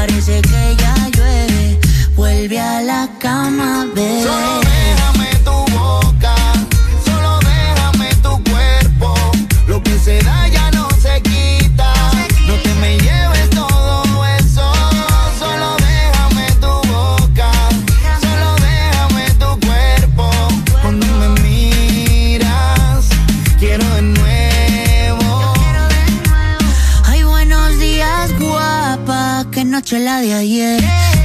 parece que ya llueve. Vuelve a la cama, bebé. La de ayer.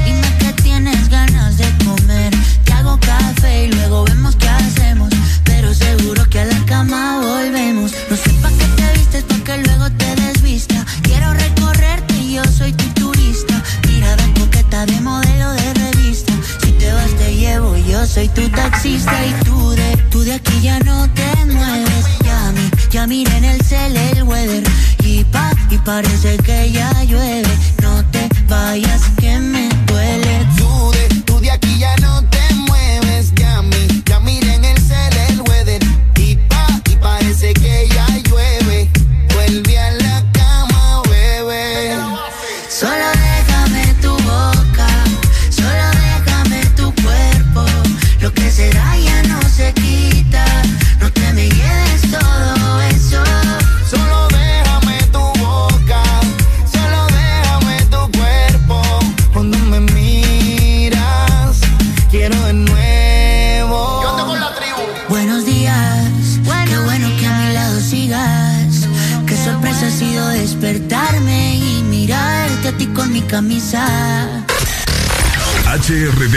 Dime que tienes ganas de comer. Te hago café y luego vemos qué hacemos. Pero seguro que a la cama volvemos. No sé pa' qué te vistes, pa' que luego te desvista. Quiero recorrerte y yo soy tu turista. Mirada coqueta de modelo de revista. Si te vas, te llevo. Yo soy tu taxista y tú de, tú de aquí ya no te mueves. Ya, ya mira en el cel el weather. Y pa, y parece que ya llueve. Vayas que me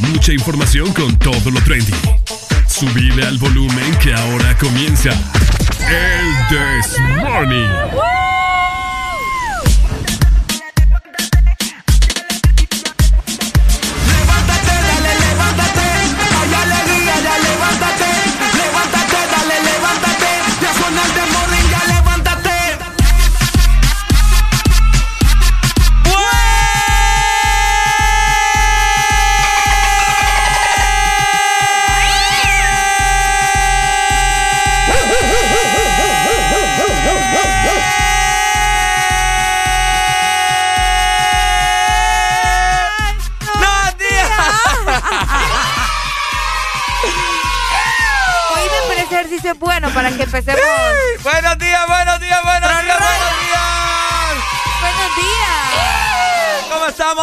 Mucha información con todo lo trendy. Subile al volumen que ahora comienza el This Morning.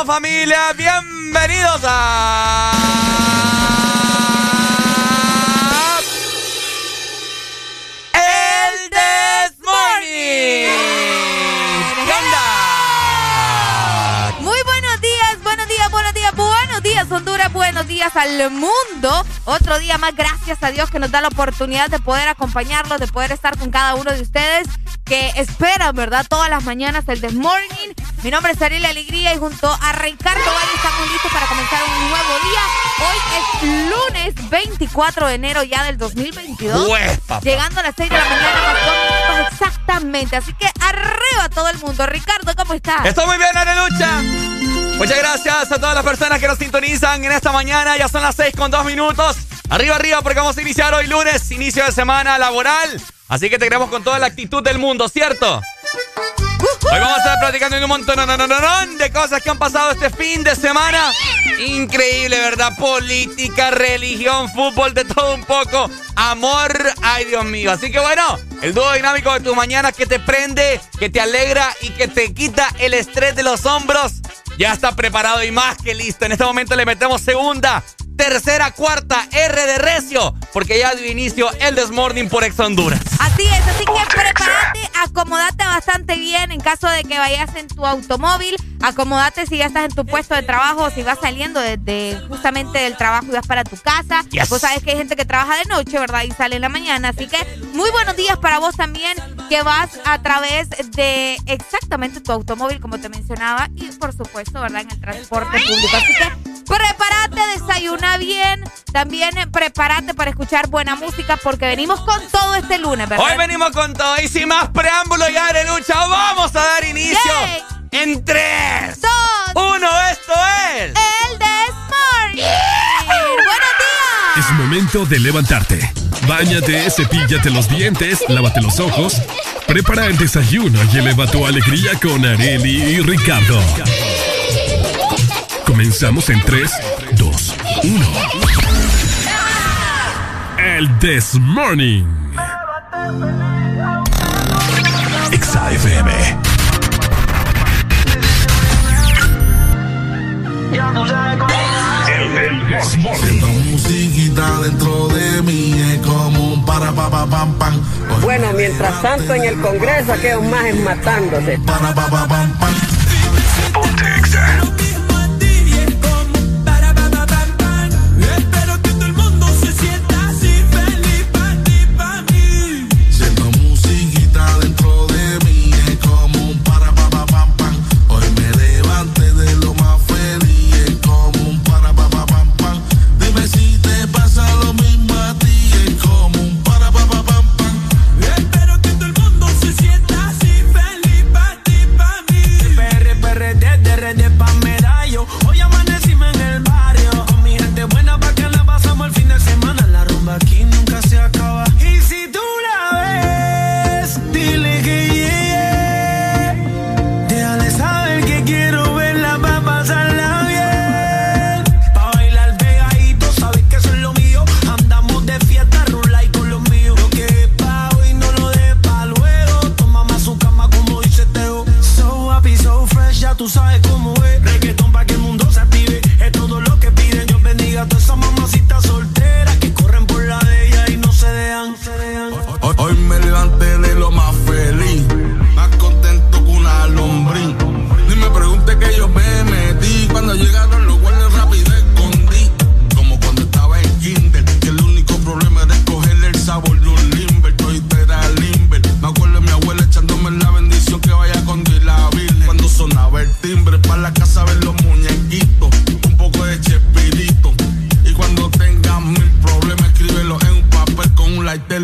Familia? Bienvenidos a. El This Morning. ¿Qué onda? Muy buenos días, buenos días, buenos días, buenos días, Honduras, buenos días al mundo. Otro día más, gracias a Dios que nos da la oportunidad de poder acompañarlos, de poder estar con cada uno de ustedes que esperan, ¿verdad? Todas las mañanas el This Morning. Mi nombre es Ariel Alegría y junto a Ricardo Valle estamos listos para comenzar un nuevo día. Hoy es lunes 24 de enero ya del 2022. Pues, papá. Llegando a las 6 de la mañana, exactamente. Así que arriba todo el mundo. Ricardo, ¿cómo estás? Estoy muy bien, Arelucha. Muchas gracias a todas las personas que nos sintonizan en esta mañana. Ya son las 6 con 2 minutos. Arriba, arriba, porque vamos a iniciar hoy lunes, inicio de semana laboral. Así que te queremos con toda la actitud del mundo, ¿cierto? Hoy vamos a estar platicando de un montón de cosas que han pasado este fin de semana. Increíble, ¿verdad? Política, religión, fútbol, de todo un poco. Amor, ay Dios mío. Así que bueno, el dúo dinámico de tus mañanas que te prende, que te alegra y que te quita el estrés de los hombros. Ya está preparado y más que listo. En este momento le metemos segunda, tercera, cuarta, R de Recio, porque ya dio inicio el Desmorning por Ex Honduras. Así es, así que prepárate, acomodate bastante bien en caso de que vayas en tu automóvil, acomodate si ya estás en tu puesto de trabajo, si vas saliendo desde justamente del trabajo y vas para tu casa. Yes. Vos sabes que hay gente que trabaja de noche, ¿verdad? Y sale en la mañana, así que muy buenos días para vos también que vas a través de exactamente tu automóvil, como te mencionaba, y por supuesto, ¿verdad? En el transporte público. Así que prepárate, desayunar bien. También prepárate para escuchar buena música porque venimos con todo este lunes, ¿verdad? Hoy venimos con todo y sin más preámbulo y lucha vamos a dar inicio en 3, 2, 1. Esto es El Desmorning. Yeah. Buenos días. Es momento de levantarte. Báñate, cepíllate los dientes, lávate los ojos, prepara el desayuno y eleva tu alegría con Areli y Ricardo. Comenzamos en 3, 1. El This Morning. XAFM. El, el This Morning. musiquita dentro de mí es como un para pa pa pam pam. Bueno, mientras tanto en el Congreso aquellos más matándote. Para pa pa pam pam.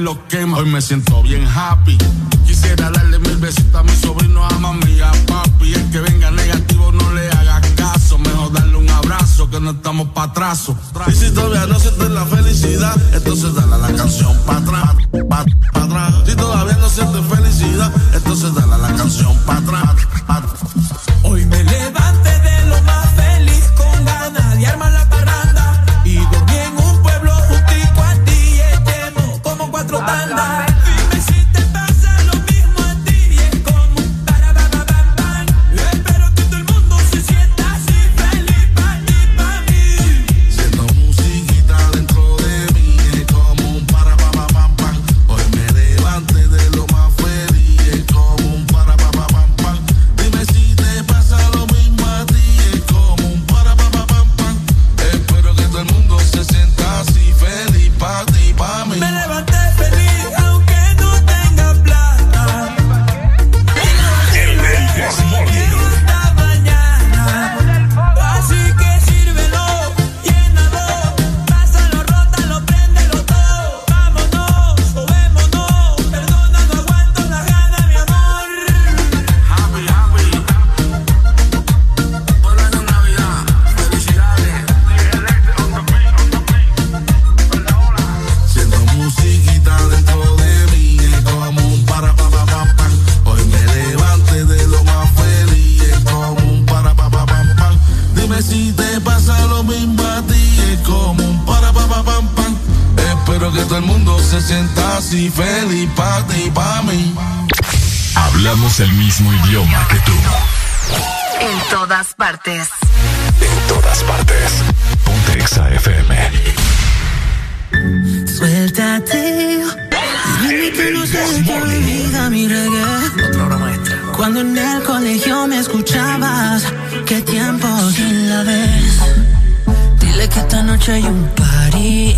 Hoy me siento bien happy. Quisiera darle mil besitos a mi sobrino, a mami, a papi. El que venga negativo no le haga caso. Mejor darle un abrazo que no estamos pa' atraso. Y si todavía no sientes la felicidad, entonces dale la canción pa' atrás, pa atrás. Si todavía no sientes felicidad, entonces dale la canción pa' atrás feliz ti. Hablamos el mismo idioma que tú. En todas partes. En todas partes. Ponte Exa FM. Suéltate. No mi vida, mi reggae. Cuando en el colegio me escuchabas, qué tiempo sin la vez. Dile que esta noche hay un party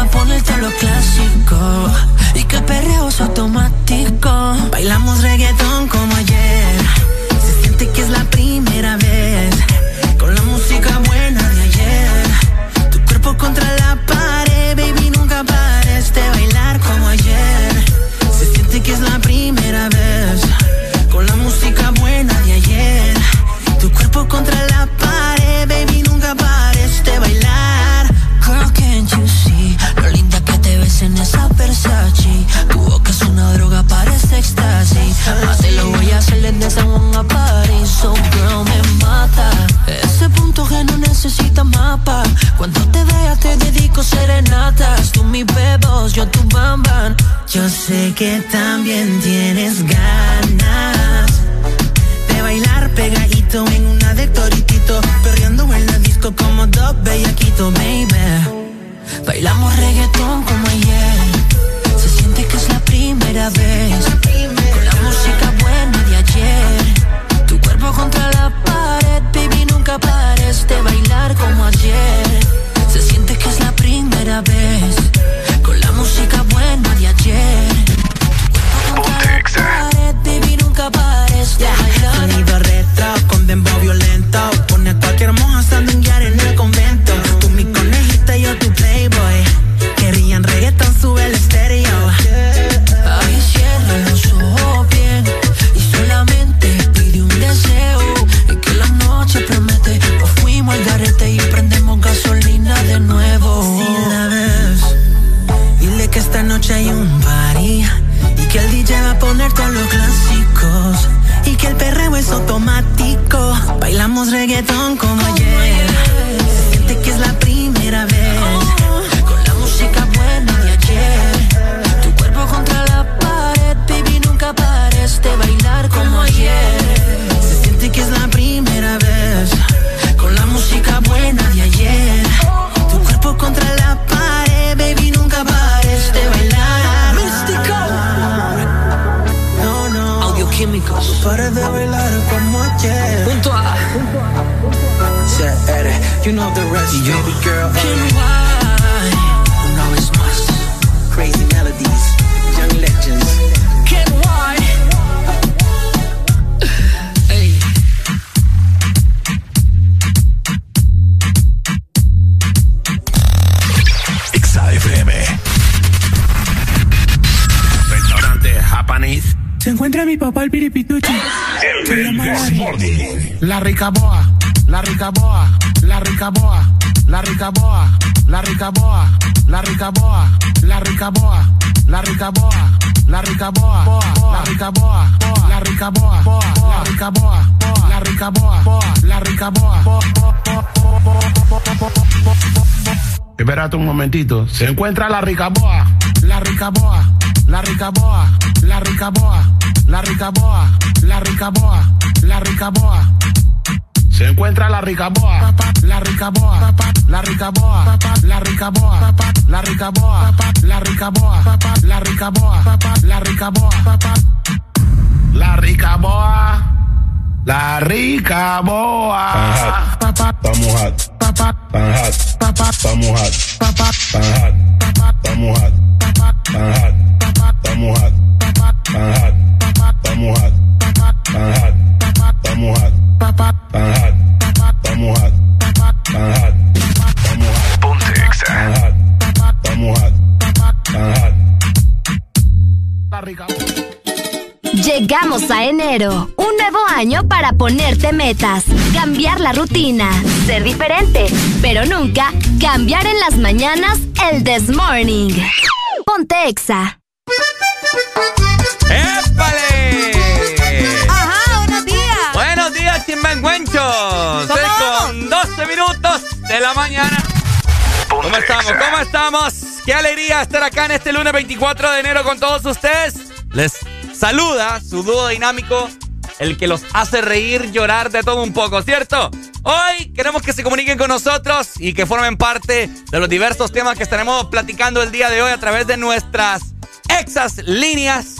para ponerte lo clásico y que perreo es automático. Bailamos reggaetón como ayer. Se siente que es la primera vez serenatas. Tú mi bebos, yo tu bamban. Yo sé que también tienes ganas de bailar pegadito en una de toritito. Perreando en la disco como dos bellaquito, baby. Bailamos reggaetón como ayer. Se siente que es la primera vez. Con la música buena de ayer. Tu cuerpo contra la pared, baby, nunca pares de bailar como ayer cada vez. La ricaboa, la ricaboa, la ricaboa, la ricaboa, la ricaboa, la ricaboa, la ricaboa, la ricaboa, la ricaboa, la ricaboa, la ricaboa, la ricaboa, la ricaboa, la ricaboa. Espérate un momentito. Se encuentra la ricaboa, la ricaboa, la ricaboa, la ricaboa, la ricaboa, la ricaboa, la ricaboa. Se encuentra la ricaboa, la ricaboa, la ricaboa, la ricaboa, la ricaboa, la ricaboa, la ricaboa, la ricaboa. La ricaboa, la ricaboa. Estamos pan hot, ponte exa. Llegamos a enero, un nuevo año para ponerte metas, cambiar la rutina, ser diferente, pero nunca cambiar en las mañanas el This Morning. Ponte Exa. ¡Épale! Ajá, buenos días. Buenos días, chimbanguenchos. ¿Cómo Seis vamos? con 12 minutos de la mañana. ¿Cómo estamos? Exa. ¿Cómo estamos? Qué alegría estar acá en este lunes 24 de enero con todos ustedes. Les saluda su dúo dinámico, el que los hace reír, llorar de todo un poco, ¿cierto? Hoy queremos que se comuniquen con nosotros y que formen parte de los diversos temas que estaremos platicando el día de hoy a través de nuestras exas líneas.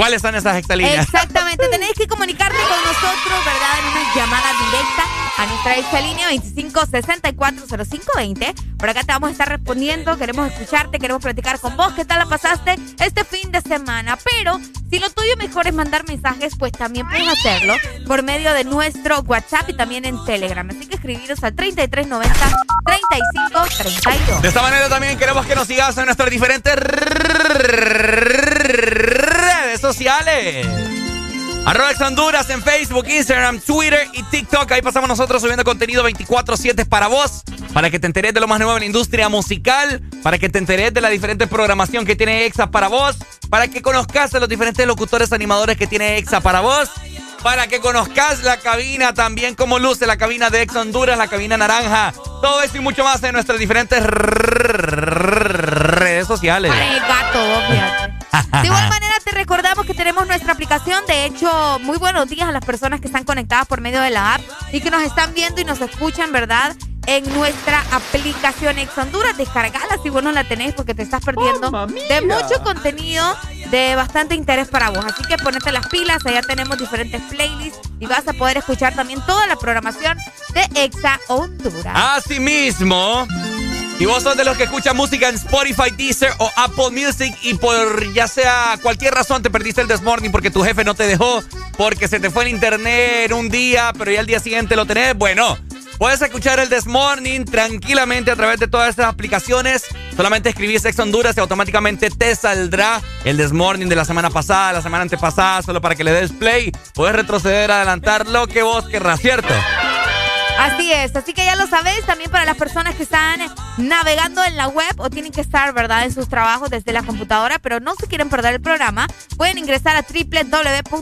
¿Cuáles son esas exalíneas? Exactamente, tenéis que comunicarte con nosotros, ¿verdad? En una llamada directa a nuestra extra línea 25640520. Por acá te vamos a estar respondiendo, queremos escucharte, queremos platicar con vos. ¿Qué tal la pasaste este fin de semana? Pero si lo tuyo mejor es mandar mensajes, pues también puedes hacerlo por medio de nuestro WhatsApp y también en Telegram. Así que escribiros al 3390 3532. De esta manera también queremos que nos sigas en nuestras diferentes redes sociales. Arroba Honduras en Facebook, Instagram, Twitter y TikTok. Ahí pasamos nosotros subiendo contenido 24-7 para vos, para que te enteres de lo más nuevo en la industria musical, para que te enteres de la diferente programación que tiene EXA para vos, para que conozcas a los diferentes locutores animadores que tiene EXA para vos, para que conozcas la cabina también, como luce la cabina de Ex Honduras, la cabina naranja. Todo esto y mucho más en nuestras diferentes redes sociales. De igual manera te recordamos que tenemos nuestra aplicación. De hecho, muy buenos días a las personas que están conectadas por medio de la app y que nos están viendo y nos escuchan, ¿verdad? En nuestra aplicación Ex Honduras. Descargala si vos no la tenés porque te estás perdiendo de mucho contenido de bastante interés para vos. Así que ponete las pilas, allá tenemos diferentes playlists y vas a poder escuchar también toda la programación de Exa Honduras. Asimismo. Y vos sos de los que escuchan música en Spotify, Deezer o Apple Music y por ya sea cualquier razón te perdiste el Desmorning porque tu jefe no te dejó, porque se te fue el internet un día, pero ya el día siguiente lo tenés, bueno, puedes escuchar el Desmorning tranquilamente a través de todas estas aplicaciones. Solamente escribís Sex Honduras y automáticamente te saldrá el Desmorning de la semana pasada, la semana antepasada, solo para que le des play. Puedes retroceder, adelantar lo que vos querrás, ¿cierto? Así es, así que ya lo sabéis, también para las personas que están navegando en la web o tienen que estar, ¿verdad?, en sus trabajos desde la computadora, pero no se quieren perder el programa, pueden ingresar a www.exafm.hn,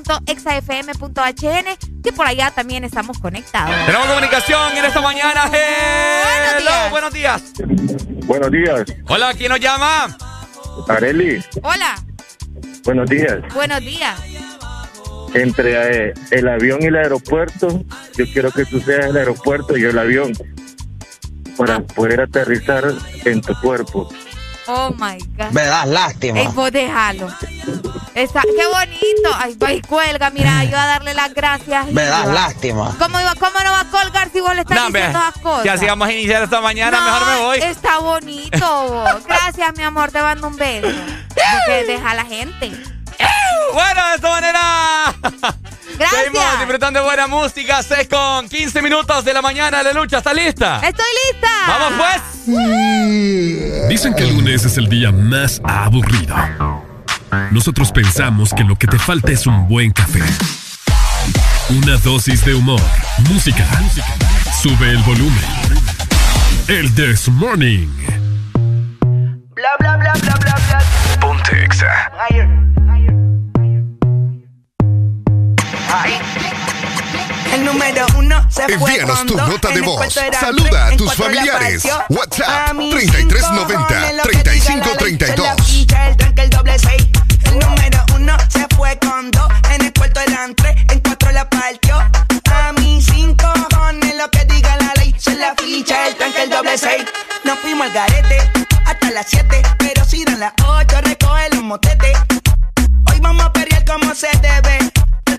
que por allá también estamos conectados. Tenemos comunicación en esta mañana. Hello, buenos días. Buenos días. Hola, ¿quién nos llama? Areli. Hola. Buenos días. Buenos días entre eh, el avión y el aeropuerto, yo quiero que tú seas el aeropuerto y yo el avión para poder aterrizar en tu cuerpo. Oh my God. Me das lástima. Ey, vos déjalo. Esa, qué bonito. Ay, va y cuelga, mira, yo a darle las gracias. Me das lástima. ¿Cómo, iba, ¿Cómo no va a colgar si vos le estás no, diciendo esas cosas? Que así vamos a iniciar esta mañana, mejor me voy. Está bonito, vos. Gracias, mi amor, te mando un beso. Porque deja a la gente. Bueno, de esta manera. Gracias. Seguimos disfrutando de buena música. 6 con 15 minutos de la mañana de lucha. ¿Está lista? Estoy lista. Vamos pues. Dicen que el lunes es el día más aburrido. Nosotros pensamos que lo que te falta es un buen café. Una dosis de humor, música. Sube el volumen. El This Morning. Bla bla bla bla bla bla. Ponte exa. El número uno se fue Envíanos tu con nota de voz. Saluda a tus familiares. WhatsApp A mis 3390 cinco cojones, lo que diga la ley, 3532. se la ficha, el doble seis. El número uno se fue con dos, en el cuarto eran tres, en cuatro la partió. A mis cinco cojones, lo que diga la ley, se la ficha, el tranque, el doble seis. Nos fuimos al garete hasta las siete, pero si dan las ocho, recoge los motetes. Hoy vamos a pelear como se debe.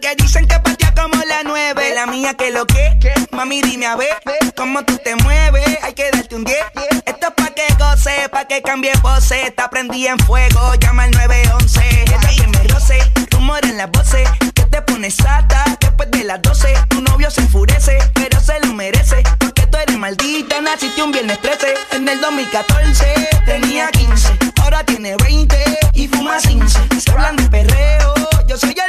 Porque dicen que partía como la nueve. La mía que lo que, mami dime a ver cómo tú te mueves. Hay que darte un 10. Esto es pa' que goce, pa' que cambie pose. Está prendida en fuego, llama al 911. Ella que me roce, rumor en las voces. Que te pones sata después de las 12. Tu novio se enfurece, pero se lo merece. Porque tú eres maldita, naciste un viernes 13. En el 2014 tenía 15, ahora tiene 20 y fuma 15. Se hablan de perreo, yo soy el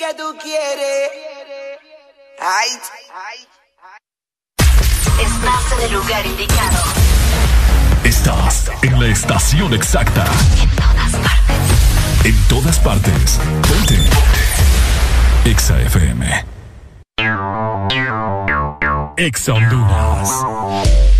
que tú quieres. Ay. Estás en el lugar indicado. Estás en la estación exacta. En todas partes. En todas partes. Ponte. Ponte. Exa FM. Exa Honduras.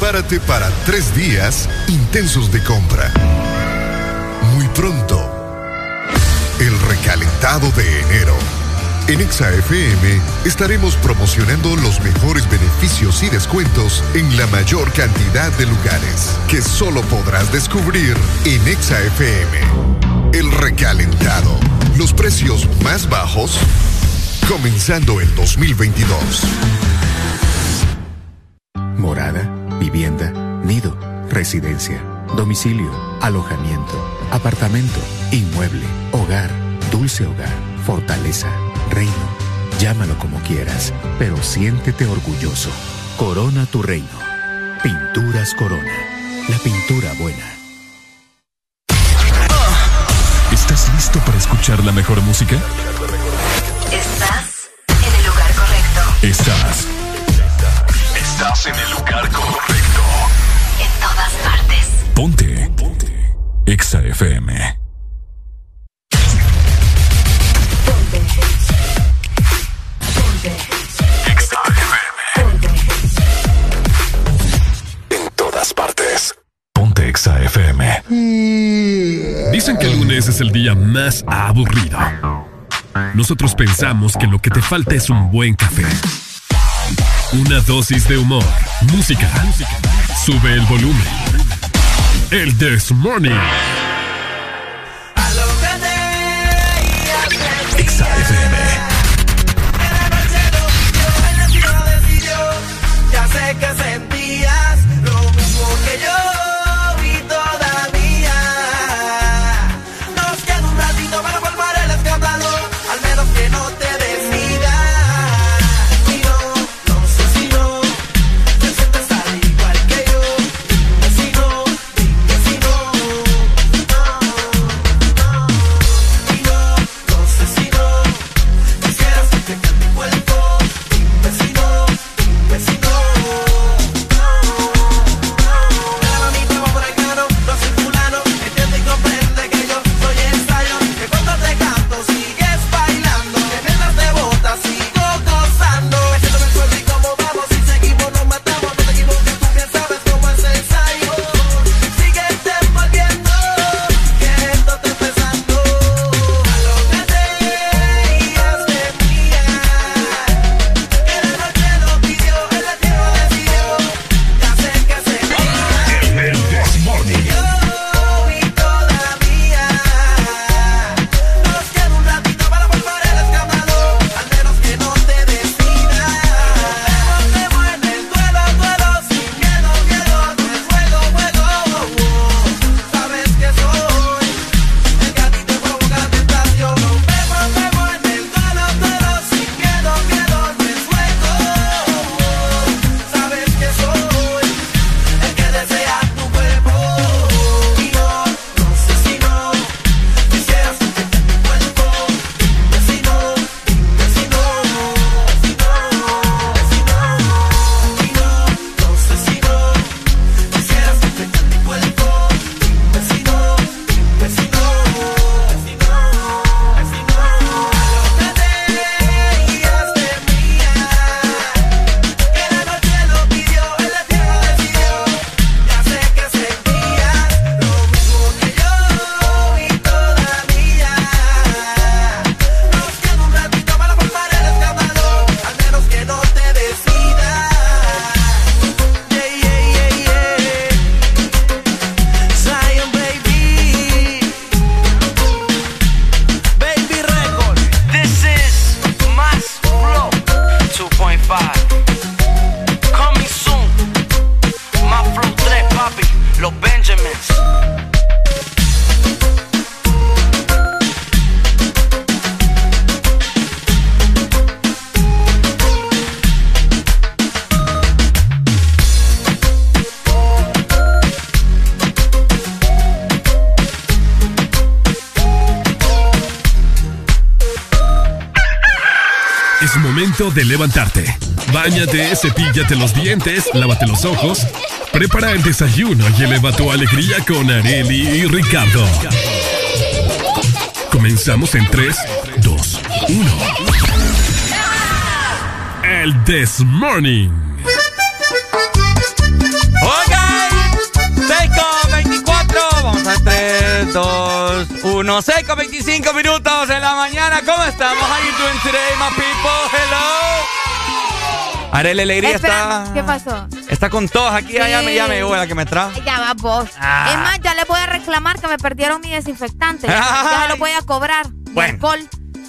Prepárate para tres días intensos de compra. Muy pronto, el recalentado de enero. En ExaFM estaremos promocionando los mejores beneficios y descuentos en la mayor cantidad de lugares que solo podrás descubrir en ExaFM. El recalentado. Los precios más bajos comenzando el 2022. Morada vivienda, nido, residencia, domicilio, alojamiento, apartamento, inmueble, hogar, dulce hogar, fortaleza, reino. Llámalo como quieras, pero siéntete orgulloso. Corona tu reino. Pinturas Corona. La pintura buena. ¿Estás listo para escuchar la mejor música? Estás en el lugar correcto. Estás. Estás en el lugar correcto. En todas partes. Ponte. Ponte. Exa FM. Exa FM. En todas partes. Ponte Exa FM. Dicen que el lunes es el día más aburrido. Nosotros pensamos que lo que te falta es un buen café. Una dosis de humor, música. Sube el volumen. El This Morning. De levantarte. Báñate, cepíllate los dientes, lávate los ojos, prepara el desayuno y eleva tu alegría con Areli y Ricardo. Comenzamos en 3, 2, 1. El This Morning. Ok, 6 con 24. Vamos a 3, 2, 1. 6 con 25 minutos en la mañana. ¿Cómo estamos? How you doing today, my people? Hello. Arele Alegría Espera, está. ¿Qué pasó? Está con todos aquí. Ya, ya me Sí. llame, la que me trae. Ya va vos. Ah. Es más, ya le voy a reclamar que me perdieron mi desinfectante. Ya, ya lo voy a cobrar. Bueno. alcohol.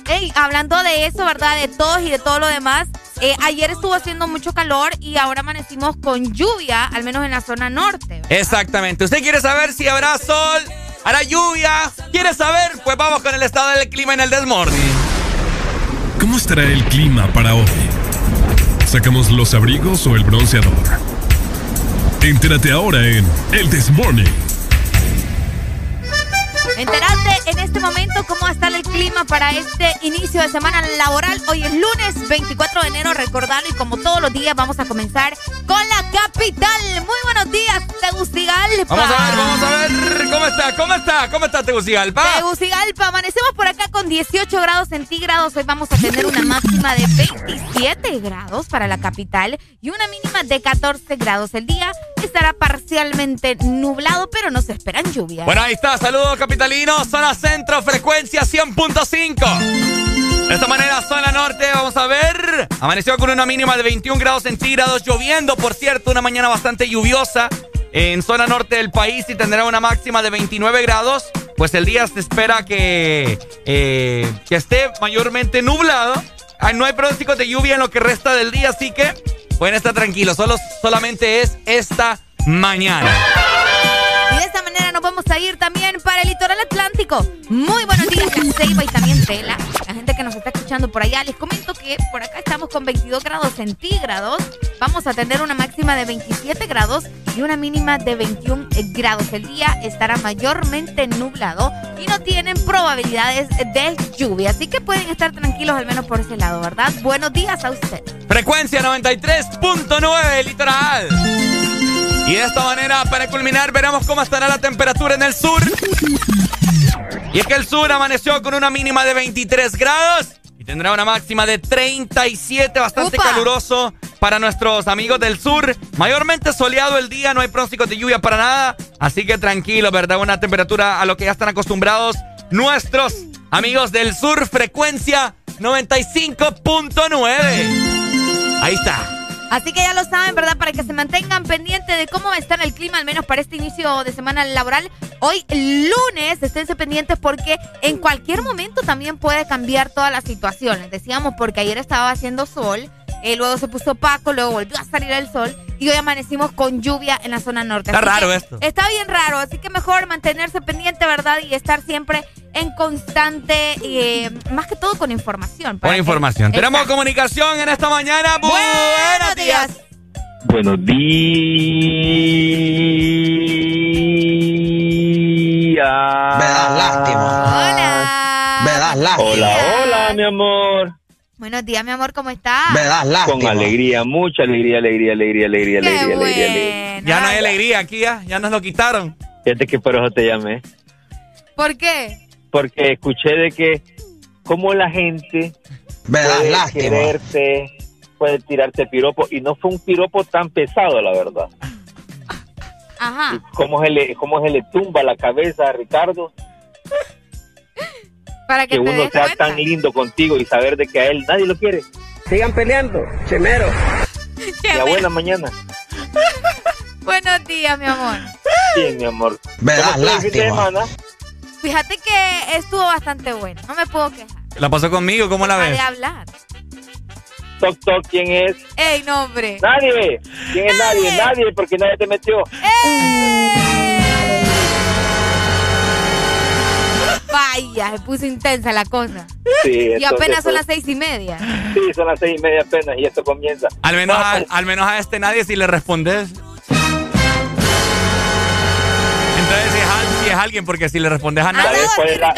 Ey, hablando de eso, ¿verdad? De todos y de todo lo demás. eh, ayer estuvo haciendo mucho calor y ahora amanecimos con lluvia, al menos en la zona norte. ¿verdad? Exactamente. ¿Usted quiere saber si habrá sol? ¿Hará lluvia? ¿Quiere saber? Pues vamos con el estado del clima en el Desmorning. ¿Cómo estará el clima para hoy? ¿Sacamos los abrigos o el bronceador? Entérate ahora en El This Morning. Enterate en este momento cómo está el clima para este inicio de semana laboral. Hoy es lunes 24 de enero, recordarlo y como todos los días vamos a comenzar con la capital. Muy buenos días, Tegucigalpa. Vamos a ver, vamos a ver. ¿Cómo está? ¿Cómo está? ¿Cómo está Tegucigalpa? Tegucigalpa, amanecemos por acá con 18 grados centígrados. Hoy vamos a tener una máxima de 27 grados para la capital y una mínima de 14 grados. El día estará parcialmente nublado, pero no se esperan lluvias. Bueno, ahí está. Saludos, capitalinos. Zona centro, frecuencia 100.5. De esta manera, zona norte, vamos a ver. Amaneció con una mínima de 21 grados centígrados, lloviendo, por cierto, una mañana bastante lluviosa en zona norte del país y tendrá una máxima de 29 grados. Pues el día se espera que, eh, que esté mayormente nublado. Ah, No hay pronósticos de lluvia en lo que resta del día, así que pueden estar tranquilos. Solo, solamente es esta mañana. Y de esta manera nos vamos a ir también para el litoral atlántico. Muy buenos días, La y también Tela. Por allá, les comento que por acá estamos con 22 grados centígrados. Vamos a tener una máxima de 27 grados y una mínima de 21 grados. El día estará mayormente nublado y no tienen probabilidades de lluvia. Así que pueden estar tranquilos al menos por ese lado, ¿verdad? Buenos días a usted. Frecuencia 93.9 litoral. Y de esta manera, para culminar, veremos cómo estará la temperatura en el sur. Y es que el sur amaneció con una mínima de 23 grados tendrá una máxima de 37, bastante ¡Upa! caluroso para nuestros amigos del sur. Mayormente soleado el día, no hay pronósticos de lluvia para nada. Así que tranquilo, ¿verdad? Una temperatura a lo que ya están acostumbrados nuestros amigos del sur. Frecuencia 95.9. Ahí está. Así que ya lo saben, ¿verdad? Para que se mantengan pendientes de cómo va a estar el clima, al menos para este inicio de semana laboral. Hoy lunes, esténse pendientes porque en cualquier momento también puede cambiar toda la situación. Les decíamos porque ayer estaba haciendo sol, eh, luego se puso opaco, luego volvió a salir el sol y hoy amanecimos con lluvia en la zona norte. Está Así raro esto. Está bien raro, así que mejor mantenerse pendiente, ¿verdad? Y estar siempre en constante, eh, más que todo con información. que- información. Tenemos Exacto. comunicación en esta mañana. Buenos días. Buenos días. Me das lástima. Hola. Me das lástima. Hola, hola, mi amor. Buenos días, mi amor, ¿cómo estás? Me das Con alegría, mucha alegría, alegría, alegría, alegría, Qué alegría, alegría. Ya no hay alegría aquí, ya, ya nos lo quitaron. Fíjate que por eso te llamé. ¿Por qué? Porque escuché de que como la gente Me das puede lástima. quererte, puede tirarte piropo. Y no fue un piropo tan pesado, la verdad. Ajá. ¿Cómo se le, cómo se le tumba la cabeza a Ricardo? Para que, uno sea cuenta. tan lindo contigo y saber de que a él nadie lo quiere. Sigan peleando, chemero. Qué Y a bueno. buena mañana. Buenos días, mi amor. Bien, mi amor. Me ¿Cómo das estuvo el fin de lástima. Fíjate que estuvo bastante bueno. No me puedo quejar. La pasó conmigo, ¿cómo la ves? de hablar. Toc, toc, ¿quién es? ¡Ey, no, hombre! Nadie. ¿Quién es nadie? Nadie. Nadie, porque nadie te metió. Vaya, se puso intensa la cosa. Sí, Y apenas son las seis y media. Sí, son las seis y media apenas y esto comienza. Al menos, No, a, al menos a este nadie si le respondes. Entonces si es, al- si es alguien, porque si le respondes a Ah, nadie... ¿Sabes la-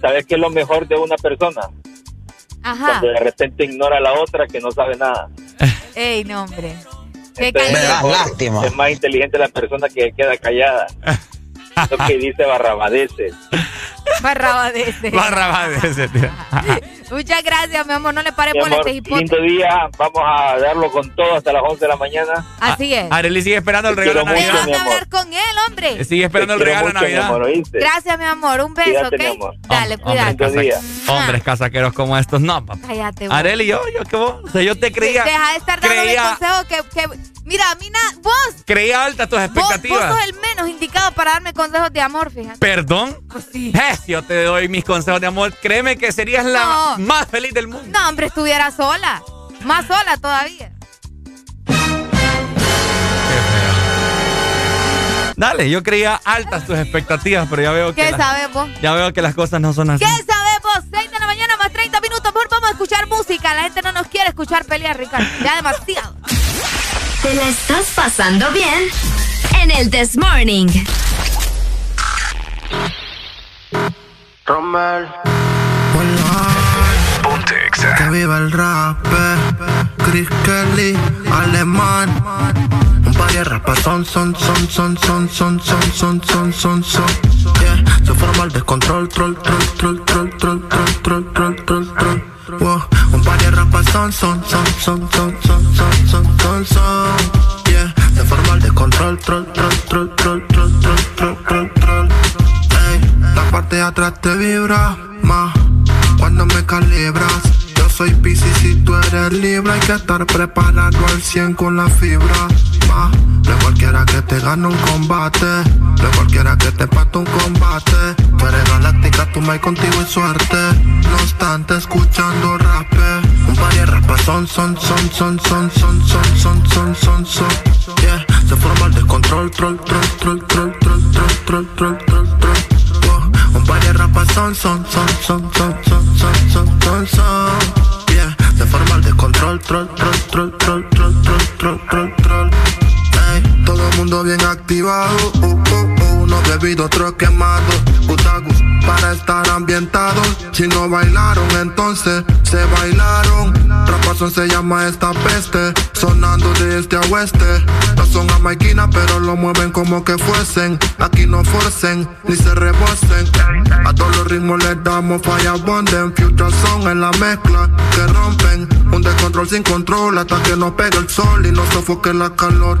¿Sabes qué es lo mejor de una persona? Ajá. Cuando de repente ignora a la otra que no sabe nada. Ey, no, hombre. Qué Entonces, Me da mejor- lástima. Es más inteligente la persona que queda callada. Lo que dice barrabadeces. Barraba de ese. Barra de ese, tío. Muchas gracias, mi amor. No le pare Mi por este hipote. lindo día. Vamos a darlo con todo hasta las 11 de la mañana. Así es. Arely sigue esperando el regalo de mucho, Navidad. amor. hablar con él, hombre. Sigue esperando el regalo de mucho, mi Navidad. amor, ¿oíste? Gracias, mi amor. Un beso, Cuídate, ¿ok? mi amor. Dale, cuídate. Hombres, Lindo casa- hombres casaqueros como estos, no, papá. Cállate, vos. Arely, yo, yo, que vos. O sea, yo te creía. Deja de estar dándole creía, consejo que, que... Mira, a mí na- vos, creía altas tus vos, vos expectativas. sos el menos indicado para darme consejos de amor, fíjate. ¿Perdón? Pues sí. Eh, si yo te doy mis consejos de amor, créeme que serías la más feliz del mundo. No, hombre, estuviera sola. Más sola todavía. Dale, yo creía altas tus expectativas, pero ya veo que, ¿Qué vos? ya veo que las cosas no son así. ¿Qué sabes vos? 6 de la mañana más 30 minutos. Por vamos a escuchar música. La gente no nos quiere escuchar pelear, Ricardo. Ya demasiado. ¿Te la estás pasando bien? En el This Morning. Romel. Ponte Que viva el rap. Chris Kelly, alemán. Un par de rapas son, son, son, son, son, son, son, son, son, son, son. Yeah, se forma el descontrol, troll, troll, troll, troll, troll, troll, troll, troll, troll, troll. Wow, un par de rapas son, son, son, son, son, son, son, son, son, son. Yeah, se forma el descontrol, troll, troll, troll, troll, troll, troll, troll, parte atrás te vibra más cuando me calibras. Yo soy Pisces y tú eres Libra. Hay que estar preparado al 100 con la fibra. Ma, no cualquiera que te gane un combate. No es cualquiera que te pate un combate. Tú eres galáctica, tú me contigo es suerte. No obstante, escuchando rap. Un par de rapas son, son, son, son, son, son, son, son, son, son, son. Yeah, se forma el descontrol, troll, troll, troll, troll, troll, troll, troll, troll, De rapas son, son, son, son, son, son, son, son, son, son. Yeah, se forma el descontrol, troll, troll, troll, troll, troll, troll, troll, troll, troll. Todo el mundo bien activado, uh, uh, uno bebido, otro quemado. Para estar ambientados. Si no bailaron, entonces se bailaron. Rapazón se llama esta peste, sonando de este a oeste. No son jamaiquinas, pero lo mueven como que fuesen. Aquí no forcen, ni se rebosen. A todos los ritmos les damos falla bonden. Future son en la mezcla que rompen. Un descontrol sin control hasta que nos pegue el sol y nos sofoque la calor.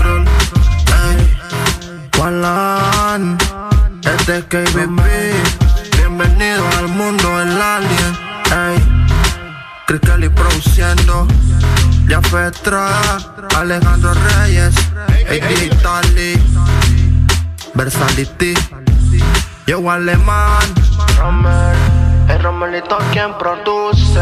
Juan este es KBB. Bienvenido al mundo el alien. Ey, Chris Kelly produciendo. Ya Alejandro Reyes, AD Italy, Versality, yo alemán, Rommel, el Romelito quien produce.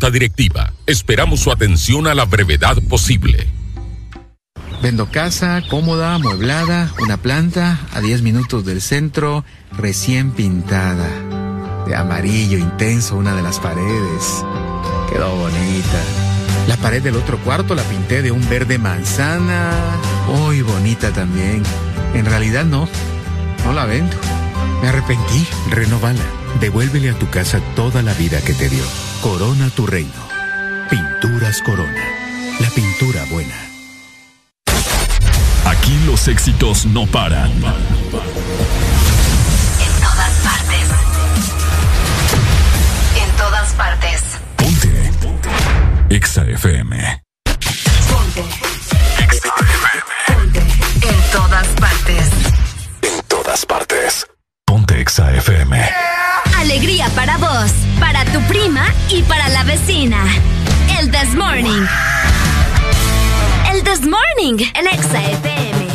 Directiva, esperamos su atención a la brevedad posible. Vendo casa, cómoda, amueblada, una planta a 10 minutos del centro, recién pintada. De amarillo intenso una de las paredes. Quedó bonita. La pared del otro cuarto la pinté de un verde manzana. Muy bonita también. En realidad no. No la vendo. Me arrepentí. Renovala. Devuélvele a tu casa toda la vida que te dio. Corona tu reino. Pinturas Corona. La pintura buena. Aquí los éxitos no paran. En todas partes. En todas partes. Ponte. Exa FM. Ponte. Ponte. En todas partes. En todas partes. Ponte Exa FM. Alegría para vos, para tu prima y para la vecina. El This Morning. El This Morning. El Exa FM.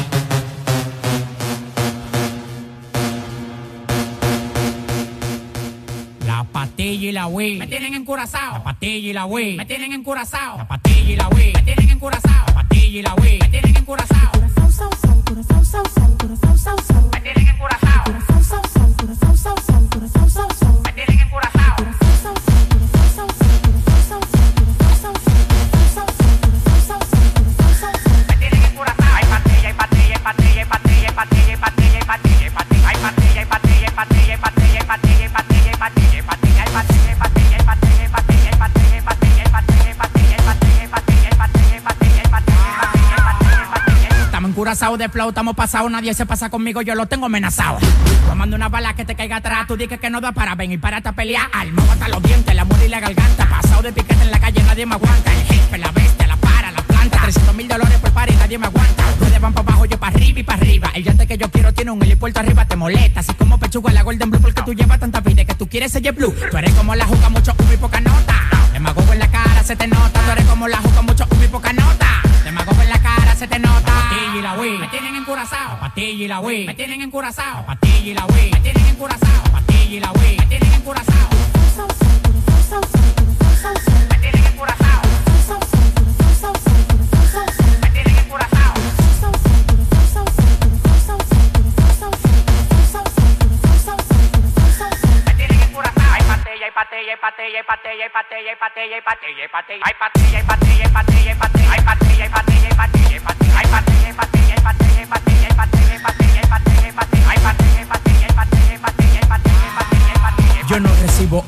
La patilla y la Wii me tienen encurazao. La patilla y la Wii me tienen encurazao. La patilla y la Wii me tienen encurazao. La patilla y la Wii me tienen encurazao. Me tienen encurazao. Me tienen De flow, estamos pasados, nadie se pasa conmigo, yo lo tengo amenazado. Tomando una bala que te caiga atrás, tú dices que no da para ven y párate a pelear. Armado hasta los dientes, la muerte y la garganta. Pasado de piquete en la calle, nadie me aguanta. El jefe, la bestia, la para, la planta. 300 mil dólares por par y nadie me aguanta. Ustedes van para abajo, yo para arriba y para arriba. El yate que yo quiero tiene un helipuerto arriba, te molesta. Así como pechuga la Golden Blue, porque tú llevas tanta vida que tú quieres ser blue. Tú eres como la juca, mucho humo y poca nota. Demagogo en la cara, se te nota. Tú eres como la juca, mucho humo y poca nota. Se te nota. Patilla y la Wii, me tienen encurazao. Patilla y la Wii, me tienen encurazao. Patilla y la Wii, me tienen encurazao. Patilla y la Wii, me tienen encurazao. Me tienen encurazao. Me tienen encurazao. Me tienen encurazao. Hay patilla, hay patilla, hay patilla, hay patilla, hay patilla, hay patilla, hay patilla, hay patilla, hay patilla,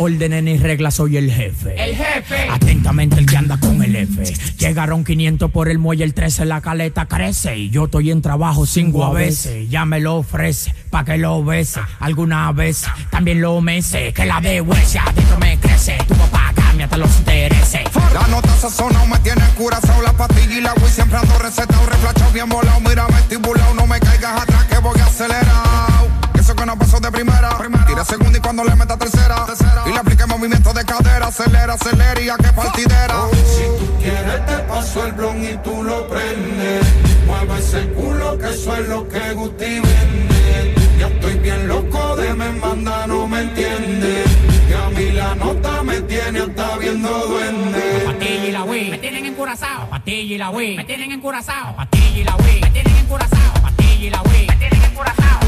órdenes ni reglas, soy el jefe. El jefe. Atentamente el que anda con el F. Llegaron 500 por el muelle, el 13 la caleta crece. Y yo estoy en trabajo cinco a veces. Ya me lo ofrece, pa' que lo bese. Alguna vez también lo mece. Que la de huesia adentro me crece. Tu papá cambia hasta los intereses. La nota sazonado me tiene curazao La pastilla y la Wii siempre ando recetado Reflachado bien volado, mira vestibulado No me caigas atrás que voy acelerado Eso que no pasó de primera, Tira segunda y cuando le meta tercera, Y le aplique movimiento de cadera Acelera, acelera y a qué partidera Si tú quieres te paso el blon y tú lo prendes. Mueve ese culo que eso es lo que Gusti vende. Ya estoy bien loco de me manda, no me entiende. Y a mí la nota me tiene hasta viendo duende. Patilla y la Wii me tienen encurazao. Patilla y la Wii me tienen encurazao. Patilla y la Wii me tienen encurazao. Patilla y la Wii me tienen encurazao.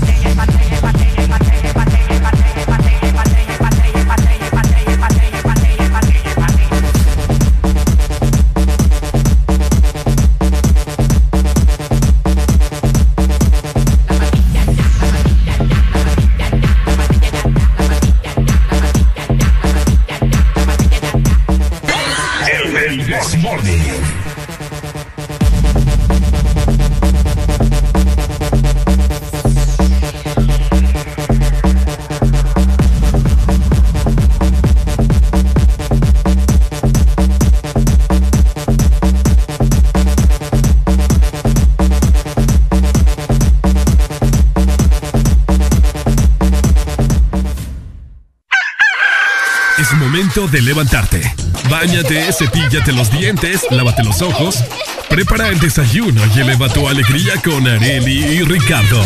momento de levantarte. Báñate, cepíllate los dientes, lávate los ojos. Prepara el desayuno y eleva tu alegría con Areli y Ricardo.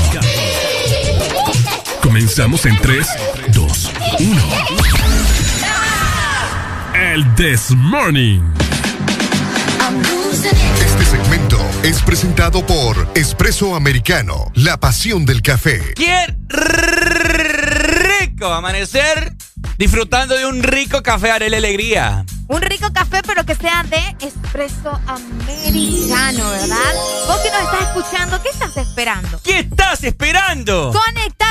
Comenzamos en 3, 2, 1. El This Morning. Este segmento es presentado por Espresso Americano, la pasión del café. ¡Qué rico amanecer disfrutando de un rico café Arele Alegría! Un rico café, pero que sea de espresso americano, ¿verdad? Vos que nos estás escuchando, ¿qué estás esperando? ¿Qué estás esperando? Conectate e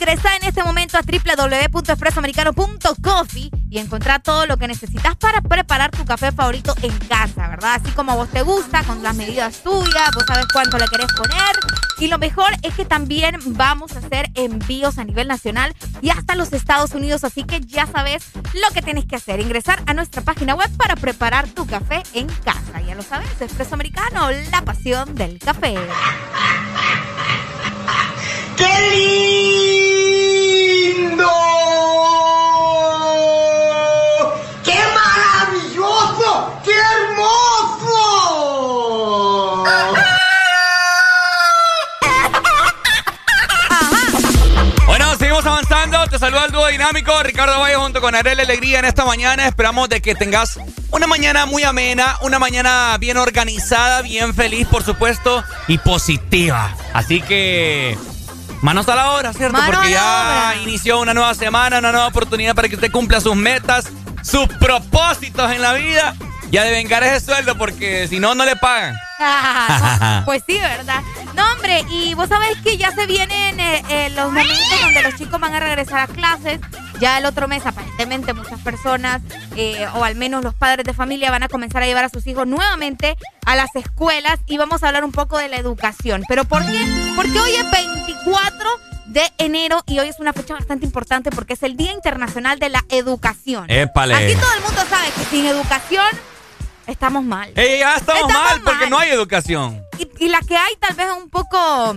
ingresa en este momento a www.espressoamericano.coffee y encontrar todo lo que necesitas para preparar tu café favorito en casa, ¿verdad? Así como a vos te gusta, con las medidas tuyas, vos sabes cuánto le querés poner. Y lo mejor es que también vamos a hacer envíos a nivel nacional y hasta los Estados Unidos, así que ya sabes lo que tienes que hacer, ingresar a nuestra página web para preparar tu café en casa. Ya lo sabes, Espresso Americano, la pasión del café. ¡Qué lindo! ¡Qué maravilloso! ¡Qué hermoso! Bueno, seguimos avanzando. Te saluda el dúo dinámico Ricardo Valle junto con Arele Alegría en esta mañana. Esperamos de que tengas una mañana muy amena, una mañana bien organizada, bien feliz, por supuesto, y positiva. Así que manos a la obra, ¿cierto? Porque a ya obra. inició una nueva semana, una nueva oportunidad para que usted cumpla sus metas, sus propósitos en la vida. Ya de vengar ese sueldo porque si no, no le pagan. No, pues sí, ¿verdad? No, hombre, y vos sabés que ya se vienen eh, eh, los momentos donde los chicos van a regresar a clases. Ya el otro mes, aparentemente, muchas personas, eh, o al menos los padres de familia, van a comenzar a llevar a sus hijos nuevamente a las escuelas y vamos a hablar un poco de la educación. ¿Pero por qué? Porque hoy es 24 de enero y hoy es una fecha bastante importante porque es el Día Internacional de la Educación. Épale. Aquí todo el mundo sabe que sin educación estamos mal. Ey, ya estamos, Estamos mal porque no hay educación. Y, y la que hay tal vez es un poco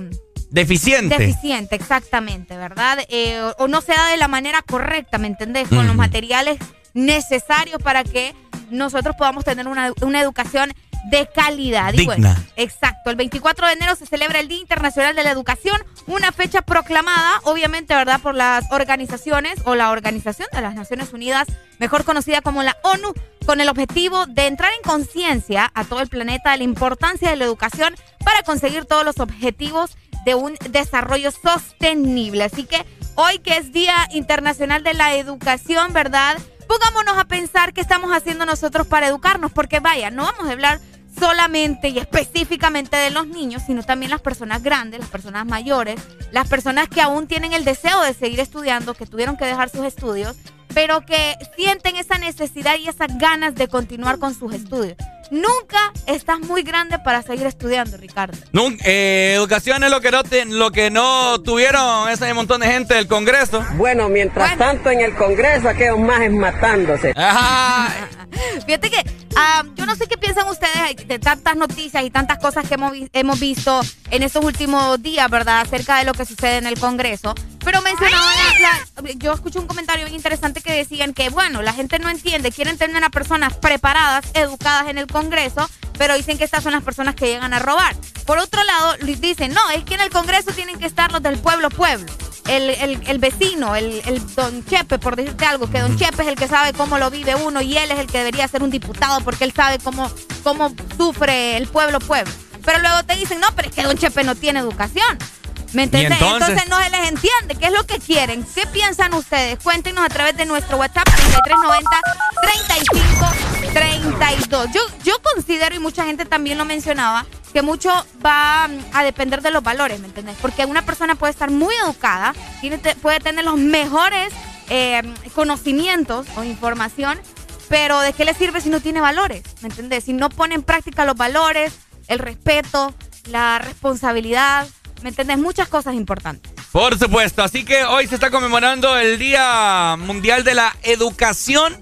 Deficiente. deficiente, exactamente, ¿verdad? Eh, o, o no se da de la manera correcta, ¿me entendés? Con los materiales necesarios para que nosotros podamos tener una, una educación de calidad. Y bueno, Digna. exacto. El 24 de enero se celebra el Día Internacional de la Educación, una fecha proclamada, obviamente, ¿verdad?, por las organizaciones o la Organización de las Naciones Unidas, mejor conocida como la ONU, con el objetivo de entrar en conciencia a todo el planeta de la importancia de la educación para conseguir todos los objetivos de un desarrollo sostenible. Así que hoy que es Día Internacional de la Educación, ¿verdad? Pongámonos a pensar qué estamos haciendo nosotros para educarnos, porque vaya, no vamos a hablar solamente y específicamente de los niños, sino también las personas grandes, las personas mayores, las personas que aún tienen el deseo de seguir estudiando, que tuvieron que dejar sus estudios, pero que sienten esa necesidad y esas ganas de continuar con sus estudios. Nunca estás muy grande para seguir estudiando, Ricardo. Nun- eh, educación es lo que no te- lo que no tuvieron ese montón de gente del Congreso. Bueno, mientras tanto en el Congreso aquellos majes matándose. Fíjate que ah, yo no sé qué piensan ustedes de tantas noticias y tantas cosas que hemos, hemos visto en estos últimos días, ¿verdad? Acerca de lo que sucede en el Congreso. Pero mencionaban, la- la- yo escuché un comentario bien interesante que decían que, bueno, la gente no entiende, quieren tener a personas preparadas, educadas en el Congreso, pero dicen que estas son las personas que llegan a robar. Por otro lado, dicen, no, es que en el Congreso tienen que estar los del pueblo pueblo. El, el- el vecino, el, el don Chepe, por decirte algo, que don Chepe es el que sabe cómo lo vive uno y él es el que debería ser un diputado porque él sabe cómo, cómo sufre el pueblo pueblo. Pero luego te dicen, no, pero es que don Chepe no tiene educación. ¿Me entiendes? entonces? entonces no se les entiende. ¿Qué es lo que quieren? ¿Qué piensan ustedes? Cuéntenos a través de nuestro WhatsApp 3390-3532. Yo, yo considero, y mucha gente también lo mencionaba, que mucho va mm, a depender de los valores, ¿me entiendes? Porque una persona puede estar muy educada, tiene, puede tener los mejores eh, conocimientos o información, pero ¿de qué le sirve si no tiene valores? ¿Me entiendes? Si no pone en práctica los valores, el respeto, la responsabilidad, ¿me entiendes? Muchas cosas importantes. Por supuesto, así que hoy se está conmemorando el Día Mundial de la Educación.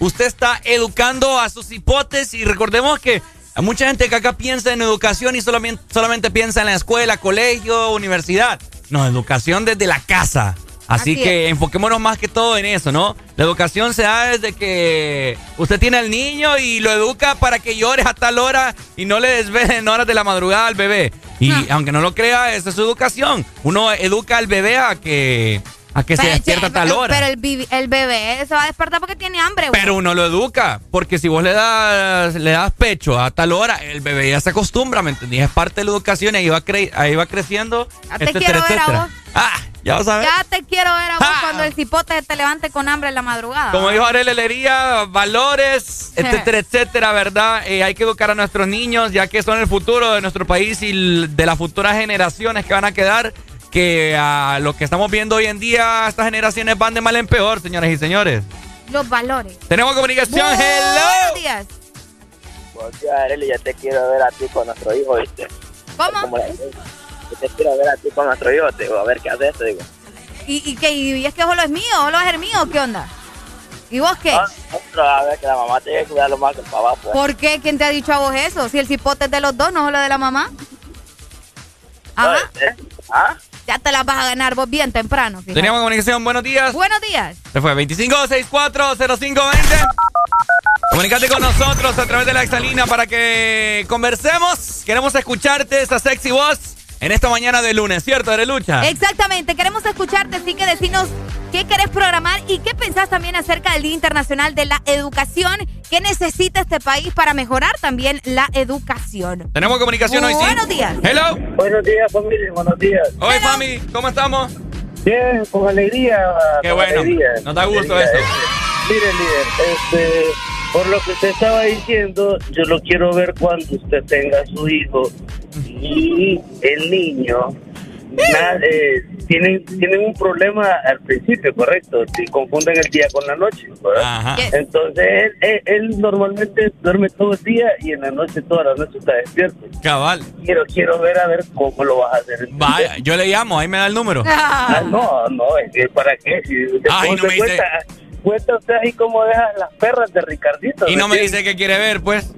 Usted está educando a sus hipótesis y recordemos que hay mucha gente que acá piensa en educación y solamente, solamente piensa en la escuela, colegio, universidad. No, educación desde la casa. Así, que enfoquémonos más que todo en eso, ¿no? La educación se da desde que usted tiene al niño y lo educa para que llores a tal hora y no le desvelen horas de la madrugada al bebé. Y aunque no lo crea, esa es su educación. Uno educa al bebé a que, a que se despierta a tal hora. Pero el, el bebé se va a despertar porque tiene hambre, güey. Pero uno lo educa, porque si vos le das, le das pecho a tal hora, el bebé ya se acostumbra, ¿me entendí? Es parte de la educación y ahí va, cre- ahí va creciendo. Te etcétera, quiero ver a etcétera. vos. Ah, ya vas a ver. Ya te quiero ver a vos cuando el cipote te levante con hambre en la madrugada. Como dijo Arely Lería, valores, etcétera, etcétera, ¿verdad? Eh, hay que educar a nuestros niños, ya que son el futuro de nuestro país y de las futuras generaciones que van a quedar. Que a lo que estamos viendo hoy en día, estas generaciones van de mal en peor, señoras y señores. Los valores. Tenemos comunicación, Buenos hello. días. Buenos días, Arely, ya te quiero ver a ti con nuestro hijo, ¿viste? ¿Cómo? Yo te quiero ver a ti con te digo, a ver qué haces, te digo. ¿Y, y qué? ¿Y es que solo es mío? ¿Solo es el mío? ¿Qué onda? ¿Y vos qué? Ah, Otro, a ver que la mamá tiene que cuidarlo más que el papá, pues. ¿Por qué? ¿Quién te ha dicho a vos eso? Si el cipote es de los dos, no solo de la mamá. Ajá. ¿Eh? ¿Ah? Ya te las vas a ganar vos bien temprano. fíjate. Teníamos comunicación, buenos días. Buenos días. Se fue 25640520. Comunicate con nosotros a través de la exalina para que conversemos. Queremos escucharte esa sexy voz en esta mañana de lunes, ¿cierto, Arelucha? Exactamente, queremos escucharte, así que decinos qué querés programar y qué pensás también acerca del Día Internacional de la Educación, qué necesita este país para mejorar también la educación. Tenemos comunicación hoy, sí. Buenos días. Hello. Buenos días, familia, buenos días. Hoy, Fami, ¿cómo estamos? Bien, con alegría. Qué con bueno. alegría. Nos da gusto Alegría. eso. Este, mire, líder, este, por lo que usted estaba diciendo, yo lo quiero ver cuando usted tenga su hijo y el niño na- eh, tienen, tienen un problema al principio, correcto, si confunden el día con la noche, ¿verdad? Ajá. Entonces él, él- él normalmente duerme todo el día y en la noche, toda la noche está despierto. Cabal. Quiero, quiero ver a ver cómo lo vas a hacer. Vaya, yo le llamo, ahí me da el número. Ah, no, no, es que para qué. Si Ay, no me dice- cuenta, usted ahí cómo deja las perras de Ricardito. Y no me dice que quiere ver, pues.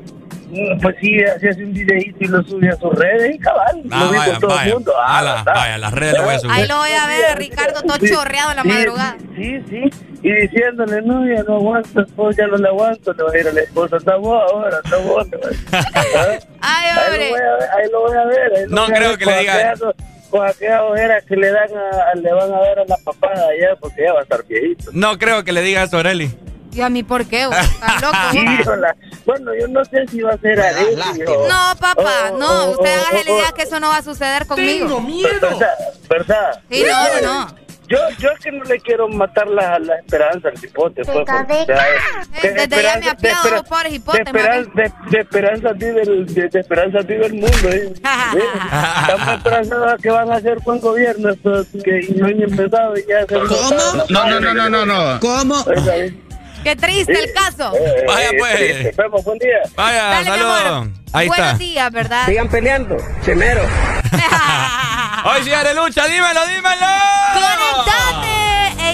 Mm, Pues sí, así hace un videíto y lo sube a sus redes y cabal. Ah, lo vi vaya, con todo vaya. el mundo. Ah, A la- ¿verdad? vaya, a las redes lo voy a subir. Ahí lo voy a ver, Ricardo, todo Sí, chorreado en la sí, madrugada. Sí, sí. Y diciéndole, no, ya no aguanto, esposo, ya no le aguanto. Le va a ir a la esposa, estamos ahora, estamos ahora. Ay, Ahí hombre. lo voy a ver, ahí lo voy a ver. ahí lo No voy a creo ver que le diga- aquellas- Con aquellas ojeras que le dan a, le van a ver a la papada allá, porque ya va a estar viejito. No creo que le diga eso, Areli. ¿Y a mí por qué? vos? ¿Estás loco? Bueno, yo no sé si va a ser Arely o... No, papá, no. Usted hágase la idea que eso no va a suceder conmigo. ¿Verdad? ¿Verdad? Sí, no, no, no. Yo, yo es que no le quiero matar la, la esperanza al hipote, pues. porque, o sea, de Desde ya me de los pobres de, esperanza, de, de esperanza vive el, de, de esperanza vive el mundo. ¿eh? ¿Sí? Estamos esperanzados a que van a hacer buen gobierno estos que no han empezado y ya se ¿Cómo? No, no, no, no, no, no. ¿Cómo? Qué triste el caso. Vaya, pues. Nos vemos, buen día. Vaya, saludos. Ahí Buenos está. días, ¿verdad? Sigan peleando, chimero. Hoy sí, Arelucha, dímelo, dímelo. Conectate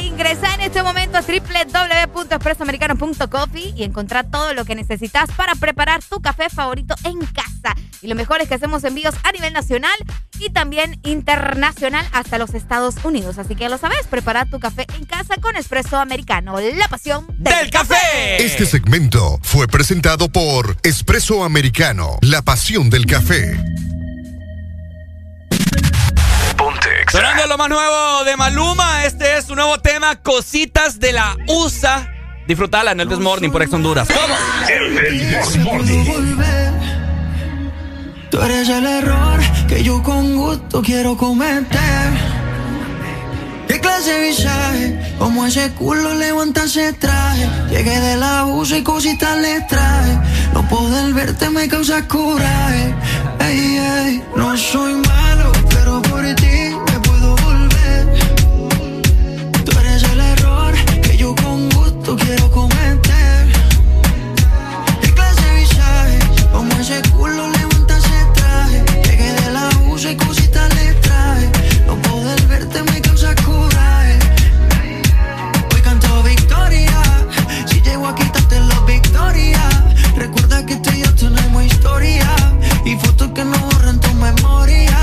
ingresa en este momento a www.expresoamericano.coffee y encontrar todo lo que necesitas para preparar tu café favorito en casa. Y lo mejor es que hacemos envíos a nivel nacional y también internacional hasta los Estados Unidos. Así que ya lo sabes, prepara tu café en casa con Espresso Americano, la pasión del, café. Este segmento fue presentado por Espresso Americano, la pasión del café. Sonando lo más nuevo de Maluma, este es su nuevo tema, Cositas de la USA. Disfrutala en el This Morning por Ex Honduras. ¿Cómo? volver. Tú eres el error que yo con gusto quiero cometer. ¿Qué clase de visaje? Como ese culo levanta ese traje. Llegué del abuso y cositas le traje. No poder verte me causa coraje. Ey, ey, no soy malo, ese culo, levanta ese traje. Llegué de la USA y cositas le traje. No poder verte me causa coraje. Hoy canto victoria. Si llego a quitarte la victoria. Recuerda que tú y yo tenemos historia. Y fotos que no borran tu memoria.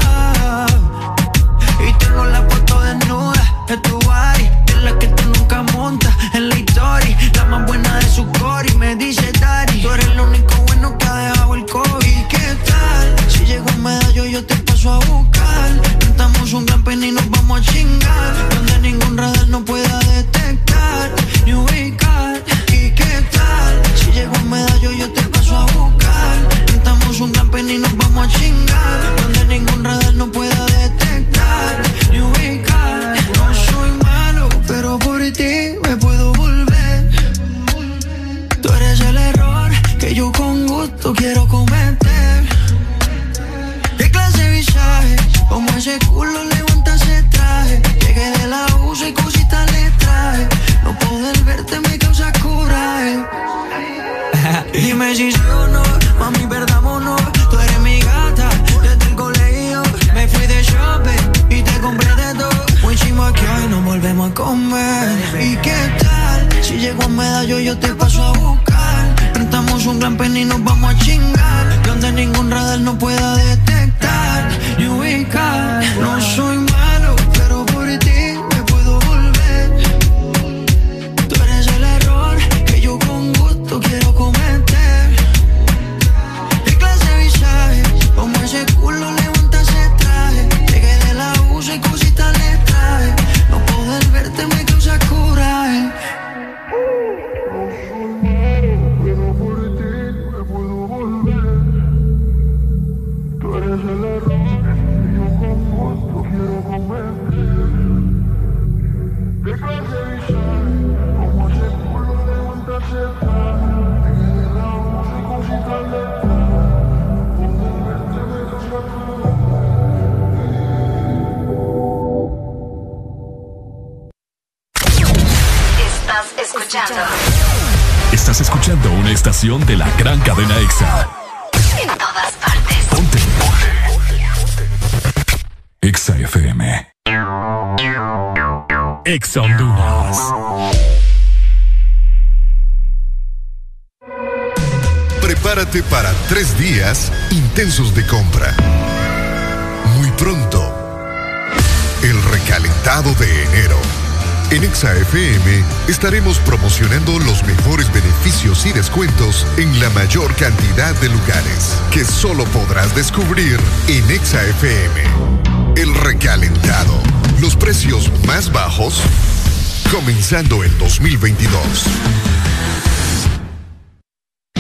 Y tengo la foto desnuda de tu body. De la que tú nunca montas en la historia. La más buena de su core y me dice Dari. Tú eres el único dejado el COVID. ¿Qué tal? Si llega un medallo, yo te paso a buscar. Cantamos un gran pen y nos vamos a chingar. Donde ningún radar no pueda detectar ni ubicar. ¿Y qué tal? Si llega un medallo, yo te paso a buscar. Cantamos un gran pen y nos vamos a chingar. Donde ningún radar no pueda detectar ni ubicar. No soy malo, pero por ti me puedo que yo con gusto quiero cometer. ¿Qué clase de visaje? Como ese culo levanta ese traje. Llegué de la USA y cositas le traje. No poder verte me causa coraje. Dime si sí o no, mami, perdámonos. Tú eres mi gata, desde el colegio me fui de shopping y te compré de todo. Muy chimo que hoy nos volvemos a comer. ¿Y qué tal? Si llego a medallo, yo te paso a buscar. Un gran pen y nos vamos a chingar. Donde ningún radar no pueda detectar ni ubicar. No soy escuchando. Estás escuchando una estación de la gran cadena EXA. En todas partes. Ponte. EXA FM. EXA Honduras. Prepárate para tres días intensos de compra. Muy pronto, el recalentado de enero. En ExaFM estaremos promocionando los mejores beneficios y descuentos en la mayor cantidad de lugares que solo podrás descubrir en ExaFM. El recalentado. Los precios más bajos comenzando el 2022.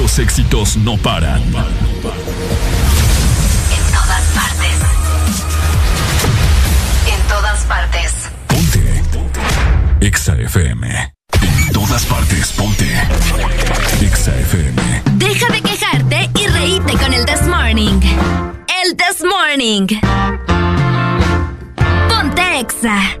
Los éxitos no paran. En todas partes. En todas partes. EXA FM. En todas partes, ponte. EXA FM. Deja de quejarte y reíte con el This Morning. El This Morning. Ponte Exa.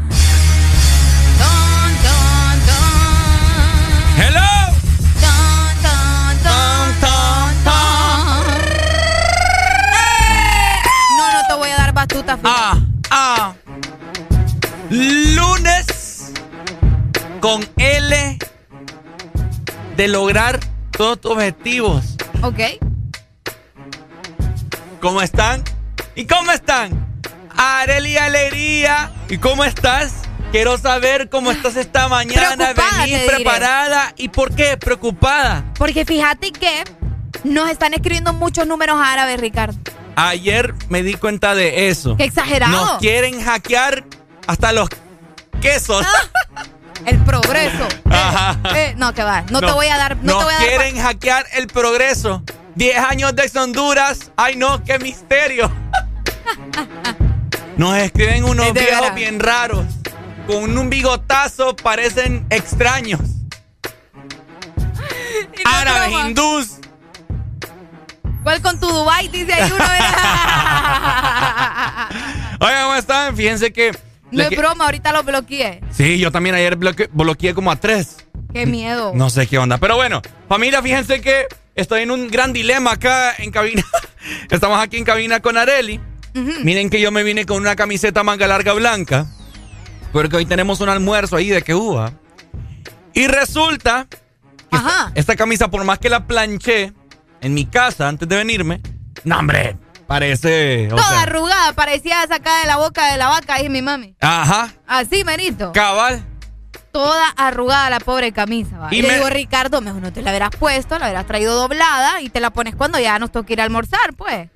De lograr todos tus objetivos. Ok. ¿Cómo están? ¿Y cómo están? Areli Alegría. ¿Y cómo estás? Quiero saber cómo estás esta mañana. Preocupada, Venís preparada. ¿Y por qué? Preocupada. Porque fíjate que nos están escribiendo muchos números árabes, Ricardo. Ayer me di cuenta de eso. Qué exagerado. Nos quieren hackear hasta los quesos. El progreso. Eh, no, que va. No, te voy a dar. No nos te voy a dar. quieren hackear el progreso. 10 años de Honduras. Ay, no, qué misterio. Nos escriben unos viejos bien raros. Con un bigotazo parecen extraños. Árabes, broma. hindús. ¿Cuál con tu Dubai? Dice ahí uno. Oigan, ¿cómo están? Fíjense que. No es que- broma, ahorita lo bloqueé. Sí, yo también ayer bloque- bloqueé como a tres. Qué miedo. No sé qué onda. Pero bueno, familia, fíjense que estoy en un gran dilema acá en cabina. Estamos aquí en cabina con Areli. Miren que yo me vine con una camiseta manga larga blanca. Porque hoy tenemos un almuerzo ahí de que uva. Y resulta que esta, esta camisa, por más que la planché en mi casa antes de venirme, no, hombre, parece. o Toda sea, arrugada, parecía sacada de la boca de la vaca, dije mi mami. ajá, Así, merito. cabal. Toda arrugada la pobre camisa. ¿va? Y Y, le me- digo, Ricardo, mejor no te la hubieras puesto, la hubieras traído doblada y te la pones cuando ya nos toca ir a almorzar, pues.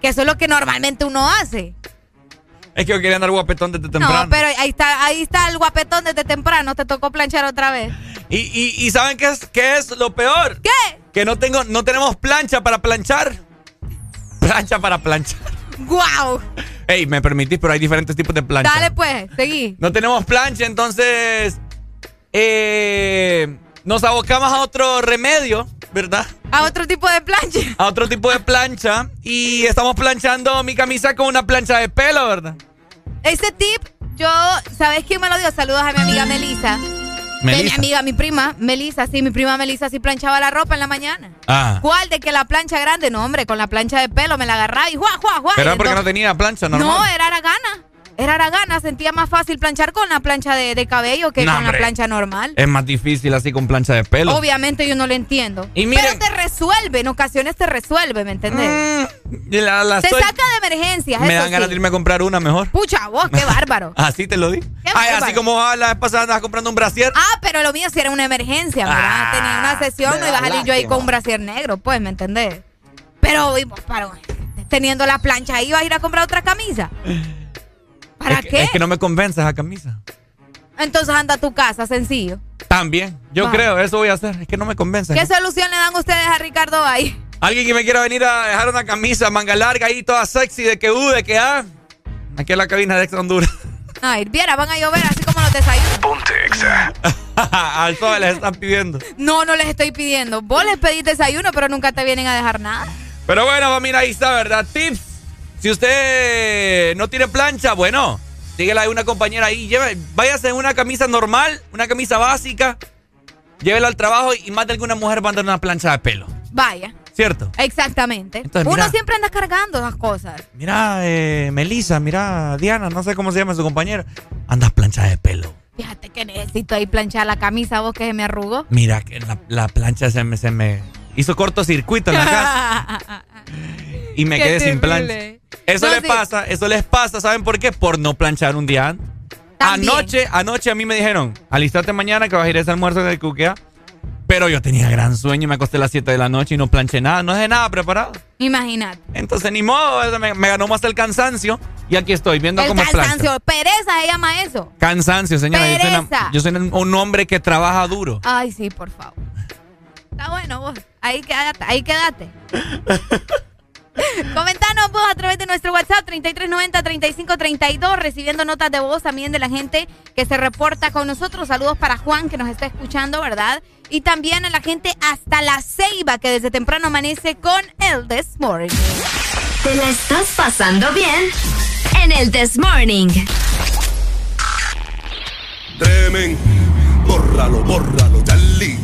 Que eso es lo que normalmente uno hace. Es que yo quería andar guapetón desde temprano. No, pero ahí está, ahí está el guapetón desde temprano, te tocó planchar otra vez. Y, y, y ¿saben qué es, qué es lo peor? ¿Qué? Que no tengo, no tenemos plancha para planchar. Plancha para planchar. ¡Guau! Ey, me permitís, pero hay diferentes tipos de plancha. Dale pues, seguí. No tenemos plancha, entonces eh, nos abocamos a otro remedio, ¿verdad? A otro tipo de plancha. A otro tipo de plancha y estamos planchando mi camisa con una plancha de pelo, ¿verdad? Ese tip, yo, ¿sabes quién me lo dio? Saludos a mi amiga Melissa. De mi amiga, mi prima, Melissa, sí, mi prima Melissa sí planchaba la ropa en la mañana. Ah. ¿Cuál? De que la plancha grande, no, hombre, con la plancha de pelo me la agarraba y ¡juá, juá, juá! Pero era porque no tenía plancha normal. No, era aragana. Era aragana, sentía más fácil planchar con la plancha de, de cabello que con la plancha normal. Es más difícil así con plancha de pelo. Obviamente yo no lo entiendo. Y miren- Pero te resuelve, en ocasiones te resuelve, ¿me entendés? La- la te estoy- saca de emergencias, me dan ganas sí. de irme a comprar una mejor. Pucha, vos, qué bárbaro. Así te lo di. Ay, así como ah, la vez pasada andabas comprando un brasier. Ah, pero lo mío sí era una emergencia. Ah, Tenía una sesión, no iba a salir yo ahí con un brasier negro, pues, ¿me entendés? Pero, y, pues, para, teniendo la plancha ahí, ¿vas a ir a comprar otra camisa? ¿Para es, que- qué? es que no me convence esa camisa. Entonces anda a tu casa, sencillo. También, yo creo, eso voy a hacer. Es que no me convence. ¿Qué solución le dan ustedes a Ricardo ahí? Alguien que me quiera venir a dejar una camisa manga larga ahí, toda sexy, de que U, de que A. Aquí en la cabina de Extra Honduras. Ay, viera, van a llover así como los desayunos. Ponte Exa. Al todo les están pidiendo. No, no les estoy pidiendo. Vos les pedís desayuno, pero nunca te vienen a dejar nada. Pero bueno, familia, ahí está, ¿verdad? Tips. Si usted no tiene plancha, bueno, síguela a una compañera ahí. Lleve, váyase en una camisa normal, una camisa básica. Llévela al trabajo y más de alguna mujer va a andar una plancha de pelo. Vaya, ¿Cierto? exactamente. Entonces, Uno mira. siempre anda cargando las cosas. Mira, eh, Melissa, mira, Diana, no sé cómo se llama su compañera. Andas plancha de pelo. Fíjate que necesito ahí planchar la camisa, vos que se me arrugó. Mira, que la, la plancha se me, se me hizo cortocircuito en la casa y me Qué quedé sin plancha. Eso No, le sí. pasa, eso les pasa, ¿saben por qué? Por no planchar un día antes. También. Anoche, anoche a mí me dijeron, alistate mañana que vas a ir a ese almuerzo de Cuquea. Pero yo tenía gran sueño y me acosté a las 7 de la noche y no planché nada, no dejé nada preparado. Imagínate. Entonces ni modo, me, me ganó más el cansancio y aquí estoy viendo El cómo cansancio. Pereza se llama eso. Cansancio, señora. Yo soy, una- Pereza. yo soy un- un hombre que trabaja duro. Ay, sí, por favor. Está bueno vos. Ahí quédate, ahí quédate. Comentanos vos a través de nuestro WhatsApp 3390-3532, recibiendo notas de voz también de la gente que se reporta con nosotros. Saludos para Juan que nos está escuchando, ¿verdad? Y también a la gente hasta la Ceiba que desde temprano amanece con el This Morning. ¿Te la estás pasando bien? En el This Morning. Tremen, bórralo, bórralo, chali,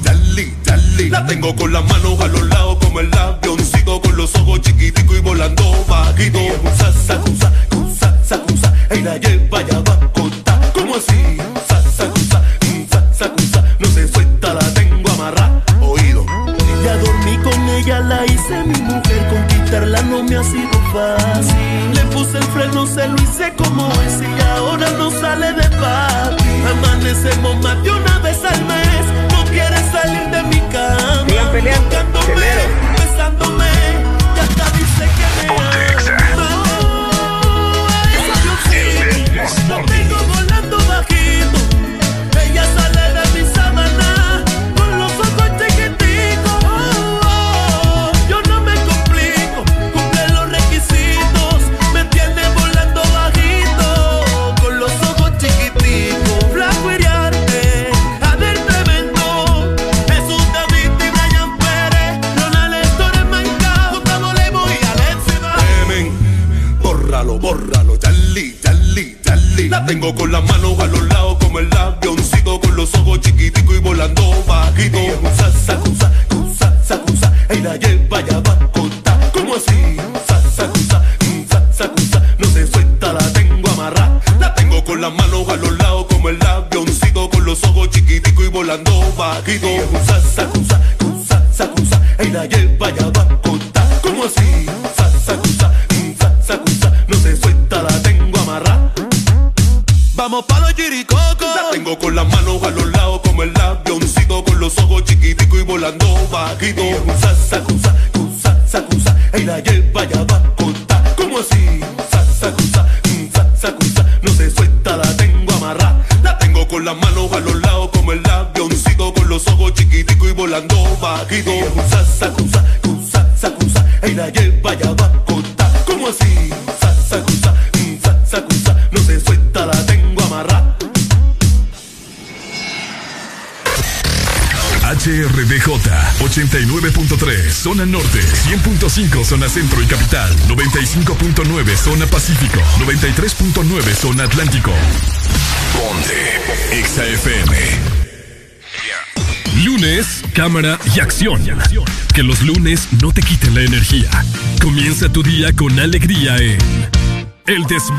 La tengo con las manos a los lados como el avioncito con los ojos chiquitico y volando bajito. Sa, sa, sa, sa, sa, sa, y la lleva ya va a contar. ¿Cómo así? Sa, sa, no se suelta, la tengo amarrada. Oído. Ya dormí con ella, la hice mi mujer, conquistarla no me ha sido fácil. Le puse el freno, se lo hice como es y ahora no sale de paz. Amanecemos más de una vez al mes, salir de mi cama. Sigan peleando, Tocándome, besándome, La tengo con las manos a los lados como el avioncito con los ojos chiquitico y volando bajito. Sa, sa, sa, sa, sa, sa, y la lleva ya va a. ¿Cómo así? Sa, sa, sa, sa, sa, sa, no se suelta, la tengo amarrada. La tengo con las manos a los lados como el avioncito con los ojos chiquitico y volando bajito. Sa, sa, sa, sa, sa, sa, y la lleva ya va a. ¿Cómo así? Bajito. Sa, Zona Norte 100.5 Zona Centro y Capital 95.9 Zona Pacífico 93.9 Zona Atlántico Ponte Exa FM Lunes, cámara y acción. Que los lunes no te quiten la energía. Comienza tu día con alegría en El This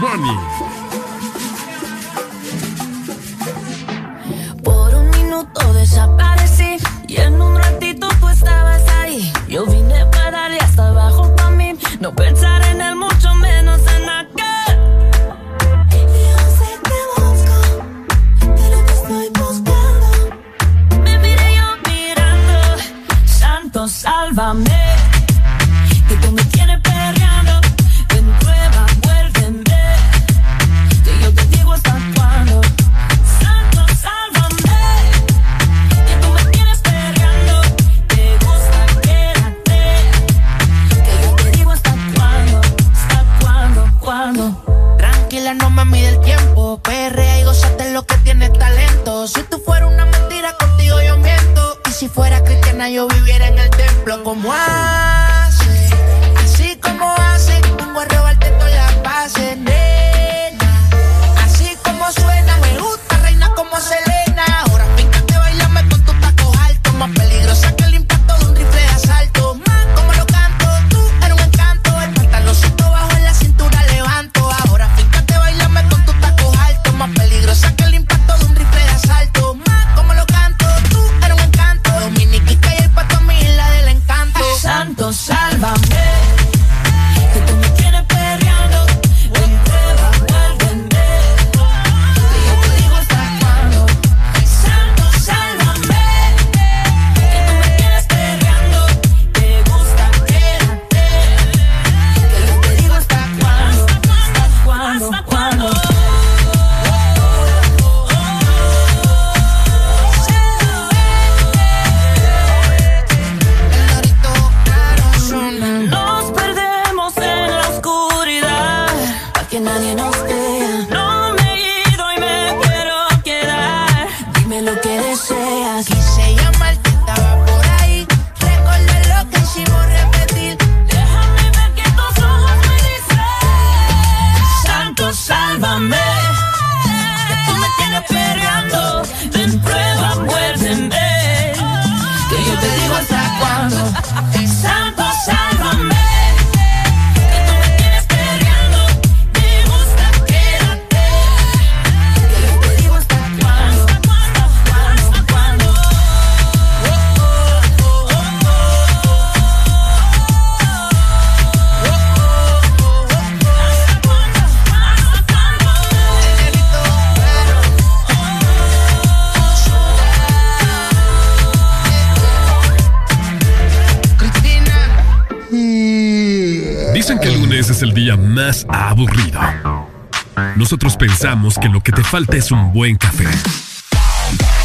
falta es un buen café.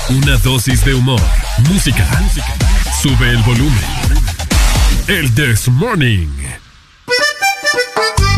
Una dosis de humor, música. Sube el volumen. El This Morning.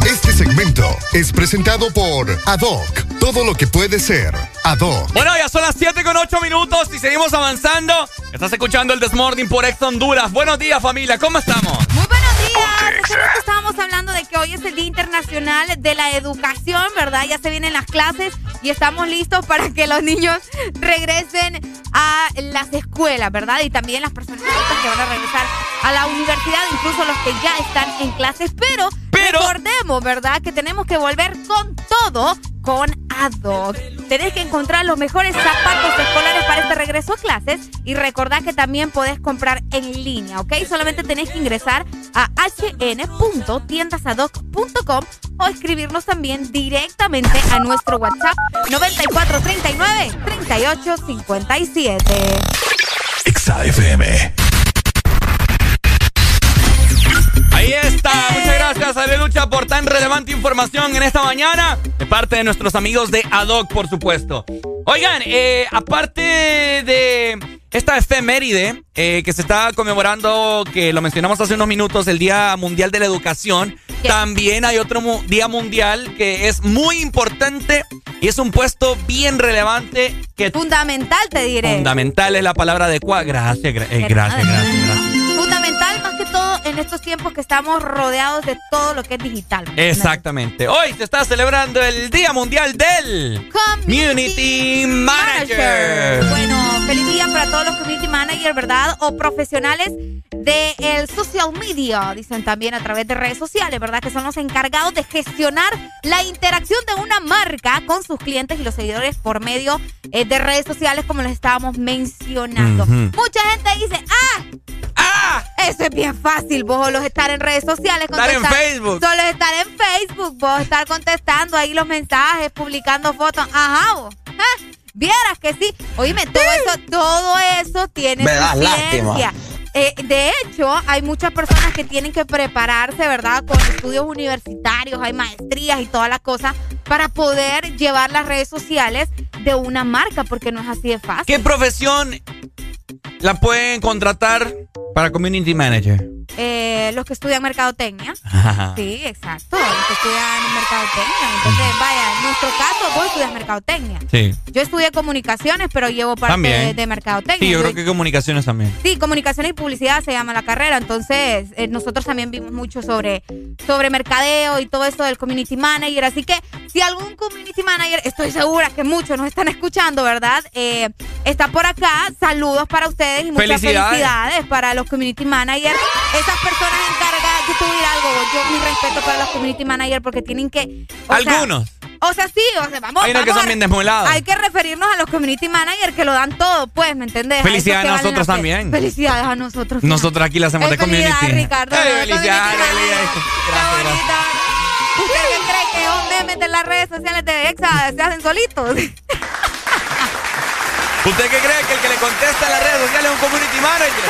Este segmento es presentado por Adoc. Todo lo que puede ser Adoc. Bueno, ya son las 7 con 8 minutos y seguimos avanzando. Estás escuchando el Desmorning por Ex Honduras. Buenos días, familia. ¿Cómo estamos? Muy buenos días. Estábamos hablando de que hoy es el Día Internacional de la Educación, ¿verdad? Ya se vienen las clases y estamos listos para que los niños regresen a las escuelas, ¿verdad? Y también las personas que van a regresar a la universidad, incluso los que ya están en clases. Pero, recordemos, ¿verdad? Que tenemos que volver con todo con Adoc. Tenés que encontrar los mejores zapatos escolares para este regreso a clases y recordad que también podés comprar en línea, ¿ok? Solamente tenés que ingresar a hn.tiendasadoc.com o escribirnos también directamente a nuestro WhatsApp 9439-3857. XAFM. Ahí está. Muchas gracias a Lucha por tan relevante información en esta mañana. De parte de nuestros amigos de Adoc, por supuesto. Oigan, eh, aparte de esta efeméride eh, que se está conmemorando, que lo mencionamos hace unos minutos, el Día Mundial de la Educación, también hay otro mu- día mundial que es muy importante y es un puesto bien relevante que... Fundamental, te diré. Fundamental es la palabra adecuada. Gracias, gra- eh, gracias, gracias, gracias. En estos tiempos que estamos rodeados de todo lo que es digital. Exactamente. Hoy se está celebrando el Día Mundial del Community Manager. Bueno, feliz día para todos los community managers, ¿verdad? O profesionales del social media, dicen también a través de redes sociales, ¿verdad? Que son los encargados de gestionar la interacción de una marca con sus clientes y los seguidores por medio eh, de redes sociales, como les estábamos mencionando. Mucha gente dice, ¡ah! ¡ah! Eso es bien fácil, vos solo estar en redes sociales. Estar en Facebook. Solo estar en Facebook, vos estar contestando ahí los mensajes, publicando fotos. Ajá, vos. Ah, Vieras que sí. Oíme, todo eso, todo eso tiene Me su da lástima. ciencia. Eh, de hecho, hay muchas personas que tienen que prepararse, ¿verdad? Con estudios universitarios, hay maestrías y toda la cosa para poder llevar las redes sociales de una marca, porque no es así de fácil. ¿Qué profesión la pueden contratar para Community Manager? Eh, los que estudian mercadotecnia. Sí, exacto. Los que estudian mercadotecnia. Entonces, vaya, en nuestro caso, vos estudias mercadotecnia. Sí. Yo estudié comunicaciones, pero llevo parte de, de mercadotecnia. Sí, yo creo que comunicaciones también. Sí, comunicaciones y publicidad se llama la carrera. Entonces, eh, nosotros también vimos mucho sobre, sobre mercadeo y todo esto del community manager. Así que, si algún community manager, estoy segura que muchos nos están escuchando, ¿verdad? Eh, está por acá. Saludos para ustedes y muchas Felicidades. felicidades para los community managers. Esas personas encargadas, yo te voy a decir algo, yo mi respeto para los community managers porque tienen que. o sea, Algunos. o sea, sí, o sea, vamos. Hay unos que son bien desmolados. Hay que referirnos a los community managers que lo dan todo, pues, ¿me entendés? Felicidades a nosotros también. Felicidades a nosotros. Nosotros aquí la hacemos de felicidades, community. Ricardo. De felicidades, felicidades. Gracias, gracias. ¿Usted qué cree que son memes de las redes sociales de EXA se hacen solitos? ¿Usted qué cree que el que le contesta en las redes sociales es un community manager?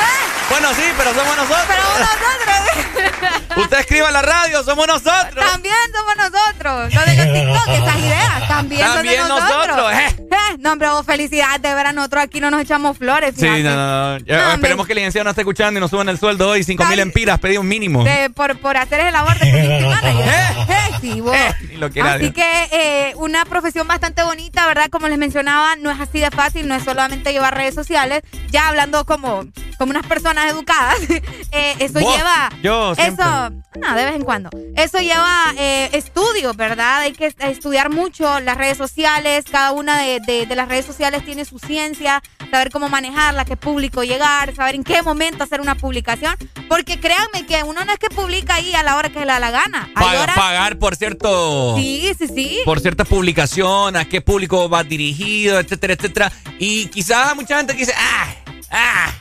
Bueno, sí, pero somos nosotros. Pero nosotros. Usted escriba en la radio, somos nosotros. También somos nosotros. Lo de los TikTok, esas ideas, también, También son de nosotros. nosotros, eh. Eh, no, hombre, vos felicidades, de ver a nosotros aquí no nos echamos flores. Sí, no, no, no. esperemos que el licenciado no esté escuchando y nos suban el sueldo hoy. Cinco mil empiras, pedí un mínimo. por, por hacer el labor de community manager. Eh, sí, vos. Eh, así que una profesión bastante bonita, ¿verdad? Como les mencionaba, no es así de fácil, no es solamente llevar redes sociales. Ya hablando como, como unas personas educadas, eso lleva... Yo siempre. Eso, no, de vez en cuando. Eso lleva estudio, ¿verdad? Hay que estudiar mucho las redes sociales, cada una de, de, las redes sociales tiene su ciencia, saber cómo manejarla, qué público llegar, saber en qué momento hacer una publicación. Porque créanme que uno no es que publica ahí a la hora que le da la gana. Pagar por cierto. Sí, sí, sí. Por cierta publicación, a qué público va dirigido, etcétera, etcétera. Y quizás mucha gente dice, ah, ah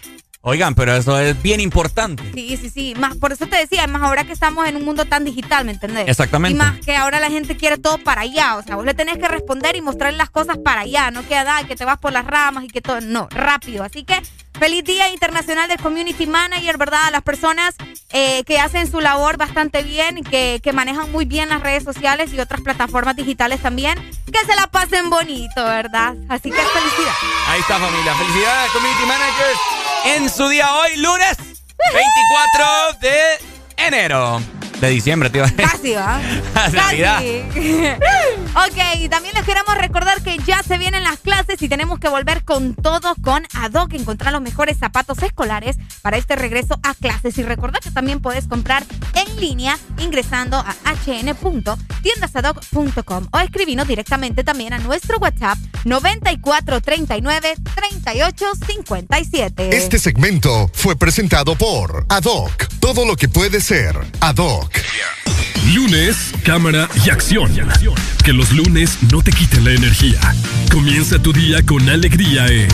Oigan, pero eso es bien importante. Sí, sí, sí. Más, por eso te decía, más ahora que estamos en un mundo tan digital, ¿me entendés? Exactamente. Y más que ahora la gente quiere todo para allá. O sea, vos le tenés que responder y mostrarle las cosas para allá. No queda que te vas por las ramas y que todo. No, rápido. Así que Feliz Día Internacional del Community Manager, ¿verdad? A las personas eh, que hacen su labor bastante bien, que, que manejan muy bien las redes sociales y otras plataformas digitales también, que se la pasen bonito, ¿verdad? Así que felicidad. Ahí está familia, felicidades Community Managers en su día hoy, lunes 24 de enero. De diciembre, tío. Casi, ¿va? Casi. ok, y también les queremos recordar que ya se vienen las clases y tenemos que volver con todo con Adoc. Encontrar los mejores zapatos escolares para este regreso a clases. Y recordar que también puedes comprar en línea ingresando a hn.tiendasadoc.com o escribinos directamente también a nuestro WhatsApp 9439 3857. Este segmento fue presentado por Adoc. Todo lo que puede ser Adoc. Lunes, cámara y acción. Que los lunes no te quiten la energía. Comienza tu día con alegría en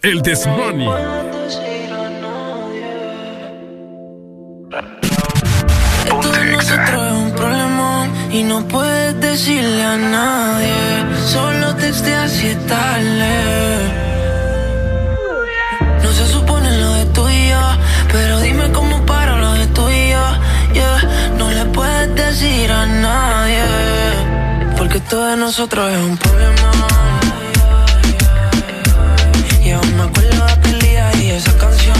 El Desmoney. Esto un problema y no puedes decirle a nadie. Solo te esté así tarde. No se supone lo de tuyo, pero dime cómo para lo de tuyo no le puedes decir a nadie. Porque todo de nosotros es un problema. Esa canción.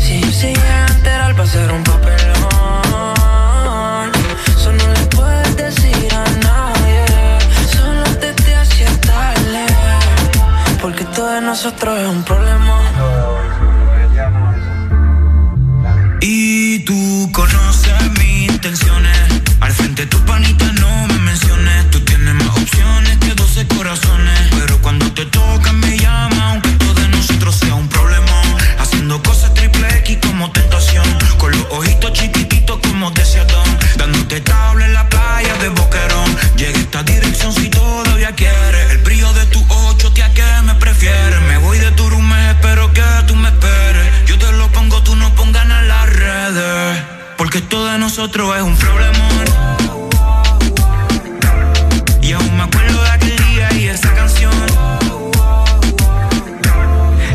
Si yo se llega a enterar, va a ser un papelón. Solo no le puedes decir a nadie. Solo te te tarde. Porque todo de nosotros es un problema. Y tú conoces mis intenciones. Al frente de tu panita no me menciones. Tú tienes más opciones que 12 corazones. Como tentación. Con los ojitos chiquititos como deseadón. Dándote tabla en la playa de Boquerón. Llega esta dirección si todavía quieres. El brillo de tu ocho, tía, que me prefieres. Me voy de tu room, espero que tú me esperes. Yo te lo pongo, tú no pongas en las redes. Porque todo de nosotros es un problema. Y aún me acuerdo de aquel día y esa canción.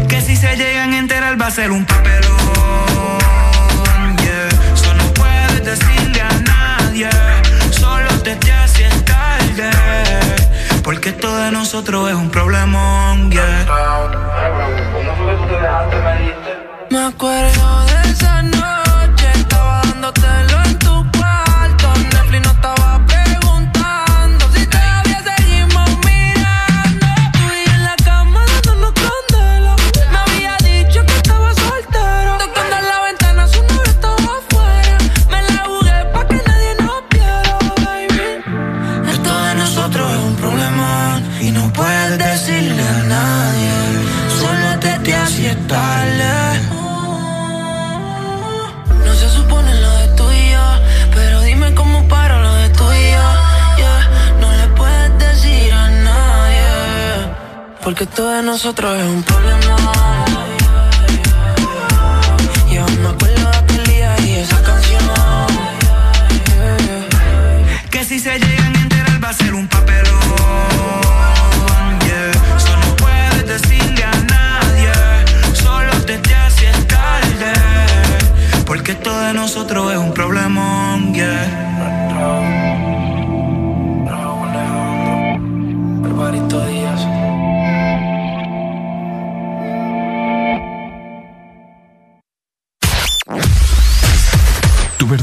Que si se llegan a enterar va a ser un papelón. Porque todo de nosotros es un problemón. Yeah. Me acuerdo de esa noche, estaba dándotelo porque todo de nosotros es un problema.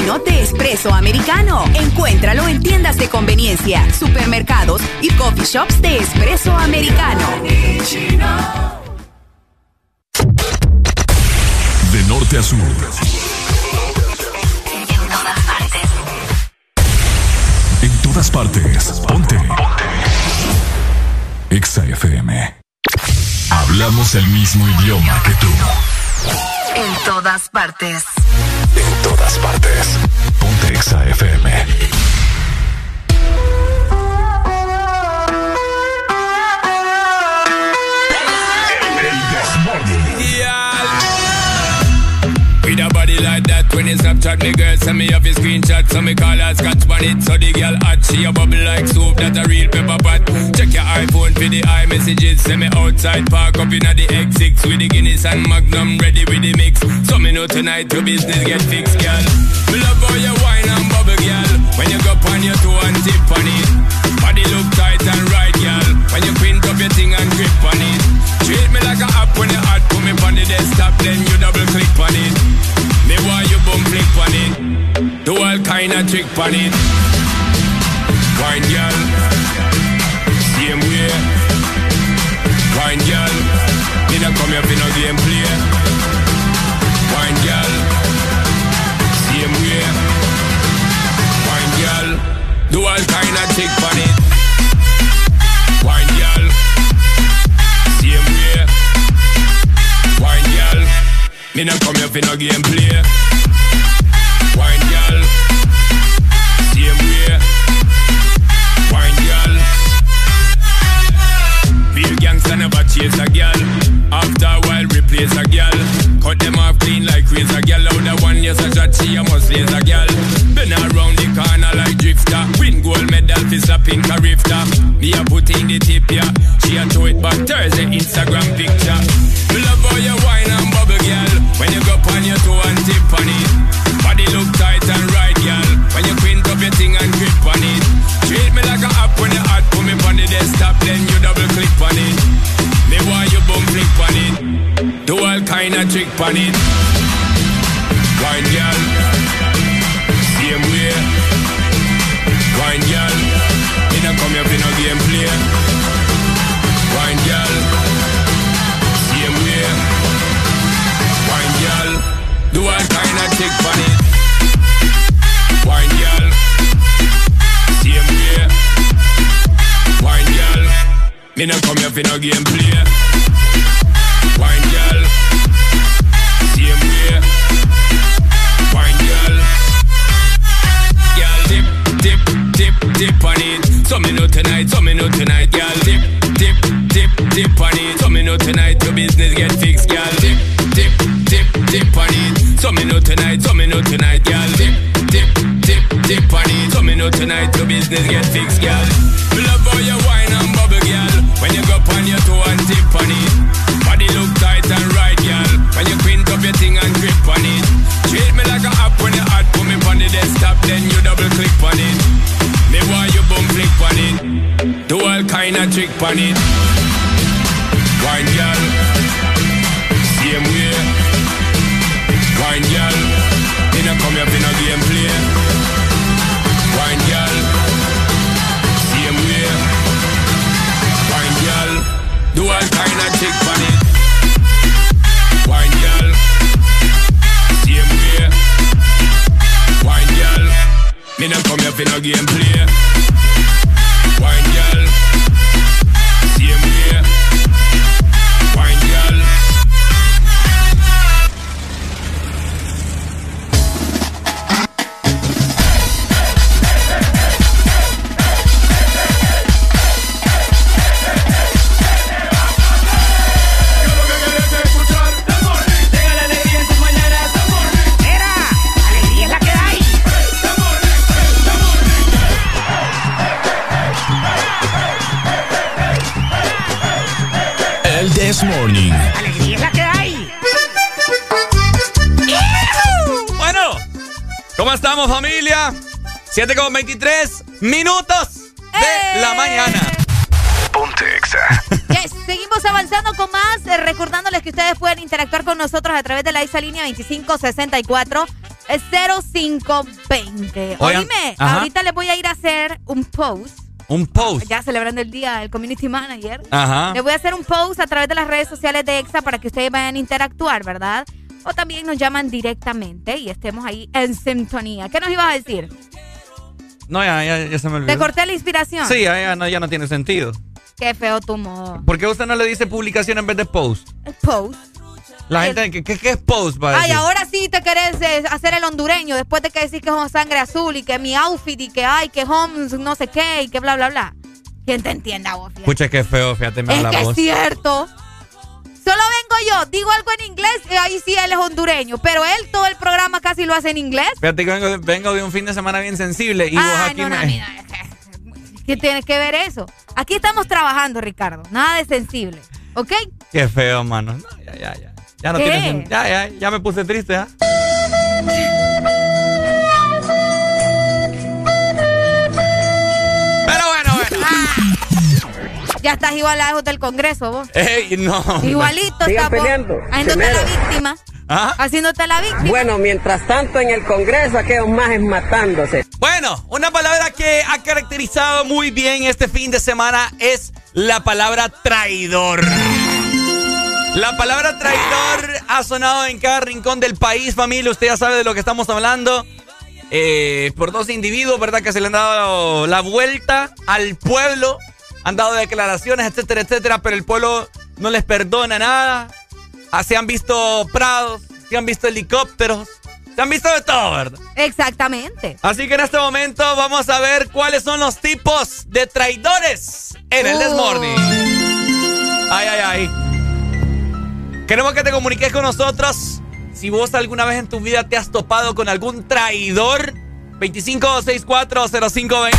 Granichino de espresso americano. Encuéntralo en tiendas de conveniencia, supermercados y coffee shops de espresso americano. De norte a sur. En todas partes. Ponte. Ponte. Exa FM. Hablamos el mismo idioma que tú. En todas partes. En todas partes. Ponte Exa FM. When you Snapchat me girl send me off your screenshot So me call her scotch on it. So the girl hot She a bubble like soup That a real pepper pot. Check your iPhone for the iMessages Send me outside park up in the X6 With the Guinness and Magnum ready with the mix. So me know tonight your business get fixed girl. Me love how you wine and bubble girl. When you go on your toe and tip on it. Body look tight and right girl. When you print up your thing and grip on it. Treat me like a app when you hot Put me on the desktop then you double Do all kind of trick on it. Wine girl Same way. Wine girl Me not come here for no game play Wine girl Same way. Wine girl Do all kind of trick on it. Wine girl Same way. Wine girl me not come here for no game play. Chase a girl. After a while replace a girl. Cut them off clean like razor girl. Out the one yes a shot she a must laser girl. Been around the corner like drifter. Win gold medal for slapping a rifter. Me a put in the tip yeah. She a throw it back Thursday Instagram picture. Love how you wine and bubble girl. When you go on your toe and tip on it. Kind of trick on it. Wine girl. Same way. Wine girl. Me not come here for no game play. Wine girl. Same way. Wine girl. Do all kind of trick on it. Wine girl. Same way. Wine girl. Me not come here for no game play. So me know tonight, girl. Dip, dip, dip, dip on it. So me know tonight your business get fixed, girl. Dip, dip, dip, dip on it. So me know tonight, so me know tonight, girl. Dip, dip, dip, dip on it. So me know tonight your business get fixed, girl. Me love how you wine and bubble, girl. When you go on your toe and tip on it. Body look tight trick pan it. Wine girl, same way. Wine girl, you know come up in a game play. Wine girl, same way. Wine girl, do all kind of trick pan it. Wine girl, same way. Wine girl, me not come up in a game play. This Morning. Alegría es la que hay. Bueno, ¿cómo estamos familia? 7 con 23 minutos de la mañana. Ponte Exa. Yes, seguimos avanzando con más, eh, recordándoles que ustedes pueden interactuar con nosotros a través de la ISA línea 2564 eh, 0520. Oigan, Oíme, ajá. ahorita les voy a ir a hacer un post, Un post. ya celebrando el día del Community Manager. Ajá. Les voy a hacer un post a través de las redes sociales de EXA para que ustedes vayan a interactuar, ¿verdad? O también nos llaman directamente y estemos ahí en sintonía. ¿Qué nos ibas a decir? No, ya, ya, ya se me olvidó. ¿Te corté la inspiración? Sí, ya, ya no, ya no tiene sentido. Qué feo tu modo. ¿Por qué usted no le dice publicación en vez de post? Post. La gente, ¿qué, qué, es post? Va a Ay, decir? ahora sí te querés eh, hacer el hondureño después de que decís que es sangre azul y que mi outfit y que ay, que Holmes no sé qué y que bla, bla, bla. ¿Quién te entienda vos? fíjate? Escucha qué feo, fíjate, me Es habla que es voz. cierto. Solo vengo yo, digo algo en inglés y ahí sí él es hondureño, pero él todo el programa casi lo hace en inglés. Fíjate que vengo, de- vengo de un fin de semana bien sensible y vos aquí no, no, me... mira, ¿Qué tiene que ver eso? Aquí estamos trabajando, Ricardo. Nada de sensible. ¿Ok? Qué feo, mano. No, ya, ya, ya. Ya no ¿Qué? tiene Ya, ya, ya me puse triste, ¿ah? Pero bueno, bueno. Ya estás igual lejos del Congreso, vos. Ey, no. Igualito Sigan está vos, peleando, Haciéndote la víctima. ¿Ah? Haciéndote la víctima. Bueno, mientras tanto en el Congreso aquellos majes matándose. Bueno, una palabra que ha caracterizado muy bien este fin de semana es la palabra traidor. La palabra traidor ha sonado en cada rincón del país, familia. Usted ya sabe de lo que estamos hablando. Eh, por dos individuos, ¿verdad? Que se le han dado la vuelta al pueblo. Han dado declaraciones, etcétera, etcétera. Pero el pueblo no les perdona nada. Ah, se han visto prados, se han visto helicópteros. Se han visto de todo, ¿verdad? Exactamente. Así que en este momento vamos a ver cuáles son los tipos de traidores en el Uh. Desmorning. Ay, ay, ay. Queremos que te comuniques con nosotros. Si vos alguna vez en tu vida te has topado con algún traidor, 25640520.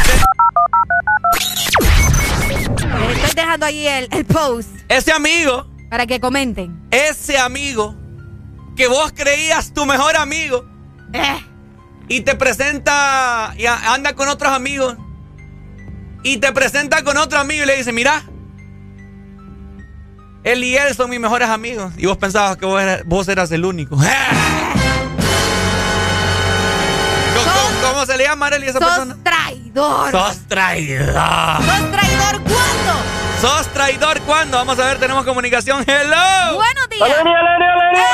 Les estoy dejando ahí el, el post Ese amigo, para que comenten. ese amigo que vos creías tu mejor amigo Eh, y te presenta y anda con otros amigos y te presenta con otro amigo y le dice, mira, él y él son mis mejores amigos. Y vos pensabas que vos eras, vos eras el único. ¿Cómo, cómo- cómo se le llama a él y esa sos persona? traidor. Sos traidor. ¿Sos traidor cuándo? ¿Sos traidor cuándo? Vamos a ver, tenemos comunicación. Hello. Buenos días. ¡Alegría, alegría, alegría!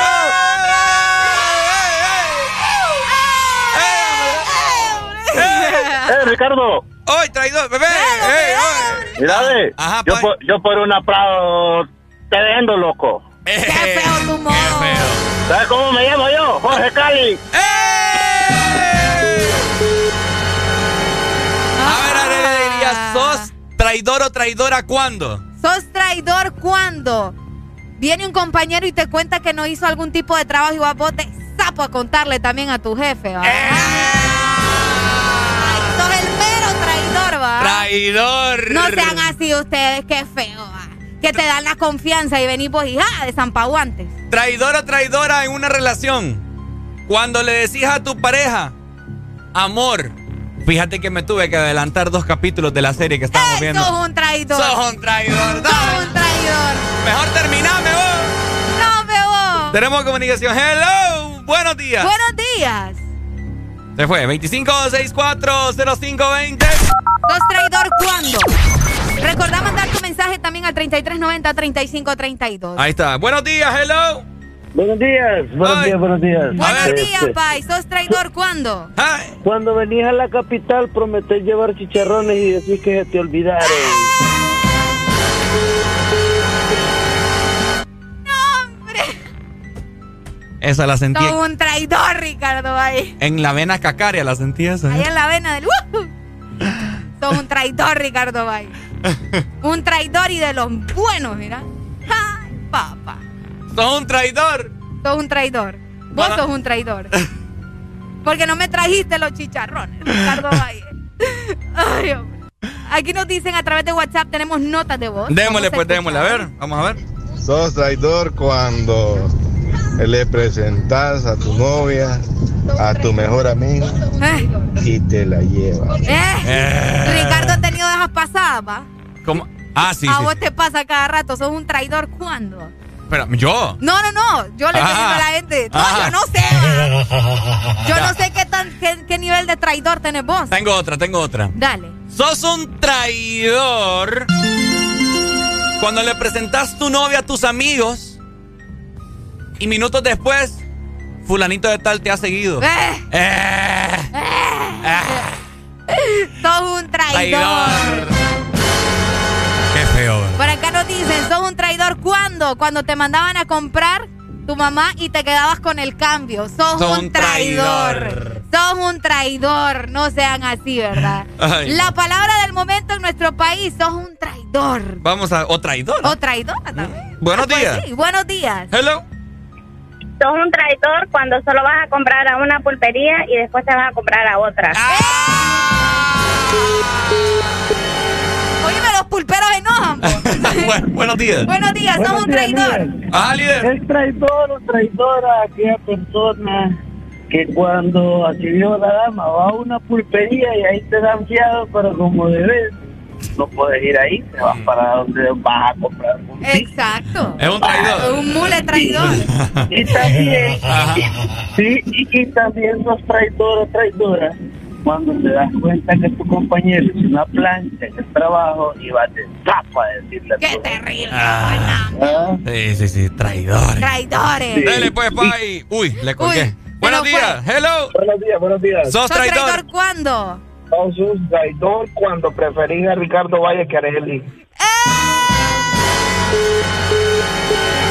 ¡Eh, Ricardo! ¡Hoy, traidor! ¡Bebé! ¡Ey, oy! Mira, ve, yo, pues. por, yo por una Prado te vendo, loco. Qué feo tu modo. ¿Sabes cómo me llamo yo? Jorge Cali. A ver, a ver, le diría, ¿sos traidor o traidora cuándo? ¿Sos traidor cuándo? Viene un compañero y te cuenta que no hizo algún tipo de trabajo y vas vos de sapo a contarle también a tu jefe, ¿va? Eh. Ay, sos el mero traidor, ¿va? Traidor. No sean así ustedes, qué feo, ¿va? Que te dan la confianza y venís vos y ¡ah! de zampaguantes. Traidor o traidora en una relación. Cuando le decís a tu pareja, amor, fíjate que me tuve que adelantar dos capítulos de la serie que estábamos ¡Ey, viendo. sos un traidor! Sos un traidor. ¡Sos un traidor! Mejor terminame vos. ¡No, me vos! Tenemos comunicación. Hello. Buenos días. Buenos días. Se fue. 25640520. ¿Sos traidor cuándo? Recordá mandar tu mensaje también al 3390-3532. Ahí está. Buenos días. Hello. Buenos días, buenos días, buenos días. Buenos Este, días, Pai. ¿Sos traidor cuándo? Cuando venís a la capital prometés llevar chicharrones y decís que se te olvidaron. Esa la sentí Sos un traidor, Ricardo, ahí. en la vena cacaria, la sentí esa. Ahí ¿eh? en la vena del... ¡Uh! Sos un traidor, Ricardo Bay. Un traidor y de los buenos, mira. Ay, papá. Sos un traidor. Sos un traidor. Vos sos un traidor. Porque no me trajiste los chicharrones, Ricardo Valle. Ay, hombre. Aquí nos dicen a través de WhatsApp, tenemos notas de voz. Démosle, pues, démosle. A ver, vamos a ver. Sos traidor cuando le presentas a tu novia, a tu mejor amigo Eh, y te la llevas. eh. Ricardo ha tenido esas pasadas, ¿va? ¿Cómo? Ah, sí, a sí. vos te pasa cada rato, sos un traidor, ¿cuándo? Espera, ¿yo? No, no, no, yo le estoy diciendo a la gente. No, Ah. yo no sé. va. Yo no sé qué, tan, qué, qué nivel de traidor tenés vos. Tengo otra, tengo otra. Dale. Sos un traidor cuando le presentas tu novia a tus amigos y minutos después, fulanito de tal te ha seguido. Eh, Eh, sos un traidor. traidor. Qué feo. Por acá nos dicen, sos un traidor ¿cuándo? Cuando te mandaban a comprar tu mamá y te quedabas con el cambio. Sos, Sos un traidor. traidor. Sos un traidor. No sean así, ¿verdad? Ay, La palabra del momento en nuestro país, sos un traidor. Vamos a. O traidor. O traidora también. Buenos Pues días. sí, buenos días. Hello. Sos un traidor cuando solo vas a comprar a una pulpería y después te vas a comprar a otra. Óyeme, los pulperos enojan. Bu- buenos días. buenos días, sos un traidor. Ah, líder. Es traidor o traidora aquella persona que cuando accedió la dama va a una pulpería y ahí te dan fiado, pero como debes, no puedes ir ahí, te vas para donde vas a comprar. Exacto. Es un traidor. Un mule traidor. Y también, sí, y, y también sos traidor o traidora cuando te das cuenta que tu compañero es una plancha en el trabajo y va de tapa a decirle Qué terrible. Ah, Ah, sí, sí, sí, traidor. Traidores. Dele pues, pay. Uy, le colgué. Uy, buenos días. Hello. Buenos días, buenos días. Sos ¿Sos traidor traidor. cuándo? Sos un traidor cuando preferís a Ricardo Valle que a Arely.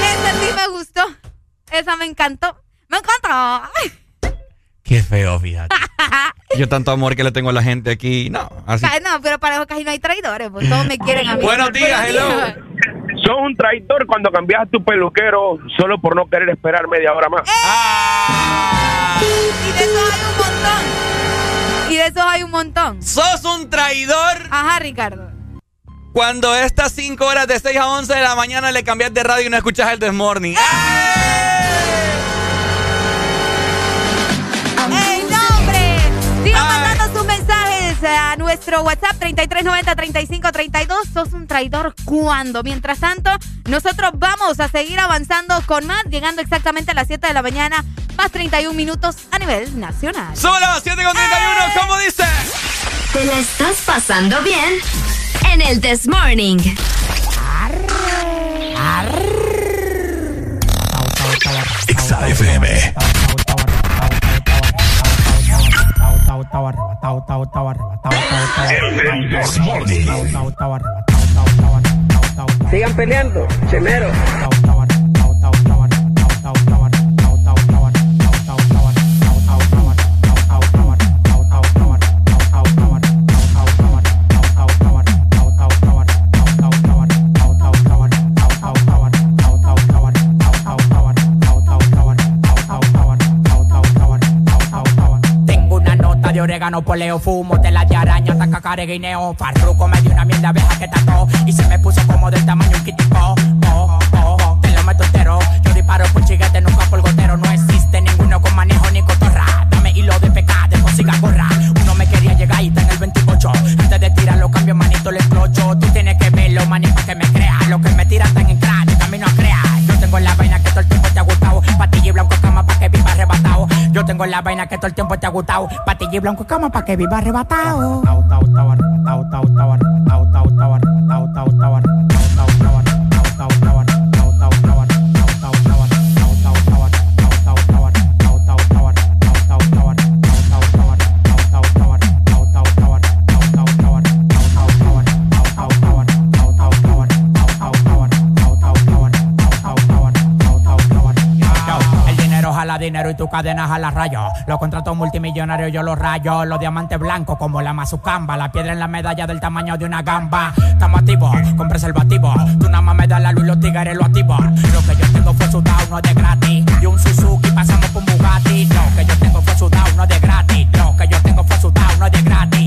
Esa sí me gustó. Esa me encantó. Me encantó. Qué feo, fíjate. Yo tanto amor que le tengo a la gente aquí. No, así. No, pero para eso casi no hay traidores. Pues todos me quieren a mí. Buenos días, hello. Sos un traidor cuando cambias a tu peluquero solo por no querer esperar media hora más. Ah. Y de esos hay un montón. Y de esos hay un montón. Sos un traidor Ajá, Ricardo. cuando estas 5 horas de 6 a 11 de la mañana le cambias de radio y no escuchas el Desmorning. ¡Ey, a nuestro WhatsApp 3390-3532. Sos un traidor cuando. Mientras tanto, nosotros vamos a seguir avanzando con más, llegando exactamente a las 7 de la mañana, más 31 minutos a nivel nacional. Solo 7 con 31, ¿cómo dice? ¿Te la estás pasando bien? En el This Morning. Exa FM. Sigan peleando, chemero. De orégano, poleo, fumo, tela de araña, taca, care, guineo, farruco, me dio una mierda abeja que tató y se me puso como del tamaño un kitipo. Oh, oh, oh, te lo meto entero. Yo disparo por chiguete, nunca por gotero. No existe ninguno con manejo ni cotorra. Dame hilo de pecado, consiga gorra. Uno me quería llegar y está en el 28. Antes de tirarlo, cambio manito, le explocho. Tú tienes que verlo, maní, pa' que me creas. Los que me tiran tan en crack, de camino a crear. Yo tengo la vaina que todo el tiempo te ha gustado. Patilla y blanco cama pa' que viva arrebatado. Tengo la vaina que todo el tiempo te ha gustado. Patilla y blanco cama pa' que viva arrebatado. Y tu cadenas a la rayo. Los contratos multimillonarios yo los rayo. Los diamantes blancos como la mazucamba. La piedra en la medalla del tamaño de una gamba. Estamos activos con preservativo. Tú nada más me das la luz y los tigres lo activo. Lo que yo tengo fue sudado, no de gratis. Y un Suzuki pasamos con Bugatti. Lo que yo tengo fue sudado, no de gratis. Lo que yo tengo fue sudado, no de gratis.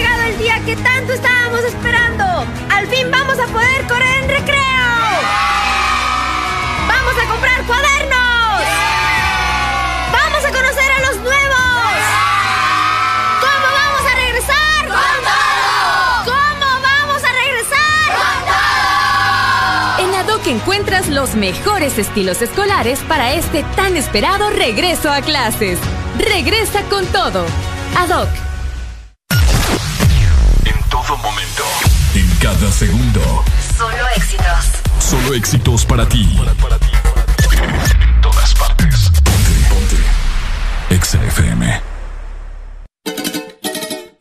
Que tanto estábamos esperando. Al fin vamos a poder correr en recreo. Vamos a comprar cuadernos. Vamos a conocer a los nuevos. ¿Cómo vamos a regresar? Con todo. ¿Cómo vamos a regresar? Con todo. En Adoc encuentras los mejores estilos escolares para este tan esperado regreso a clases. Regresa con todo. Adoc. Todo momento. En cada segundo. Solo éxitos. Solo éxitos para ti. En todas partes. Ponte, ponte. Exa FM.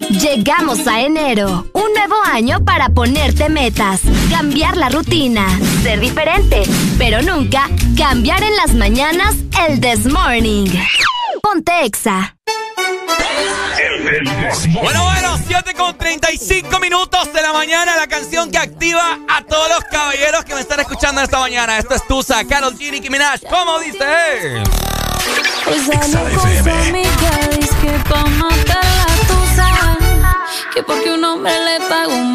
Llegamos a enero, un nuevo año para ponerte metas, cambiar la rutina, ser diferente, pero nunca cambiar en las mañanas el This Morning. Ponte Exa. Bueno, bueno, 7 con 35 minutos de la mañana, la canción que activa a todos los caballeros que me están escuchando esta mañana. Esto es Tusa, Carol G, Nicki Minaj. ¿Cómo dice? Que pa' matar la tusa Que porque un hombre le paga un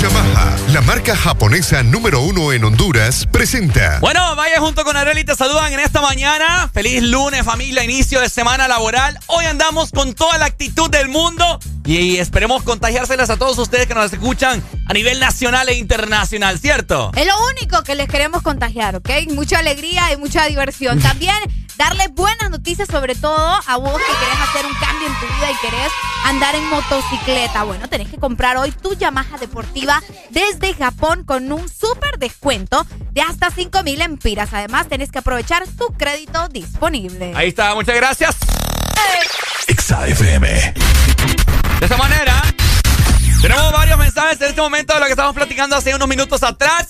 Yamaha, la marca japonesa número uno en Honduras, presenta. Bueno, vaya junto con Areli, te saludan en esta mañana. Feliz lunes, familia, inicio de semana laboral. Hoy andamos con toda la actitud del mundo y esperemos contagiárselas a todos ustedes que nos escuchan a nivel nacional e internacional, ¿cierto? Es lo único que les queremos contagiar, ¿ok? Mucha alegría y mucha diversión. También darles buenas noticias, sobre todo a vos que querés hacer un cambio en tu vida y querés andar en motocicleta. Bueno, tenés que comprar hoy tu Yamaha deportiva desde Japón con un súper descuento de hasta 5 mil empiras. Además, tenés que aprovechar tu crédito disponible. Ahí está, muchas gracias. XAFM. De esa manera, tenemos varios mensajes en este momento de lo que estamos platicando hace unos minutos atrás.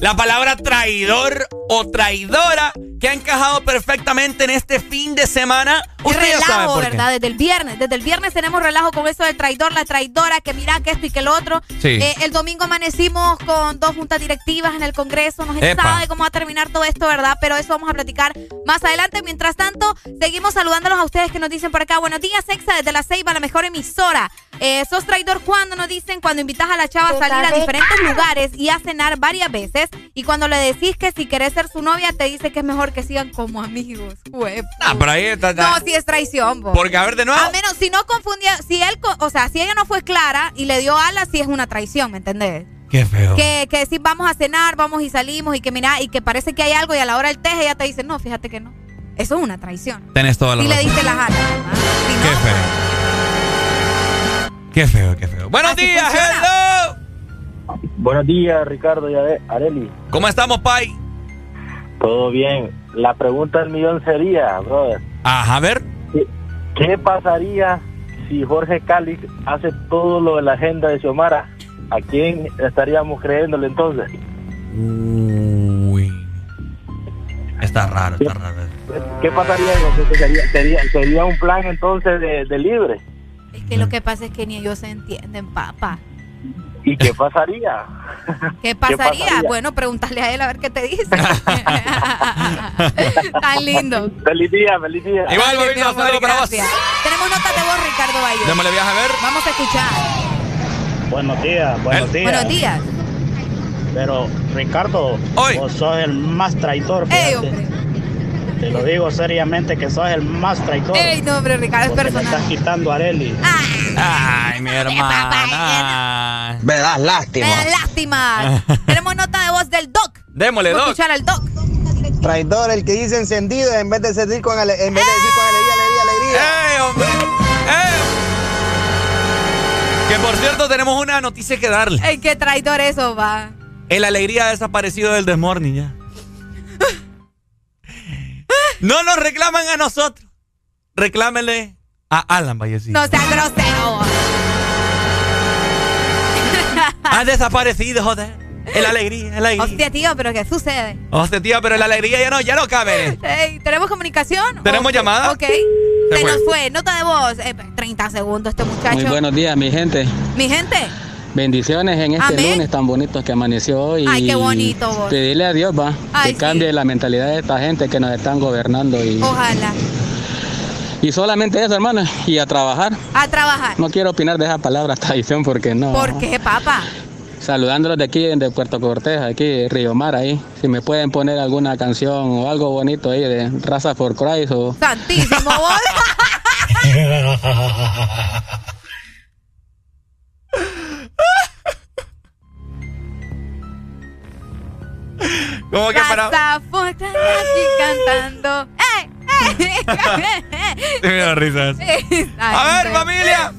La palabra traidor o traidora que ha encajado perfectamente en este fin de semana. Y Usted ya sabe relajo, por qué. ¿verdad? Desde el viernes. Desde el viernes tenemos relajo con eso del traidor, la traidora, que mira que esto y que lo otro. Sí. Eh, el domingo amanecimos con dos juntas directivas en el Congreso. No se sabe cómo va a terminar todo esto, ¿verdad? Pero eso vamos a platicar más adelante. Mientras tanto, seguimos saludándolos a ustedes que nos dicen por acá. Buenos días, Exa, desde la Ceiba, la mejor emisora. Eh, ¿Sos traidor cuando nos dicen? Cuando invitas a la chava a salir a diferentes lugares y a cenar varias veces. Y cuando le decís que si querés ser su novia, te dice que es mejor que sigan como amigos. Ah, por ahí está. está. no, sí es traición, bo. Porque, a ver, de nuevo. A menos, si no confundía, si él, o sea, si ella no fue clara y le dio alas, sí es una traición, ¿me entendés? Qué feo. Que, que si vamos a cenar, vamos y salimos y que mira, y que parece que hay algo y a la hora del teje ella te dice, no, fíjate que no. Eso es una traición. Tenés toda la Si le diste las alas. Si Qué no, feo. Qué feo, qué feo. Buenos Así días, funciona. hello. Buenos días, Ricardo y Are- Areli. ¿Cómo estamos, Pai? Todo bien. La pregunta del millón sería, brother, Ajá, a ver. ¿qué, qué pasaría si Jorge Cáliz hace todo lo de la agenda de Xiomara? ¿A quién estaríamos creyéndole entonces? Uy. Está raro, está raro. ¿Qué pasaría? Entonces, ¿Sería, sería, sería un plan entonces de, de libre? Es que lo que pasa es que ni ellos se entienden, papá. ¿Y qué pasaría? ¿Qué pasaría? pasaría? Bueno, pregúntale a él a ver qué te dice. Tan lindo. feliz día, feliz día. Igual, Dale, bonito, mi amor, saludo para vos. Tenemos notas de voz, Ricardo Bayo. Démosle viaje a ver. Vamos a escuchar. Buenos días, buenos días. Buenos días. Pero, Ricardo, Hoy. vos sos el más traidor. Ey, fíjate. hombre. Te lo digo seriamente que sos el más traidor. Ey, no, hombre, Ricardo, es porque me personal. estás quitando a Areli. Ay, mi hermana. Me das lástima. Me da lástima. Tenemos nota de voz del Doc. Démosle, Doc. escuchar al Doc. Traidor, el que dice encendido en vez de decir con, ale- en vez de decir con alegría, alegría, alegría. ¡Ey, hombre! ¡Ey! Que por cierto, tenemos una noticia que darle. Ey, qué traidor eso, va. El alegría ha desaparecido del desmorning ya. No nos reclaman a nosotros. Reclámenle a Alan Vallecillo. No seas grosero. Ha desaparecido, joder. El alegría, el alegría. Hostia, tío, pero ¿qué sucede? Hostia, tía, pero la alegría ya no, ya no cabe. ¿Tenemos comunicación? ¿Tenemos Ok, llamada? Ok. Se Se fue. nos fue. Nota de voz. Eh, 30 segundos este muchacho. Muy buenos días, mi gente. Mi gente. Bendiciones en este Amén. lunes tan bonito que amaneció hoy. Ay, qué y bonito, vos. Pedirle a Dios, va, Ay, que cambie la mentalidad de esta gente que nos están gobernando. Y, Ojalá. y solamente eso, hermano, y a trabajar. A trabajar. No quiero opinar de esa palabra traición porque no. ¿Por qué, papá? Saludándolos de aquí, de Puerto Cortés, aquí, Río Mar, ahí. Si me pueden poner alguna canción o algo bonito ahí de Raza for Christ o... Santísimo, ¿Cómo que para.? Cantando. ¡Ey! Me da risas. A ver, familia.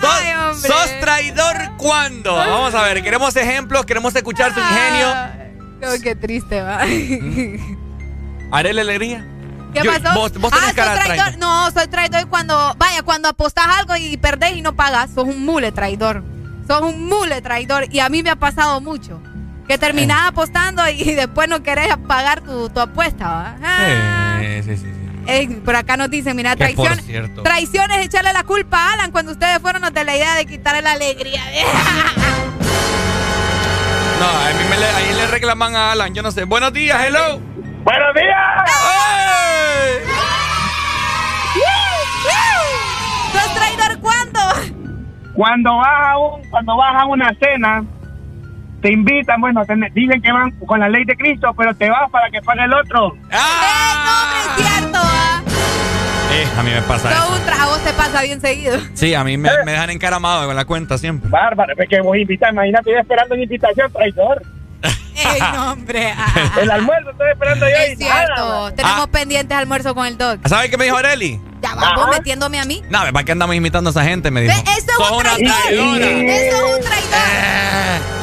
¿Sos, sos traidor cuándo? Vamos a ver, queremos ejemplos, queremos escuchar tu ingenio. Oh, qué triste, va. Haré la alegría. ¿Qué Yo- pasó? Vos, vos tenés ah, cara soy traidor. traidor. No, soy traidor cuando, vaya, cuando apostás algo y perdés y no pagas, sos un mule traidor. Sos un mule traidor. Y a mí me ha pasado mucho. Que terminás Eh. apostando y después no querés pagar tu, tu apuesta, ¿va? Ah. Sí, sí, sí. sí. Ey, por acá nos dicen, mira, traición, traición es echarle la culpa a Alan cuando ustedes fueron los de la idea de quitarle la alegría. No, a mí me le, ahí le reclaman a Alan, yo no sé. Buenos días, hello. ¡Buenos días! ¿Sos traidor cuándo? Cuando vas a un, cuando vas a una cena, te invitan, bueno, te- dicen que van con la ley de Cristo, pero te vas para que pague el otro. Ah. Es cierto, ¿ah? Eh, a mí me pasa Todo eso. un trago te pasa bien seguido. Sí, a mí me, me dejan encaramado con la cuenta siempre. Bárbaro, es que vos invitas, imagínate, yo esperando una invitación, traidor. Ey, no, hombre. ah. El almuerzo estoy esperando yo Es y nada. cierto. Tenemos pendientes almuerzo con el dog. ¿Sabes qué me dijo Areli? Ya vamos metiéndome a mí. No, ¿para qué andamos imitando a esa gente? Me dijo. Eso es un traidor. Eso es un traidor.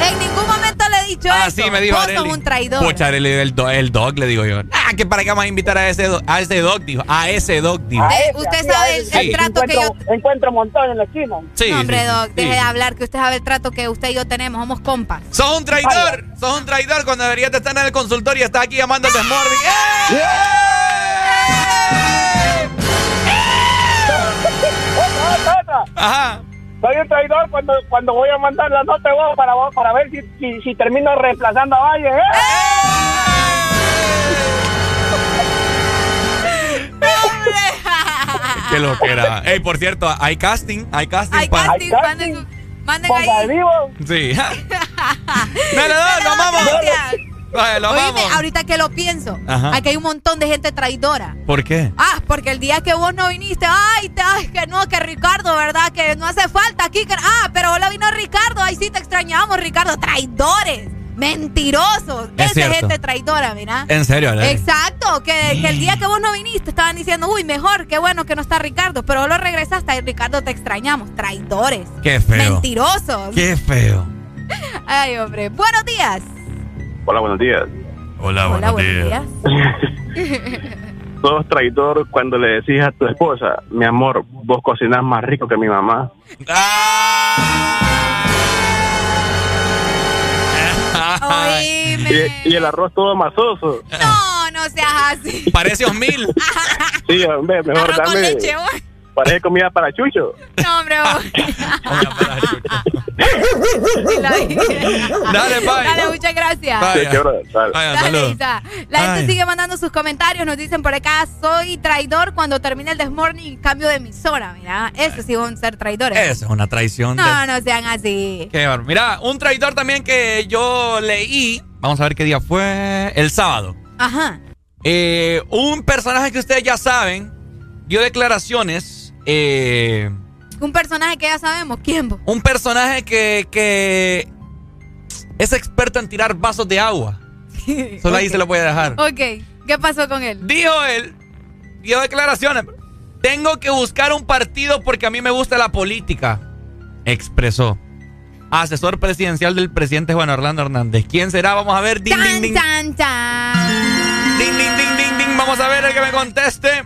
En ningún momento le he dicho Ah, eso. sí, me dijo Vos sos un traidor. Pucha, el, do- el dog, le digo yo. Ah, que para qué vamos a invitar a ese, do- a ese dog, dijo. A ese dog, dijo. Eh, usted sabe el, trato que yo... Encuentro, un montón en la esquina. Sí, no, hombre, sí. deje de hablar, que usted sabe el trato que usted y yo tenemos. Somos compas. Sos un traidor. Sos un traidor cuando deberías de estar en el consultorio y estás aquí llamando al desmorning. Ajá. Soy un traidor cuando, cuando voy a mandar la nota voz para, vos- para ver si, si, si termino reemplazando a Valle. ¿eh? Qué lo que era. Ey, por cierto, hay casting. Hay casting. Hay casting, manden, manden ahí. Sí. Dale, dale, lo amamos. Lo Oíme, ahorita que lo pienso, Ajá. aquí hay un montón de gente traidora. ¿Por qué? Ah, porque el día que vos no viniste, ay, te- ay, que no, que Ricardo, ¿verdad? Que no hace falta aquí. Que, ah, pero hola vino Ricardo, ay, sí te extrañamos, Ricardo. Traidores, mentirosos. Es Esa gente traidora, mira. En serio, Arely? Exacto, que, que el día que vos no viniste estaban diciendo, uy, mejor, qué bueno que no está Ricardo, pero vos lo regresaste y Ricardo te extrañamos. Traidores, Qué feo. mentirosos. Qué feo. Ay, hombre. Buenos días. Hola, buenos días. Hola, Hola, buenos días. Sos traidor cuando le decís a tu esposa, mi amor, vos cocinás más rico que mi mamá. Oíme. Y, y el arroz todo masoso. No, no seas así. Parece Osmil. Sí, hombre, mejor Arroz con dame. leche, vos. Parece comida para chucho. No, hombre. Dale, bye. Dale, muchas gracias. Sí, qué brother, dale. Dale, Isa. La gente sigue mandando sus comentarios. Nos dicen por acá, soy traidor cuando termine el desmorning y cambio de emisora. Mira, eso sí van a ser traidores. Eso es una traición. de- No, no sean así. Qué bárbaro. Mira, un traidor también que yo leí. Vamos a ver qué día fue. El sábado. Ajá. Eh, un personaje que ustedes ya saben dio declaraciones. Eh, Un personaje que ya sabemos. ¿Quién? vos? un personaje que, que es experto en tirar vasos de agua. Solo ahí se lo voy a dejar. Ok. ¿Qué pasó con él? Dijo él, dio declaraciones. Tengo que buscar un partido porque a mí me gusta la política. Expresó. Asesor presidencial del presidente Juan Orlando Hernández. ¿Quién será? Vamos a ver. Ding. Ding, ding, ding, ding, ding. Vamos a ver el que me conteste.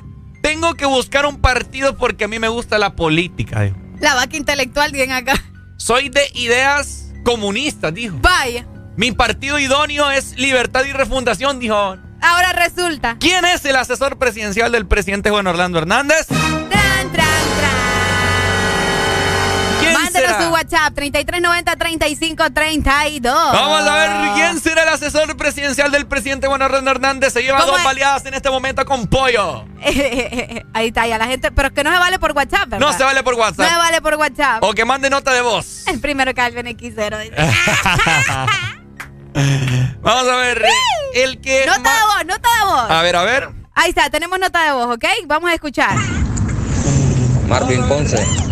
Tengo que buscar un partido porque a mí me gusta la política. dijo. La vaca intelectual, bien acá. Soy de ideas comunistas, dijo. Vaya. Mi partido idóneo es Libertad y Refundación, dijo. Ahora resulta. ¿Quién es el asesor presidencial del presidente Juan Orlando Hernández? Será? su WhatsApp 3390-3532. Vamos a ver quién será el asesor presidencial del presidente Juan Orlando Hernández. Se lleva ¿Cómo dos es? baleadas en este momento con pollo. Ahí está, ya la gente. Pero es que no se vale por WhatsApp, ¿verdad? No se vale por No se WhatsApp. vale por WhatsApp. O que mande nota de voz. El primero que X0. dice. Vamos a ver. El que. Nota de voz, nota de voz. A ver, a ver. Ahí está, tenemos nota de voz, ¿ok? Vamos a escuchar. Marvin Ponce. Chan,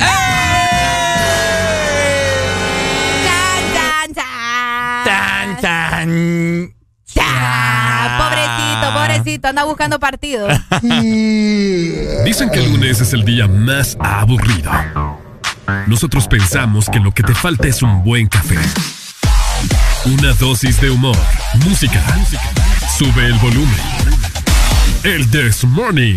Chan. Pobrecito, pobrecito, anda buscando partido. Dicen que el lunes es el día más aburrido. Nosotros pensamos que lo que te falta es un buen café. Una dosis de humor, música. Sube el volumen. El This Morning.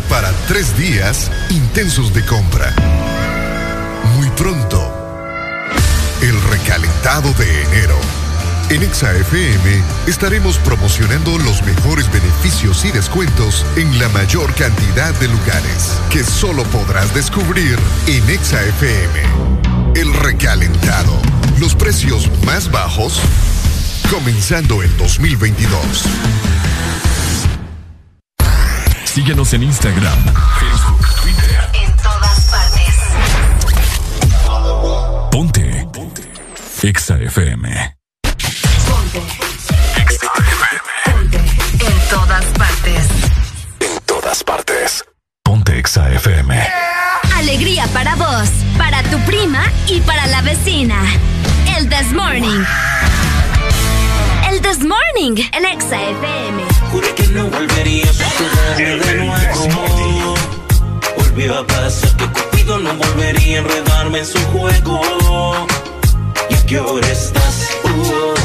Para tres días intensos de compra. Muy pronto, el recalentado de enero. En ExaFM estaremos promocionando los mejores beneficios y descuentos en la mayor cantidad de lugares que solo podrás descubrir en ExaFM. El recalentado. Los precios más bajos comenzando el 2022. Síguenos en Instagram, Facebook, Twitter. En todas partes. Ponte. Ponte. Exa FM. Ponte. Exa FM. Ponte. En todas partes. En todas partes. Ponte Exa FM. Alegría para vos, para tu prima y para la vecina. El This Morning. El This Morning, el Exa FM. Juré que no volverías a jugarme de nuevo. Volvió a pasar que Cupido no volvería a enredarme en su juego. ¿Y a qué hora estás? Uh -oh.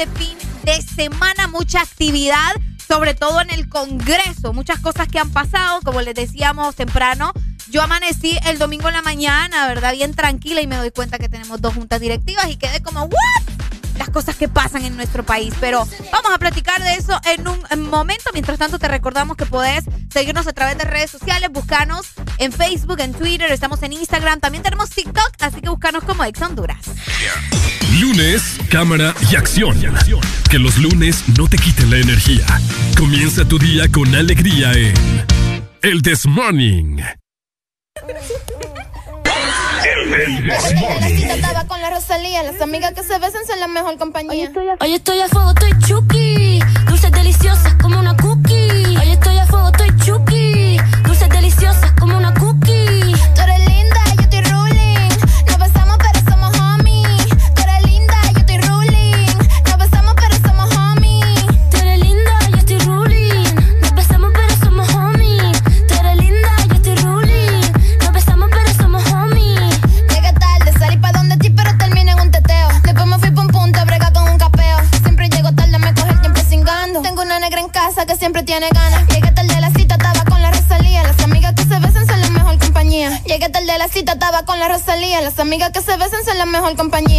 Este fin de semana, mucha actividad, sobre todo en el Congreso, muchas cosas que han pasado, como les decíamos temprano. Yo amanecí el domingo en la mañana, ¿verdad? Bien tranquila y me doy cuenta que tenemos dos juntas directivas y quedé como, ¿what? las cosas que pasan en nuestro país. Pero vamos a platicar de eso en un momento. Mientras tanto, te recordamos que podés seguirnos a través de redes sociales, buscanos en Facebook, en Twitter, estamos en Instagram, también tenemos TikTok, así que buscanos como Ex Honduras. Lunes, cámara y acción. Que los lunes no te quiten la energía. Comienza tu día con alegría en El This Morning. Estaba con la Rosalía, las amigas que se besan son la mejor compañía. Hoy estoy a fuego, estoy chuki. Dulces deliciosas como una cookie. Mejor compañía.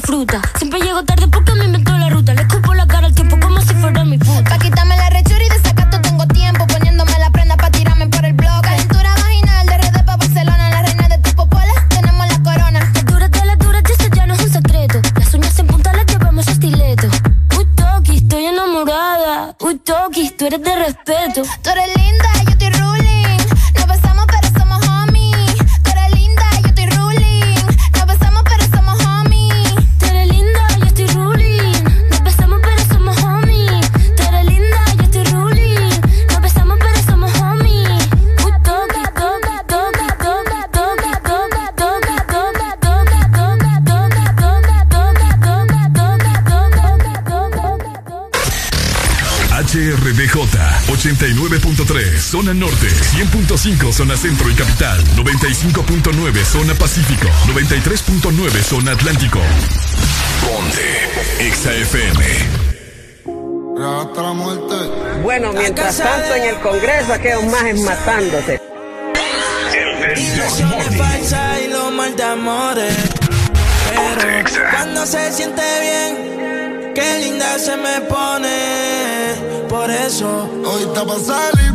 Fruta. Siempre llego tarde 100.5 Zona Centro y Capital, 95.9 Zona Pacífico, 93.9 Zona Atlántico. Ponte XAFM. Hasta la muerte. Bueno, mientras tanto en el Congreso aquellos majes matándose. Ilusiones falsas y lo mal de amores. Pero cuando se siente bien, qué linda se me pone. Por eso. Hoy está pa' salir,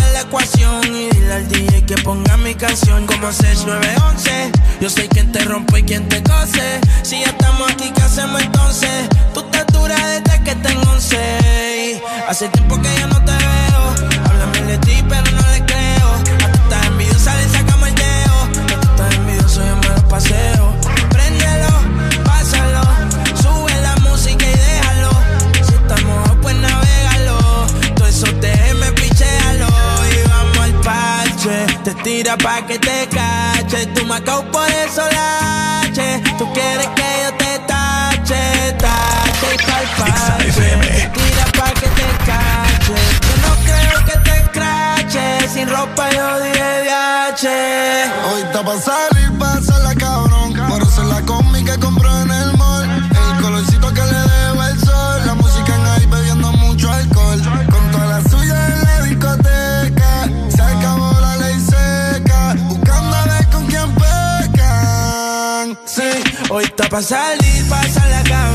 ecuación. Y dile al DJ que ponga mi canción como 6911. Yo soy quien te rompe y quien te cose. Si ya estamos aquí, ¿qué hacemos entonces? Tú te dura desde que tengo 11. Hace tiempo que yo no te veo. Te tira pa' que te cache. Tú me acabo por eso lache. Tú quieres que yo te tache, tache y pa'l parche. Te tira pa' que te cache. Yo no creo que te craches. sin ropa yo dije DH. Hoy está pa' salir, la hoy está pa' salir, la cabrón.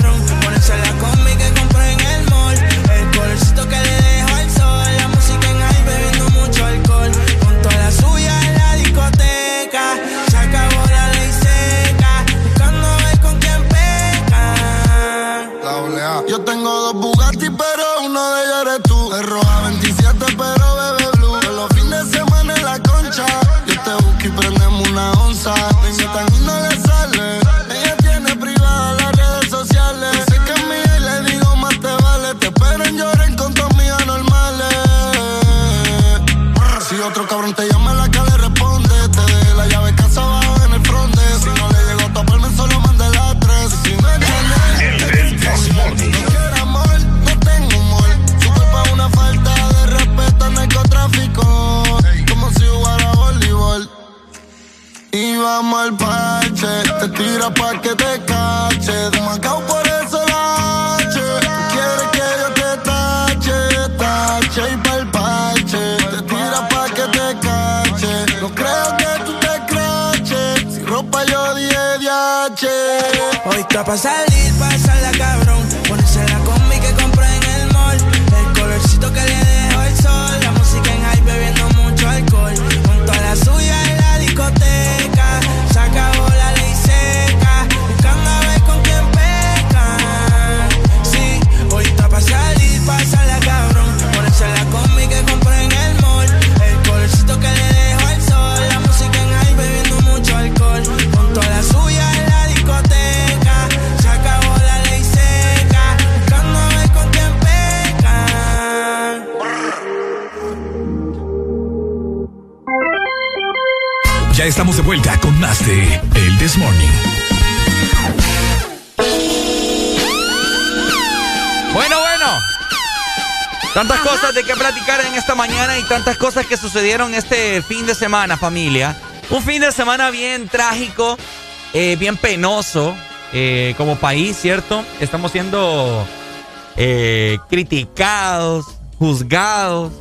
Está pa' salir, estamos de vuelta con más de El This Morning. Bueno, bueno. Tantas cosas de qué platicar en esta mañana y tantas cosas que sucedieron este fin de semana, familia. Un fin de semana bien trágico, eh, bien penoso eh, como país, ¿cierto? Estamos siendo eh, criticados, juzgados.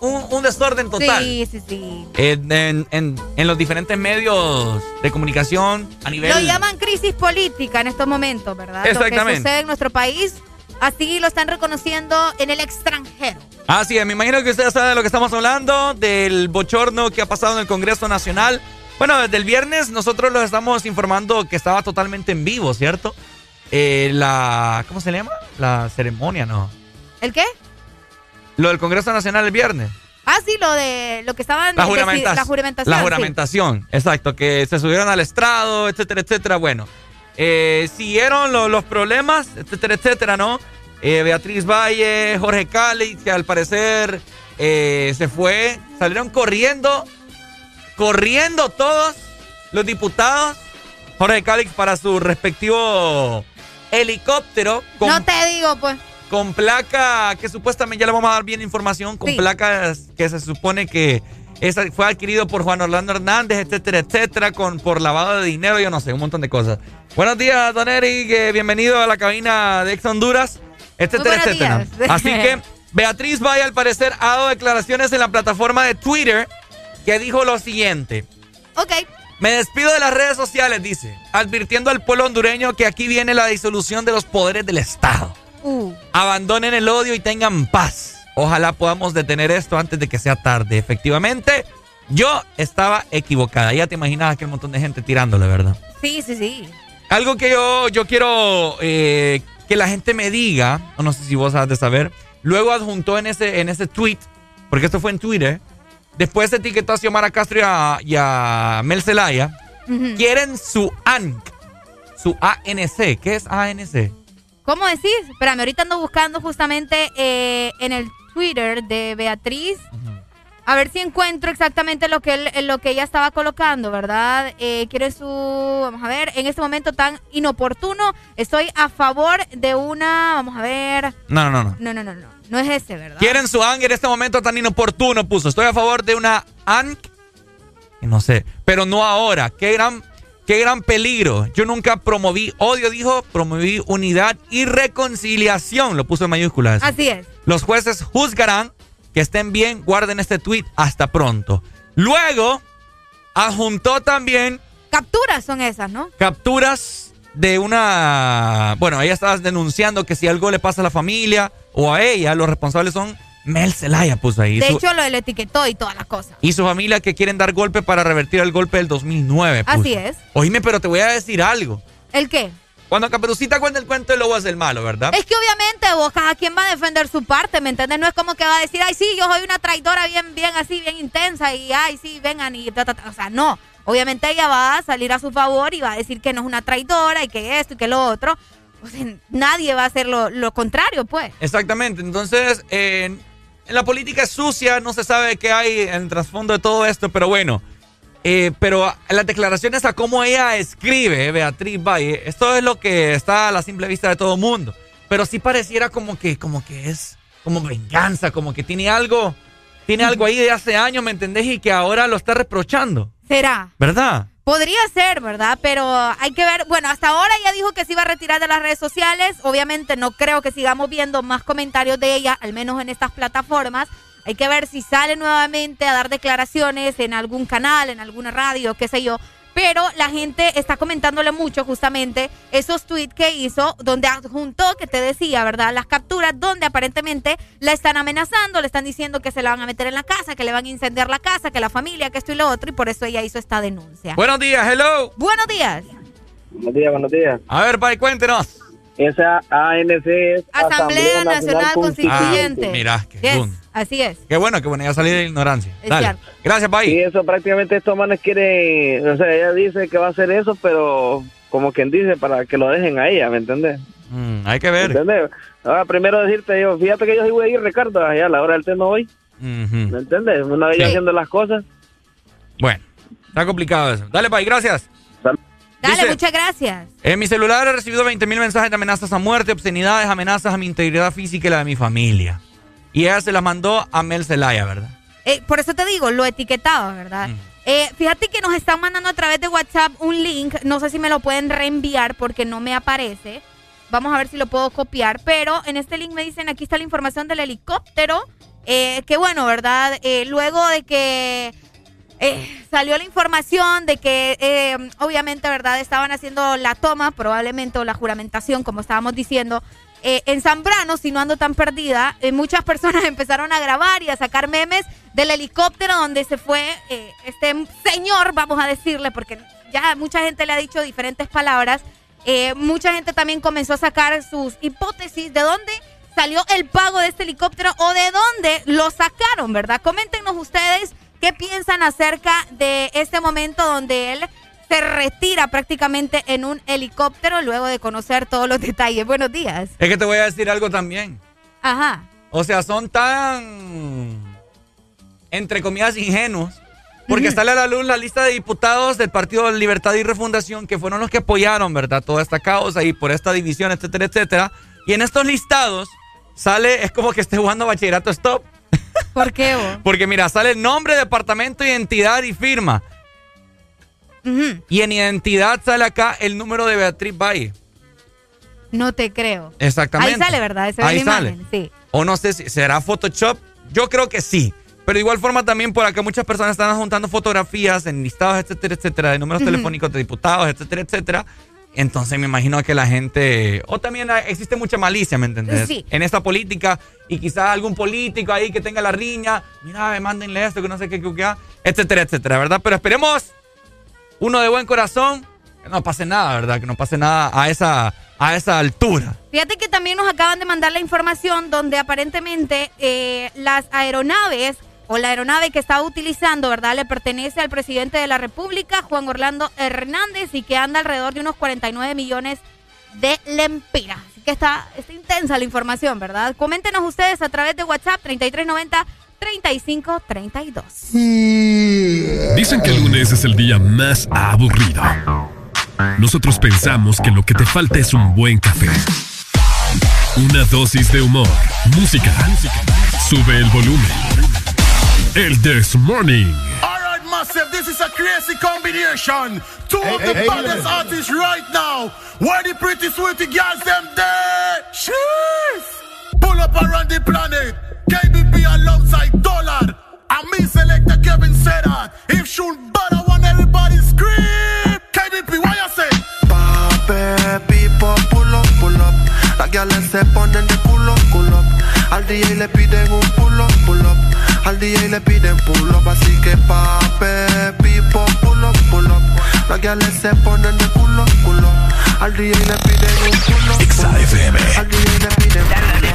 Un, un desorden total. Sí, sí, sí. En, en- en- en los diferentes medios de comunicación a nivel... Lo llaman crisis política en estos momentos, ¿verdad? Lo que Exactamente. sucede en nuestro país, así lo están reconociendo en el extranjero. Así es, me imagino que ustedes saben de lo que estamos hablando, del bochorno que ha pasado en el Congreso Nacional. Bueno, desde el viernes nosotros los estamos informando que estaba totalmente en vivo, ¿cierto? Eh, la... ¿Cómo se llama? La ceremonia, ¿no? ¿El qué? Lo del Congreso Nacional el viernes. Ah, sí, lo de lo que estaban La, juramentación. la juramentación. La sí. juramentación, exacto, que se subieron al estrado, etcétera, etcétera. Bueno, eh, siguieron lo- los problemas, etcétera, etcétera, ¿no? Eh, Beatriz Valle, Jorge Cali, que al parecer eh, se fue, salieron corriendo, corriendo todos los diputados, Jorge Cali para su respectivo helicóptero con No te digo, pues. Con placa que supuestamente ya le vamos a dar bien información, con Sí. placas que se supone que esa fue adquirido por Juan Orlando Hernández, etcétera, etcétera, con por lavado de dinero, yo no sé, un montón de cosas. Buenos días, Don Eric, eh, bienvenido a la cabina de Ex Honduras, etcétera, etcétera. días. Así que Beatriz Valle al parecer ha dado declaraciones en la plataforma de Twitter que dijo lo siguiente. Ok. Me despido de las redes sociales, dice, advirtiendo al pueblo hondureño que aquí viene la disolución de los poderes del Estado. Uh. Abandonen el odio y tengan paz. Ojalá podamos detener esto antes de que sea tarde. Efectivamente, yo estaba equivocada. Ya te imaginabas que un montón de gente tirándole, ¿verdad? Sí, sí, sí. Algo que yo, yo quiero eh, que la gente me diga, o no sé si vos has de saber, luego adjuntó en ese, en ese tweet, porque esto fue en Twitter, después etiquetó a Xiomara Castro y a, y a Mel Zelaya, quieren su ANC, su ANC. ¿Qué es ANC? ¿Cómo decís? Espérame, ahorita ando buscando justamente eh, en el Twitter de Beatriz. A ver si encuentro exactamente lo que, él- lo que ella estaba colocando, ¿verdad? Eh, quiere su... Vamos a ver, en este momento tan inoportuno, estoy a favor de una... Vamos a ver... No, no, no. No, no, no, no. No es ese, ¿verdad? Quieren su ANG en este momento tan inoportuno, puso. Estoy a favor de una ANG. No sé, pero no ahora. Qué gran, qué gran peligro. Yo nunca promoví odio, dijo, promoví unidad y reconciliación. Lo puso en mayúsculas. Así es. Los jueces juzgarán que estén bien. Guarden este tweet. Hasta pronto. Luego, adjuntó también Capturas son esas, ¿no? capturas de una... Bueno, ella estaba denunciando que si algo le pasa a la familia o a ella, los responsables son Mel Zelaya, puso ahí. De Su- hecho, lo del etiquetó y todas las cosas. y su familia que quieren dar golpe para revertir el golpe del 2009. puso. Así es. Oíme, pero te voy a decir algo. ¿El qué? Cuando Caperucita cuenta el cuento, el lobo es el malo, ¿verdad? Es que obviamente vos, cada quien va a defender su parte, ¿me entiendes? No es como que va a decir, ay, sí, yo soy una traidora bien, bien así, bien intensa y, ay, sí, vengan y ta, ta, ta". O sea, no. Obviamente ella va a salir a su favor y va a decir que no es una traidora y que esto y que lo otro. O sea, nadie va a hacer lo, lo contrario, pues. Exactamente. Entonces, en, en la política es sucia, no se sabe qué hay en el trasfondo de todo esto, pero bueno. Eh, pero las declaraciones a cómo ella escribe, Beatriz Valle, esto es lo que está a la simple vista de todo el mundo. Pero sí pareciera como que, como que es como venganza, como que tiene algo, tiene algo ahí de hace años, ¿me entendés? Y que ahora lo está reprochando, Será. ¿verdad? Podría ser, ¿verdad? Pero hay que ver, bueno, hasta ahora ya dijo que se iba a retirar de las redes sociales. Obviamente no creo que sigamos viendo más comentarios de ella, al menos en estas plataformas. Hay que ver si sale nuevamente a dar declaraciones en algún canal, en alguna radio, qué sé yo. Pero la gente está comentándole mucho justamente esos tweets que hizo, donde adjuntó, que te decía, ¿verdad? Las capturas donde aparentemente la están amenazando, le están diciendo que se la van a meter en la casa, que le van a incendiar la casa, que la familia, que esto y lo otro, y por eso ella hizo esta denuncia. Buenos días, hello. Buenos días. Buenos días, buenos días. A ver, Pai, cuéntenos. Esa ANC es Asamblea Nacional Constituyente. Ah, mira, qué Yes. Así es. Qué bueno, qué bueno, ya salí de la ignorancia. Es Dale. cierto. Gracias, Pai. Sí, eso prácticamente estos manes quieren, o sea, ella dice que va a hacer eso, pero como quien dice, para que lo dejen a ella, ¿me entiendes? Mm, hay que ver. ¿Me entiendes? Ahora, primero decirte yo, fíjate que yo sí voy a ir, Ricardo, allá a la hora del té no voy. ¿me entiendes? Una vez Sí. haciendo las cosas. Bueno, está complicado eso. Dale, Pai, gracias. Dale, Dice- muchas gracias. En mi celular he recibido 20 mil mensajes de amenazas a muerte, obscenidades, amenazas a mi integridad física y la de mi familia. Y ella se las mandó a Mel Zelaya, ¿verdad? Eh, por eso te digo, lo etiquetaba, ¿verdad? Eh, fíjate que nos están mandando a través de WhatsApp un link, no sé si me lo pueden reenviar porque no me aparece. Vamos a ver si lo puedo copiar, pero en este link me dicen, aquí está la información del helicóptero, eh, que bueno, ¿verdad? Eh, luego de que eh, salió la información de que eh, obviamente, ¿verdad? Estaban haciendo la toma, probablemente, o la juramentación, como estábamos diciendo, eh, en Zambrano, si no ando tan perdida, eh, muchas personas empezaron a grabar y a sacar memes del helicóptero donde se fue eh, este señor, vamos a decirle, porque ya mucha gente le ha dicho diferentes palabras. Mucha gente también comenzó a sacar sus hipótesis de dónde salió el pago de este helicóptero o de dónde lo sacaron, ¿verdad? Coméntenos ustedes qué piensan acerca de este momento donde él se retira prácticamente en un helicóptero luego de conocer todos los detalles. Buenos días. Es que te voy a decir algo también. Ajá. O sea, son tan, entre comillas, ingenuos. Porque sale a la luz la lista de diputados del Partido Libertad y Refundación que fueron los que apoyaron, ¿verdad? Toda esta causa y por esta división, etcétera, etcétera. Y en estos listados sale, es como que esté jugando bachillerato stop. ¿Por qué vos? Porque mira, sale nombre, departamento, identidad y firma. Y en identidad sale acá el número de Beatriz Valle. No te creo. Exactamente. Ahí sale, ¿verdad? Esa es Ahí la sale. imagen, sí. O no sé si será Photoshop. Yo creo que sí. Pero de igual forma también por acá muchas personas están juntando fotografías en listados, etcétera, etcétera, de números telefónicos de diputados, etcétera, etcétera. Entonces me imagino que la gente... O también existe mucha malicia, ¿me entendés? Sí. En esta política y quizás algún político ahí que tenga la riña. Mira, mándenle esto, que no sé qué, qué, qué, etcétera, etcétera, ¿verdad? Pero esperemos uno de buen corazón, que no pase nada, ¿verdad? Que no pase nada a esa, a esa altura. Fíjate que también nos acaban de mandar la información donde aparentemente eh, las aeronaves o la aeronave que estaba utilizando, ¿verdad? Le pertenece al presidente de la República, Juan Orlando Hernández, y que anda alrededor de unos 49 millones de lempiras. Así que está, está intensa la información, ¿verdad? Coméntenos ustedes a través de WhatsApp 3390 3532. Dicen que el lunes es el día más aburrido. Nosotros pensamos que lo que te falta es un buen café. Una dosis de humor, música. Sube el volumen. El This Morning. Alright, massive, this is a crazy combination. Two of the baddest artists right now. Where the pretty sweetie girls them there? Sheesh! Pull up around the planet. KBP alongside Dollar. And me selector Kevin said that. If shoot bad, I want everybody scream. KBP, why you say? Pape, people, pull up, pull up. Las gales se ponen de culo, culo. Al DJ le piden un pull up, pull up. Al DJ le piden pull up, así que pape, people, pull up, pull up. Las gales se ponen de culo, culo. Al DJ le piden un pull up, pull up. Al DJ le piden que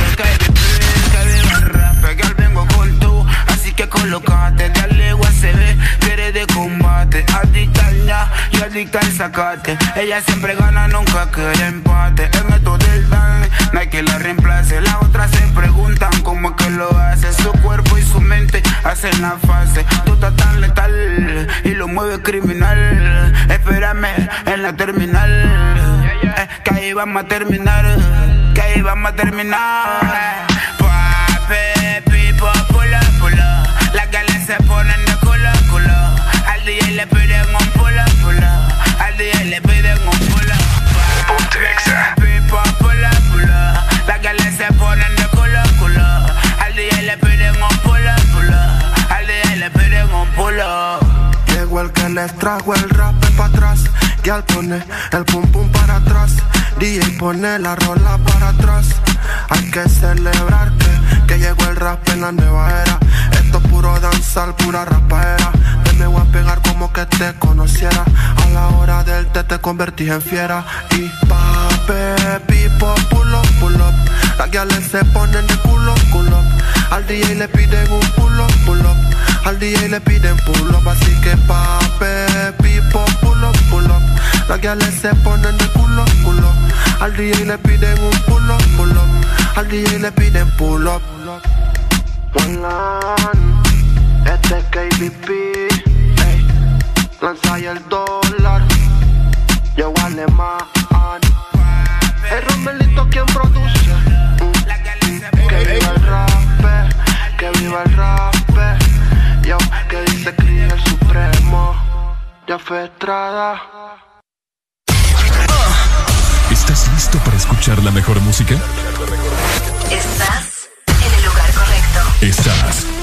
que colocate, dale ve que de combate, adicta al ya y adicta al sacate. Ella siempre gana, nunca quiere empate. En esto del dan, no hay que la reemplace. Las otras se preguntan cómo es que lo hace. Su cuerpo y su mente hacen la fase. Tú estás tan letal y lo mueve criminal. Espérame en la terminal, eh, que ahí vamos a terminar, que ahí vamos a terminar. Al DJ le piden un pulo, pulo. Al DJ le piden un pulo. Pape, pipo, pulo, pulo. Las galas se ponen de culo, culo. Al DJ le piden un pulo, pulo. Al DJ le piden un pulo. Llegó el que les trajo el rap para atrás. Y al pone el pum pum para atrás. DJ pone la rola para atrás. Hay que celebrar que, que llegó el rap en la nueva era. Esto es puro danzar, pura rapaera. Me voy a pegar como que te conociera. A la hora del té te convertí en fiera. Y pape, pipo, pull up, pull up. Las guiales se ponen de culo, culo. Al DJ le piden un pull up, pull up. Al DJ le piden pull up. Así que pape, pipo, pull up, pull up. Las guiales se ponen de culo, culo. Al DJ le piden un pull up, pull up. Al DJ le piden pull up. One line, este es KBP, ey. Lanza y el dólar, yo alemán. El Romelito quien produce. Mm. Que viva el rap, que viva el rap. Yo, que dice Cris el supremo. Ya fue Estrada. ¿Estás listo para escuchar la mejor música? Estás en el lugar correcto. Estás.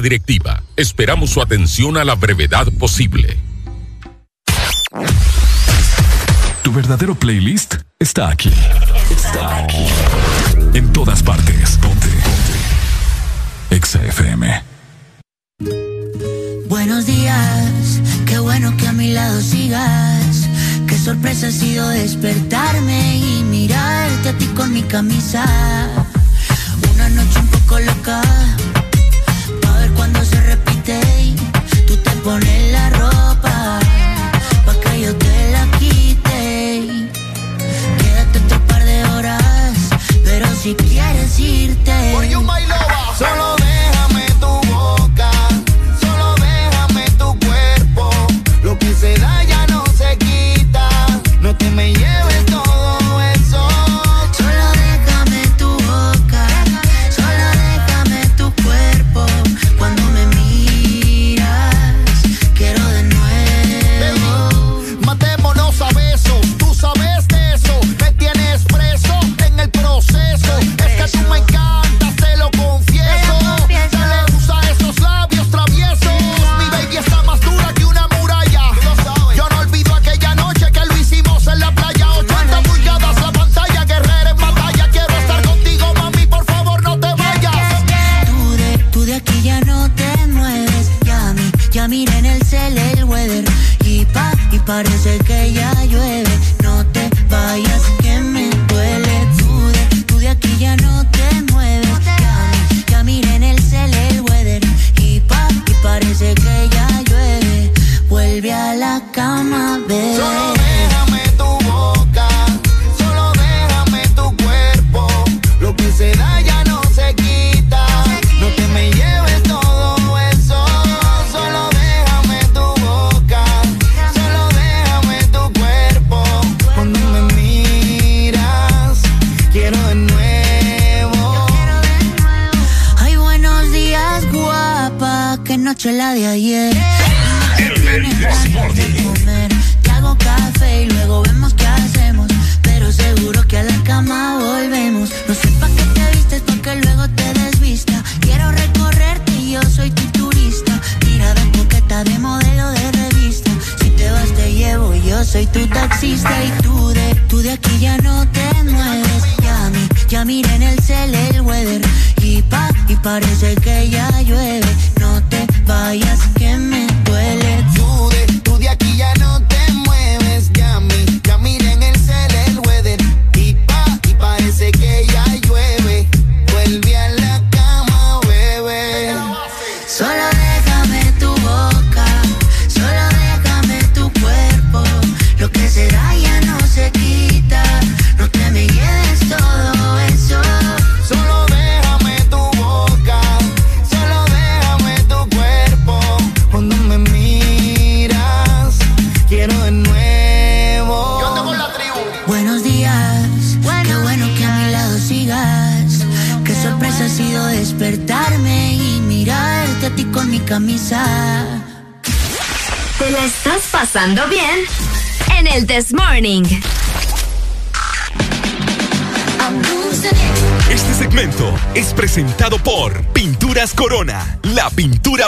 Directiva, esperamos su atención a la brevedad posible. Tu verdadero playlist está aquí. Está aquí. En todas partes. Ponte. Ponte. Exa FM. Buenos días, qué bueno que a mi lado sigas. Qué sorpresa ha sido despertarme y mirarte a ti con mi camisa. Una noche un poco loca, cuando se repite. Tú te pones la ropa, pa' que yo te la quite. Quédate otro par de horas, pero si quieres irte. Solo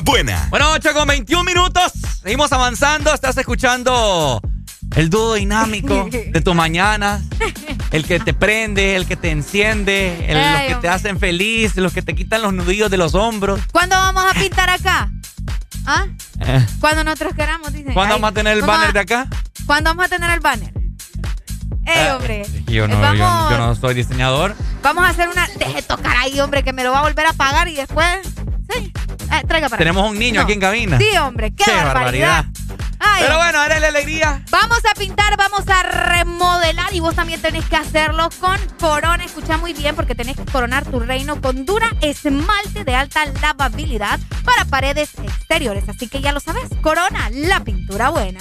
buena. Bueno, 8 con 21 minutos. Seguimos avanzando. Estás escuchando el dúo dinámico de tu mañana. El que te prende, el que te enciende, el- Ay, los que te hacen feliz, los que te quitan los nudillos de los hombros. ¿Cuándo vamos a pintar acá? ¿Ah? Eh, Cuando nosotros queramos, dicen. ¿Cuándo Ay, vamos a tener el banner a- de acá? ¿Cuándo vamos a tener el banner? ¡Ey, Ah, hombre! Yo no, vamos, yo, yo no soy diseñador. vamos a hacer una... Deje tocar ahí, hombre, que me lo va a volver a pagar y después... Sí. Eh, traiga para Tenemos un niño No. aquí en cabina. Sí, hombre, qué, barbaridad. Ay, Pero bueno, ahora la alegría. Vamos a pintar, vamos a remodelar y vos también tenés que hacerlo con Corona. Escucha muy bien porque tenés que coronar tu reino con dura esmalte de alta lavabilidad para paredes exteriores. Así que ya lo sabes, Corona, la pintura buena.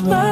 matan esos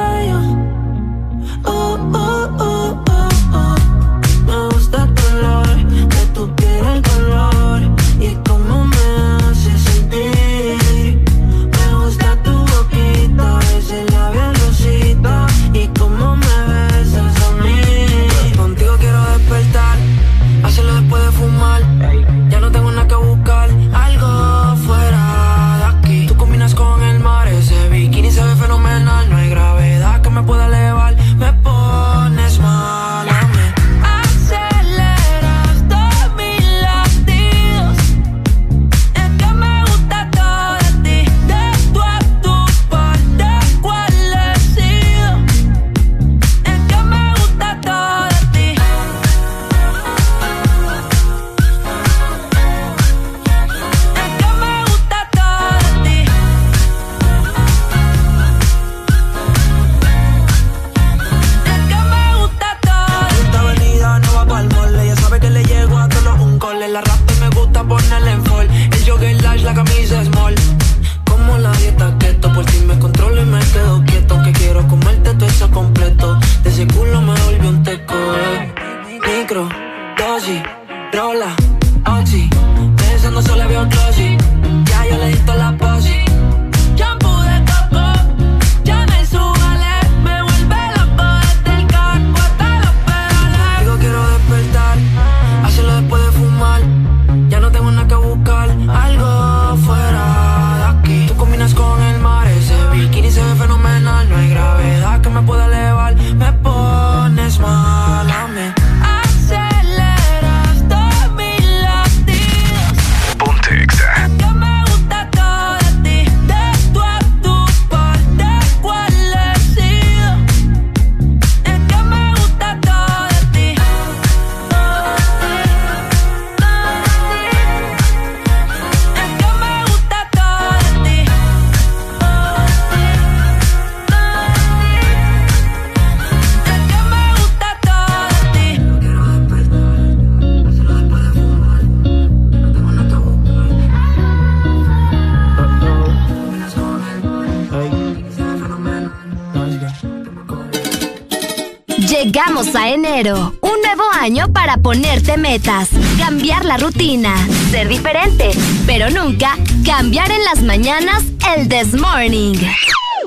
a enero, un nuevo año para ponerte metas, cambiar la rutina, ser diferente, pero nunca cambiar en las mañanas el this morning.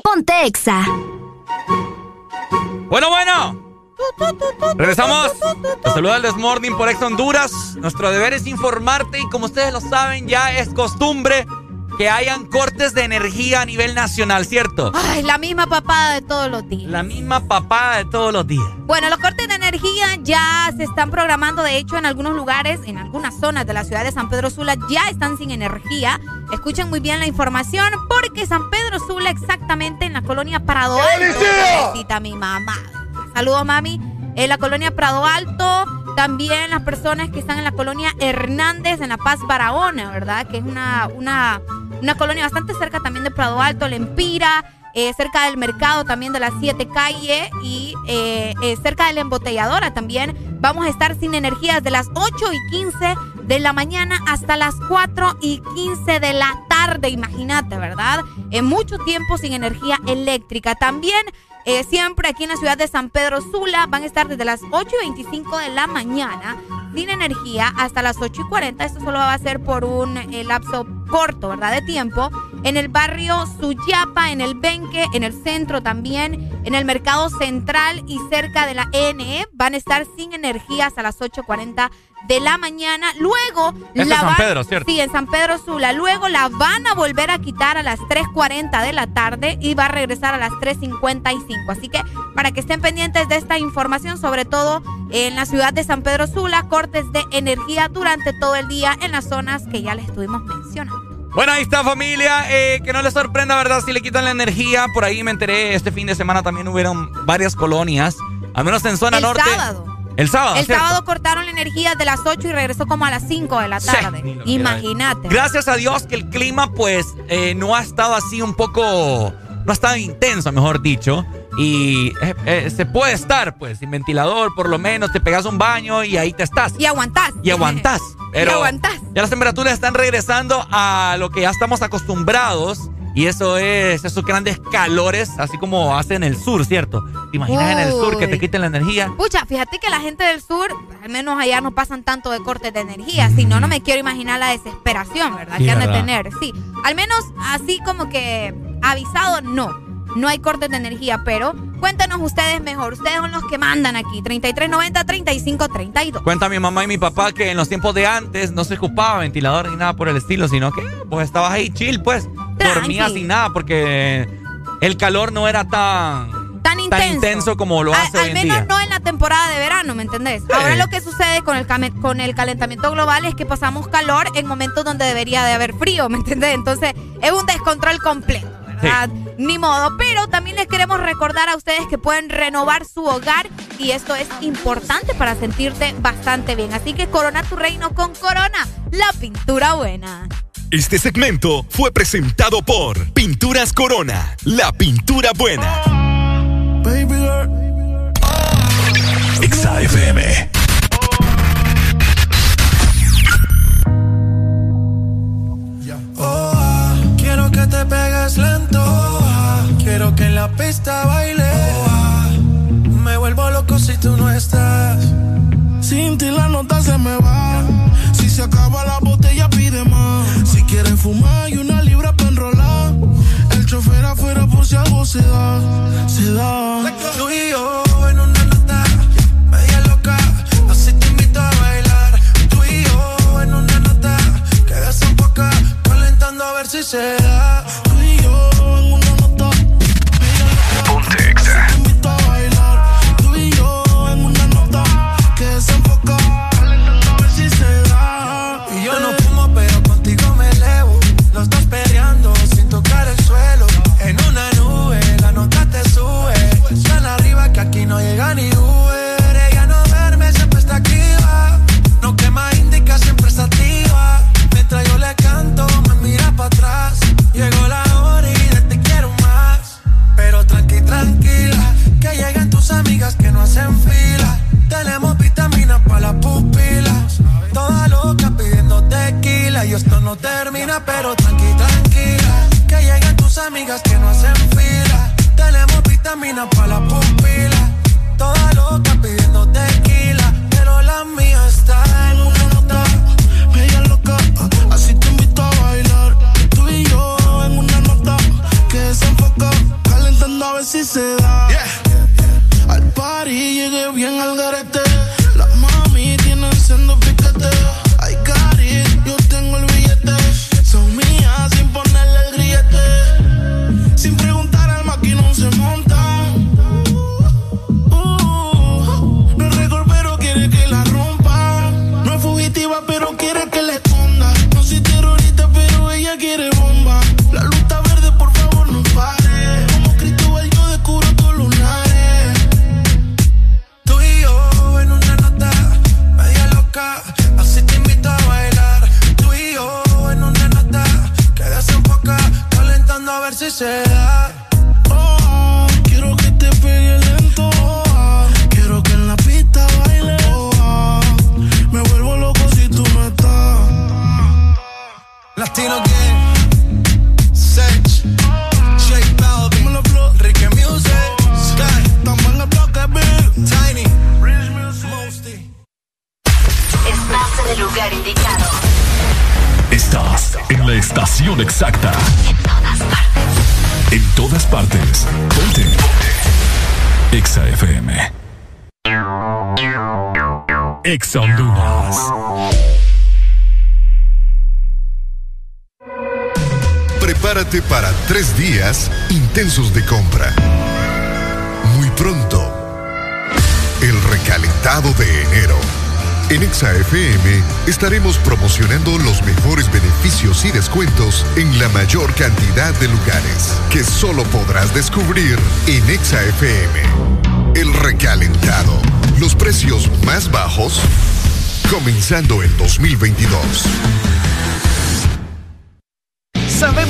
Ponte exa. Bueno, bueno. Regresamos. Te saluda el Desmorning por Ex Honduras. Nuestro deber es informarte y como ustedes lo saben, ya es costumbre que hayan cortes de energía a nivel nacional, ¿cierto? Ay, la misma papada de todos los días. La misma papada de todos los días. Bueno, los cortes de energía ya se están programando, de hecho, en algunos lugares, en algunas zonas de la ciudad de San Pedro Sula ya están sin energía. Escuchen muy bien la información porque San Pedro Sula exactamente en la colonia Prado Alto necesita mi mamá. Saludos, mami. En la colonia Prado Alto, también las personas que están en la colonia Hernández, en La Paz Barahona, ¿verdad? Que es una, una, una colonia bastante cerca también de Prado Alto, Lempira, eh, cerca del mercado también de las siete calle y eh, eh, cerca de la embotelladora también. Vamos a estar sin energía desde las 8 y 15 de la mañana hasta las 4 y 15 de la tarde, imagínate, ¿verdad? En mucho tiempo sin energía eléctrica. También eh, siempre aquí en la ciudad de San Pedro Sula van a estar desde las 8 y 25 de la mañana sin energía hasta las 8 y 40. Esto solo va a ser por un eh, lapso corto, ¿verdad? De tiempo. En el barrio Suyapa, en el Benque, en el centro también, en el mercado central y cerca de la ENE van a estar sin energía hasta las 8.40 de la mañana. Luego Esto la es San van- Pedro, ¿cierto? Sí, en San Pedro Sula. Luego la van a volver a quitar a las 3.40 de la tarde y va a regresar a las 3.55. Así que para que estén pendientes de esta información, sobre todo en la ciudad de San Pedro Sula, cortes de energía durante todo el día en las zonas que ya les estuvimos mencionando. Bueno, ahí está familia. Eh, que no les sorprenda, ¿verdad? Si le quitan la energía. Por ahí me enteré, este fin de semana también hubieron varias colonias. Al menos en zona El norte. sábado. El sábado. El ¿cierto? sábado cortaron la energía de las 8 y regresó como a las 5 de la tarde. lo Imagínate. Gracias a Dios que el clima, pues, eh, no ha estado así un poco. No ha estado intenso, mejor dicho. Y eh, eh, se puede estar, pues, sin ventilador, por lo menos. Te pegas un baño y ahí te estás. Y aguantás. Y aguantás. Pero Y aguantás. ya las temperaturas están regresando a lo que ya estamos acostumbrados. Y eso es esos grandes calores, así como hace en el sur, ¿cierto? ¿Te imaginas en el sur que te quiten la energía? Pucha, fíjate que la gente del sur, al menos allá no pasan tanto de cortes de energía. Si no, no me quiero imaginar la desesperación, ¿verdad? Sí, que han de tener. Sí. Al menos así como que avisado, no. No hay cortes de energía, pero cuéntanos ustedes mejor. Ustedes son los que mandan aquí. 3390-3532. Cuenta mi mamá y mi papá que en los tiempos de antes no se ocupaba ventilador ni nada por el estilo, sino que pues estabas ahí chill, pues. Dormías sin nada porque el calor no era tan, Tan intenso. como lo Al- hace Al, hoy en menos día. no en la temporada de verano, ¿me entendés? Ahora lo que sucede con el, con el calentamiento global es que pasamos calor en momentos donde debería de haber frío, ¿me entendés? Entonces es un descontrol completo, ¿verdad? Ni modo. Pero también les queremos recordar a ustedes que pueden renovar su hogar y esto es importante para sentirte bastante bien. Así que corona tu reino con Corona, la pintura buena. Este segmento fue presentado por Pinturas Corona, la pintura buena. Exa FM. Oh, ah, quiero que en la pista baile. Ah, me vuelvo loco si tú no estás. Sin ti la nota se me va. Si se acaba la botella, pide más. Si quieren fumar, y una libra para enrolar. El chofer afuera por si algo se da. Se da. Tú y yo en una nota media loca. Así te invito a bailar. Tú y yo en una nota que desenfoca. Calentando a ver si se da. Amigas que no hacen fila. Tenemos vitaminas para las pupilas. Toda loca pidiendo tequila, pero la mía está en una nota. Media loca, así te invito a bailar. Tú y yo en una nota que desenfoca, calentando a ver si se da. Al party llegué bien al garete. Honduras. Prepárate para tres días intensos de compra. Muy pronto, el recalentado de enero. En ExaFM estaremos promocionando los mejores beneficios y descuentos en la mayor cantidad de lugares que solo podrás descubrir en ExaFM. El recalentado. Los precios más bajos comenzando el 2022.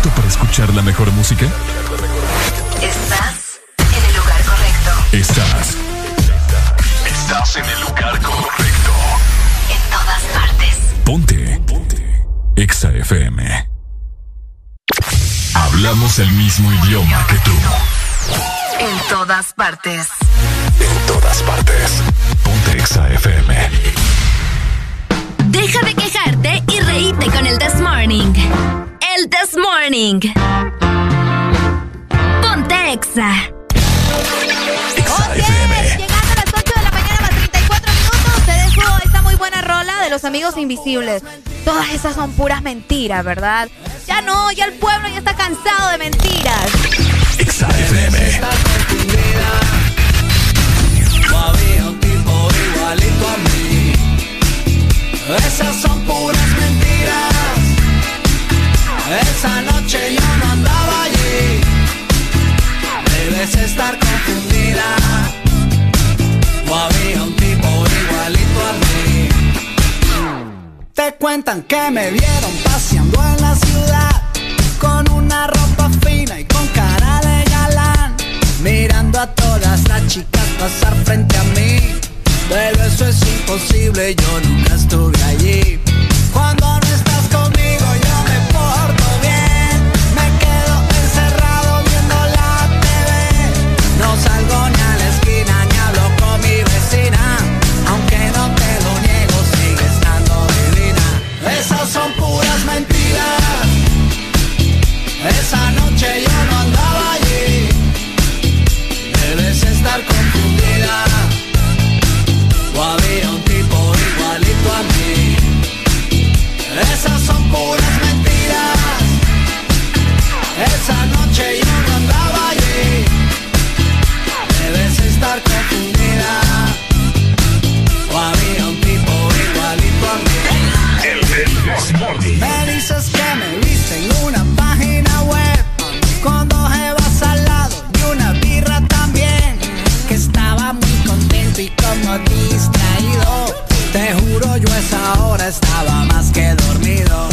Listo para escuchar la mejor música? Estás en el lugar correcto. Estás. Estás en el lugar correcto. En todas partes. Ponte. Ponte. Exa FM. Hablamos el mismo idioma que tú. En todas partes. En todas partes. Ponte Exa FM. Deja de quejarte y reíte con el This Morning. El This Morning. Ponte Exa. Llegando a las 8 de la mañana más 34 minutos, te dejo esta muy buena rola de los amigos invisibles. Todas esas son puras mentiras, ¿verdad? Ya no, ya el pueblo ya está cansado de mentiras. Exa FM. Esas son puras mentiras. Esa noche yo no andaba allí. Debes estar confundida. No había un tipo igualito a mí. Te cuentan que me vieron paseando en la ciudad con una ropa fina y con cara de galán, mirando a todas las chicas pasar frente a mí. Pero eso es imposible, yo nunca estuve allí. Estar confundida. O había un tipo igualito a mí. Esas son puras mentiras. Esa noche yo no andaba allí. Debes estar confundida. O había un tipo igualito a mí. Me dices que me viste en una página web con juro yo esa hora estaba más que dormido.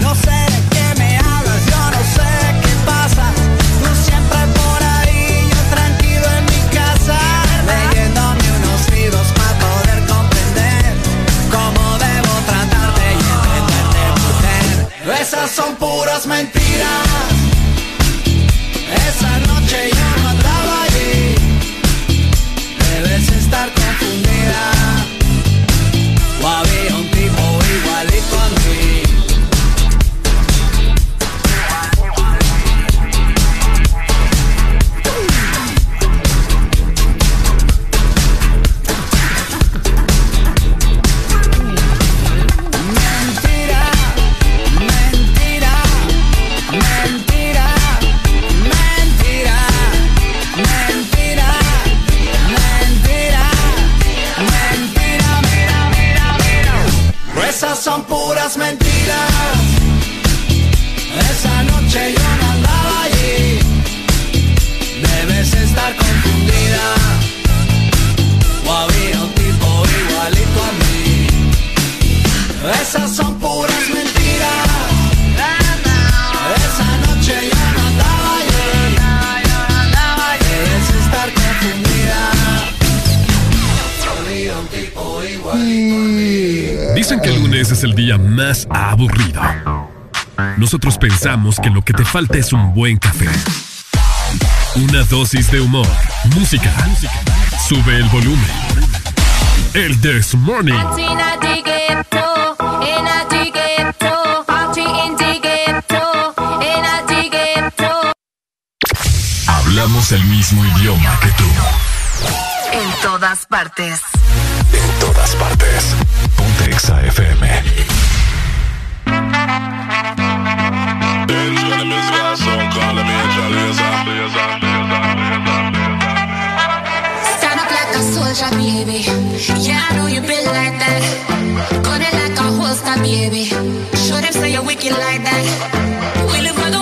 No sé de qué me hablas, yo no sé qué pasa. Tú siempre por ahí, yo tranquilo en mi casa, leyéndome unos libros para poder comprender cómo debo tratarte y entenderte, mujer. Esas son puras mentiras. Esa noche ya no andaba allí. Debes estar estar confundida. O había un tipo igualito a mí. Esas son puras mentiras. Esa noche yo no andaba yo Debes estar confundida. Había un tipo igualito a mí. Dicen que el lunes es el día más aburrido. Nosotros pensamos que lo que te falta es un buen café. Una dosis de humor, música. Sube el volumen. El This Morning. Hablamos el mismo idioma que tú. En todas partes. En todas partes. Ponte FM. Con much, baby. Yeah, I know you been like that. Got it like a holster, baby. Show them say you're wicked like that. We live for the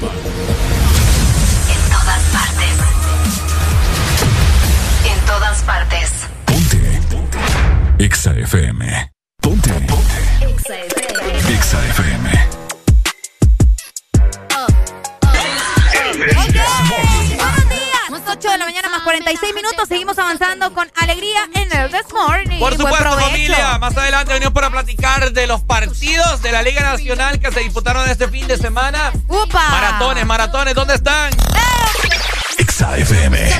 en todas partes. En todas partes. Ponte. Ponte. Exa FM. Ponte. Ponte. Exa FM. Exa Buenos días. Nos 8 de la mañana más 46 minutos. Seguimos avanzando con alegría en el This Morning. Por supuesto, familia. Más adelante venimos para platicar de los partidos de la Liga Nacional que se disputaron este fin de semana. ¡Upa! Maratones, maratones, ¿dónde están? ¡Eh! XAFM.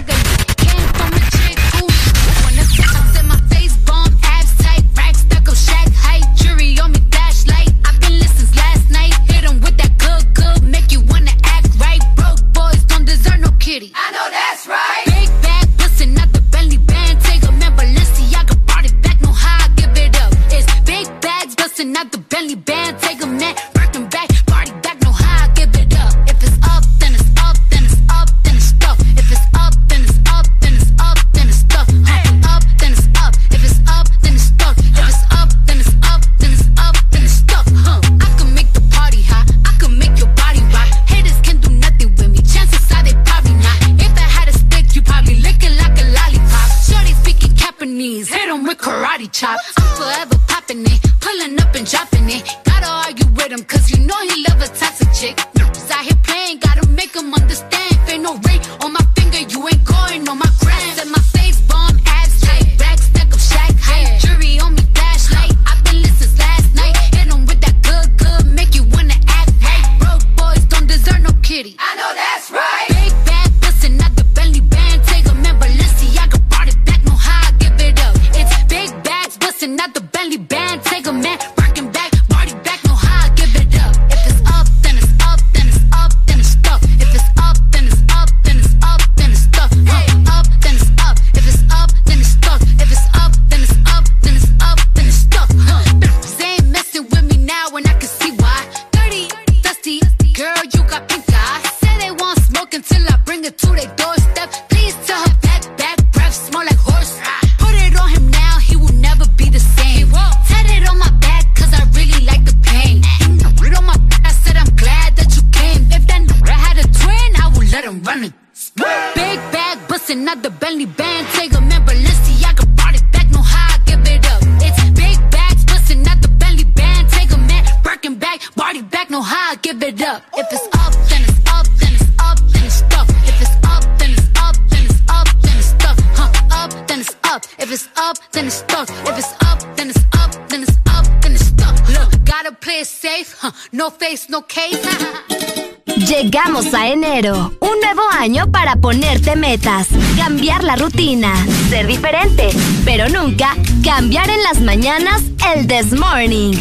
Metas, cambiar la rutina, ser diferente, pero nunca cambiar en las mañanas el this morning.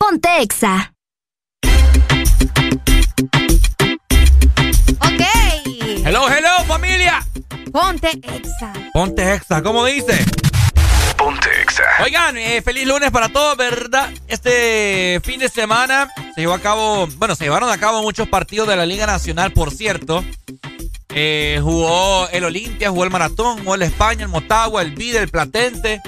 Ponte exa. Ok. Hello, hello, familia. Ponte exa. Ponte Exa, ¿cómo dice? Ponte Exa. Oigan, eh, feliz lunes para todos, ¿verdad? Este fin de semana se llevó a cabo, bueno, se llevaron a cabo muchos partidos de la Liga Nacional, por cierto. Eh, jugó el Olimpia, jugó el Maratón, jugó el España, el Motagua, el Vida, el Platense.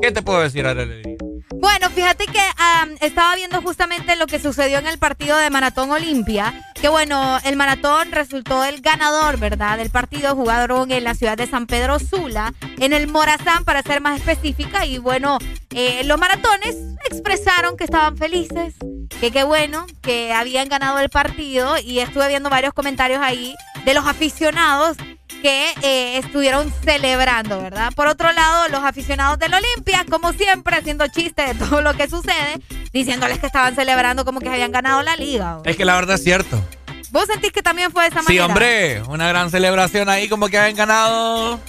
¿Qué te puedo decir, Arely? Bueno, fíjate que am, estaba viendo justamente lo que sucedió en el partido de Maratón Olimpia. Que bueno, el Maratón resultó el ganador, ¿verdad? Del partido jugaron en la ciudad de San Pedro Sula, en el Morazán, para ser más específica. Y bueno, eh, los maratones expresaron que estaban felices, que qué bueno, que habían ganado el partido. Y estuve viendo varios comentarios ahí de los aficionados que eh, estuvieron celebrando, ¿verdad? Por otro lado, los aficionados del Olimpia, como siempre, haciendo chistes de todo lo que sucede, diciéndoles que estaban celebrando como que habían ganado la liga. Es que la verdad es cierto. ¿Vos sentís que también fue de esa Sí, manera? hombre, una gran celebración ahí, como que habían ganado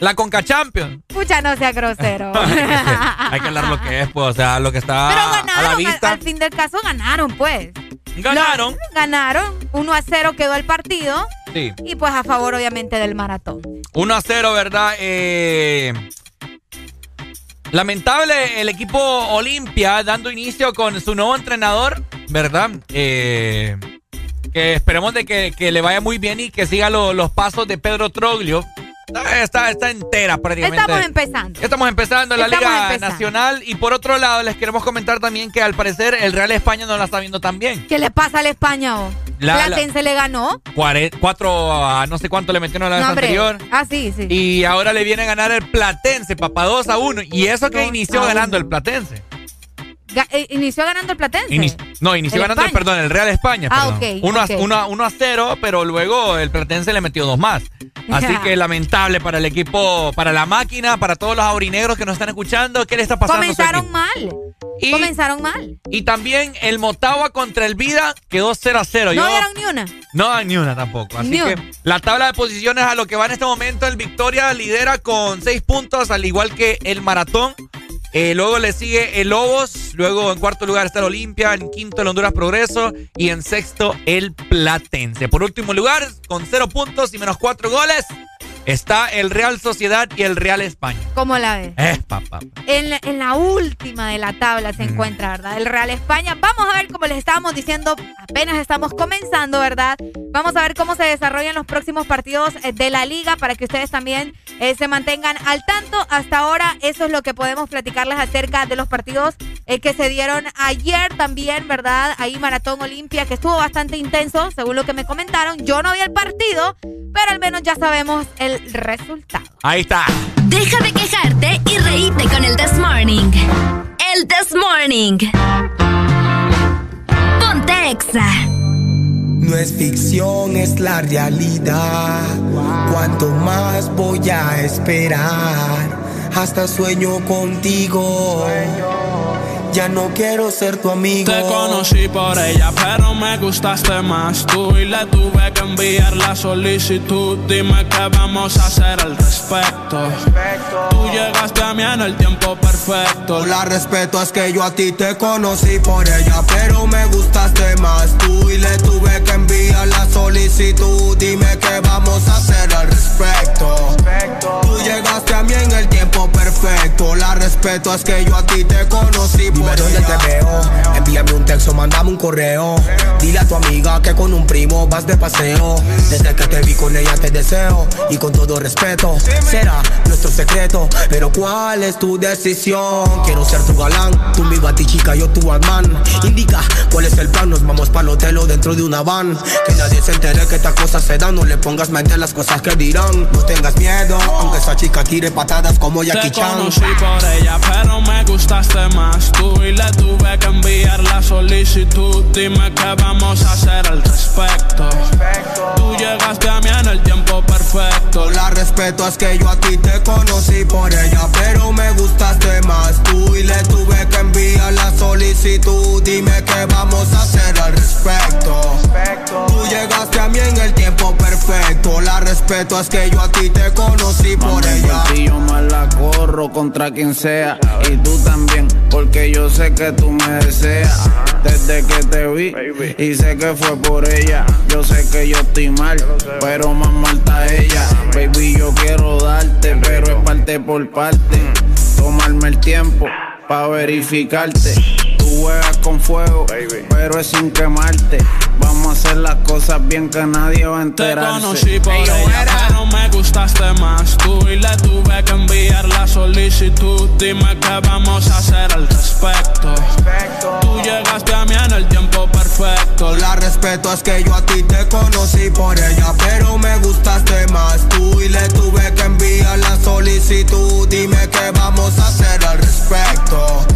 la Conca Champions. Pucha, no sea grosero. Hay que hablar lo que es, pues, o sea, lo que está Pero a la ganaron, al, vista. al fin del caso ganaron, pues. Ganaron. Ganaron. 1 a 0 quedó el partido. Sí. Y pues a favor, obviamente, del maratón. 1 a 0, ¿verdad? Eh, lamentable el equipo Olimpia dando inicio con su nuevo entrenador, ¿verdad? Eh, que esperemos de que, que le vaya muy bien y que siga lo- los pasos de Pedro Troglio. Está, está, está entera prácticamente. Estamos empezando. Estamos empezando la Estamos Liga empezando. Nacional y por otro lado les queremos comentar también que al parecer el Real España no la está viendo tan bien. ¿Qué le pasa al España o? La- la- Platense le ganó. Cuare- Cuatro a no sé cuánto le metieron la vez No, anterior. Ah, sí, sí. Y ahora le viene a ganar el Platense, papá, 2 a 1. Y eso que Dos inició ganando uno. el Platense. Eh, inició ganando el Platense. No, inició ¿El ganando, el, España? perdón, el Real España. Ah, perdón. ok, Uno. A, uno, a- uno a 0, pero luego el Platense le metió dos más. Así que lamentable para el equipo, para la máquina, para todos los aurinegros que nos están escuchando. ¿Qué le está pasando? Comenzaron mal. Comenzaron mal. Y también el Motagua contra el Vida quedó 0 a 0. No dieron ni una. no dan ni una tampoco. Así Ni que una. la tabla de posiciones a lo que va en este momento, el Victoria lidera con seis puntos, al igual que el Maratón. Eh, luego le sigue el Lobos, luego en cuarto lugar está el Olimpia, en quinto el Honduras Progreso y en sexto el Platense. Por último lugar, con cero puntos y menos cuatro goles, está el Real Sociedad y el Real España. ¿Cómo la ves? Eh, papá. En la, en la última de la tabla se encuentra, ¿verdad? El Real España. Vamos a ver, como les estábamos diciendo, apenas estamos comenzando, ¿verdad? Vamos a ver cómo se desarrollan los próximos partidos eh, de la liga para que ustedes también eh, se mantengan al tanto. Hasta ahora, eso es lo que podemos platicarles acerca de los partidos eh, que se dieron ayer también, ¿verdad? Ahí Maratón Olimpia, que estuvo bastante intenso, según lo que me comentaron. Yo no vi el partido, pero al menos ya sabemos el resultado. Ahí está. Deja de quejarte y reíte con el This Morning. El This Morning. Ponte Exa. No es ficción, es la realidad. Cuanto más voy a esperar, hasta sueño contigo. Ya no quiero ser tu amigo. Te conocí por ella, pero me gustaste más tú. Y le tuve que enviar la solicitud. Dime qué vamos a hacer al respecto. Tú llegaste a mí en el tiempo perfecto. La respeto es que yo a ti te conocí por ella, pero me gustaste más tú. Y le tuve que enviar la solicitud. Dime qué vamos a hacer al respecto. Tú llegaste a mí en el tiempo perfecto. La respeto es que yo a ti te conocí por Dime dónde te veo. Envíame un texto, mandame un correo. Dile a tu amiga que con un primo vas de paseo. Desde que te vi con ella te deseo. Y con todo respeto, será nuestro secreto. Pero ¿cuál es tu decisión? Quiero ser tu galán. Tú mi chica, yo tu Batman. Indica cuál es el plan. Nos vamos para el hotel o dentro de una van. Que nadie se entere que estas cosas se dan. No le pongas mente a las cosas que dirán. No tengas miedo, aunque esa chica tire patadas como Jackie Te Chan. conocí por ella, pero me gustaste más tú. Y le tuve que enviar la solicitud. Dime qué vamos a hacer al respecto. Tú llegaste a mí en el tiempo perfecto. La respeto es que yo a ti te conocí por ella, pero me gustaste más tú. Y le tuve que enviar la solicitud. Dime qué vamos a hacer al respecto. Tú llegaste a mí en el tiempo perfecto. La respeto es que yo a ti te conocí por ella. Y yo me la corro contra quien sea. Y tú también, porque yo sé que tú me deseas. Desde que te vi y sé que fue por ella. Yo sé que yo estoy mal, pero más mal está ella. Baby, yo quiero darte, pero es parte por parte. Tomarme el tiempo pa' verificarte. Juegas con fuego, pero es sin quemarte. Vamos a hacer las cosas bien que nadie va a Te enterarse. conocí por ella, era- pero me gustaste más tú. Y le tuve que enviar la solicitud. Dime qué vamos a hacer al respecto. Tú llegaste a mí en el tiempo perfecto. La respeto es que yo a ti te conocí por ella, pero me gustaste más tú. Y le tuve que enviar la solicitud. Dime qué vamos a hacer al respecto.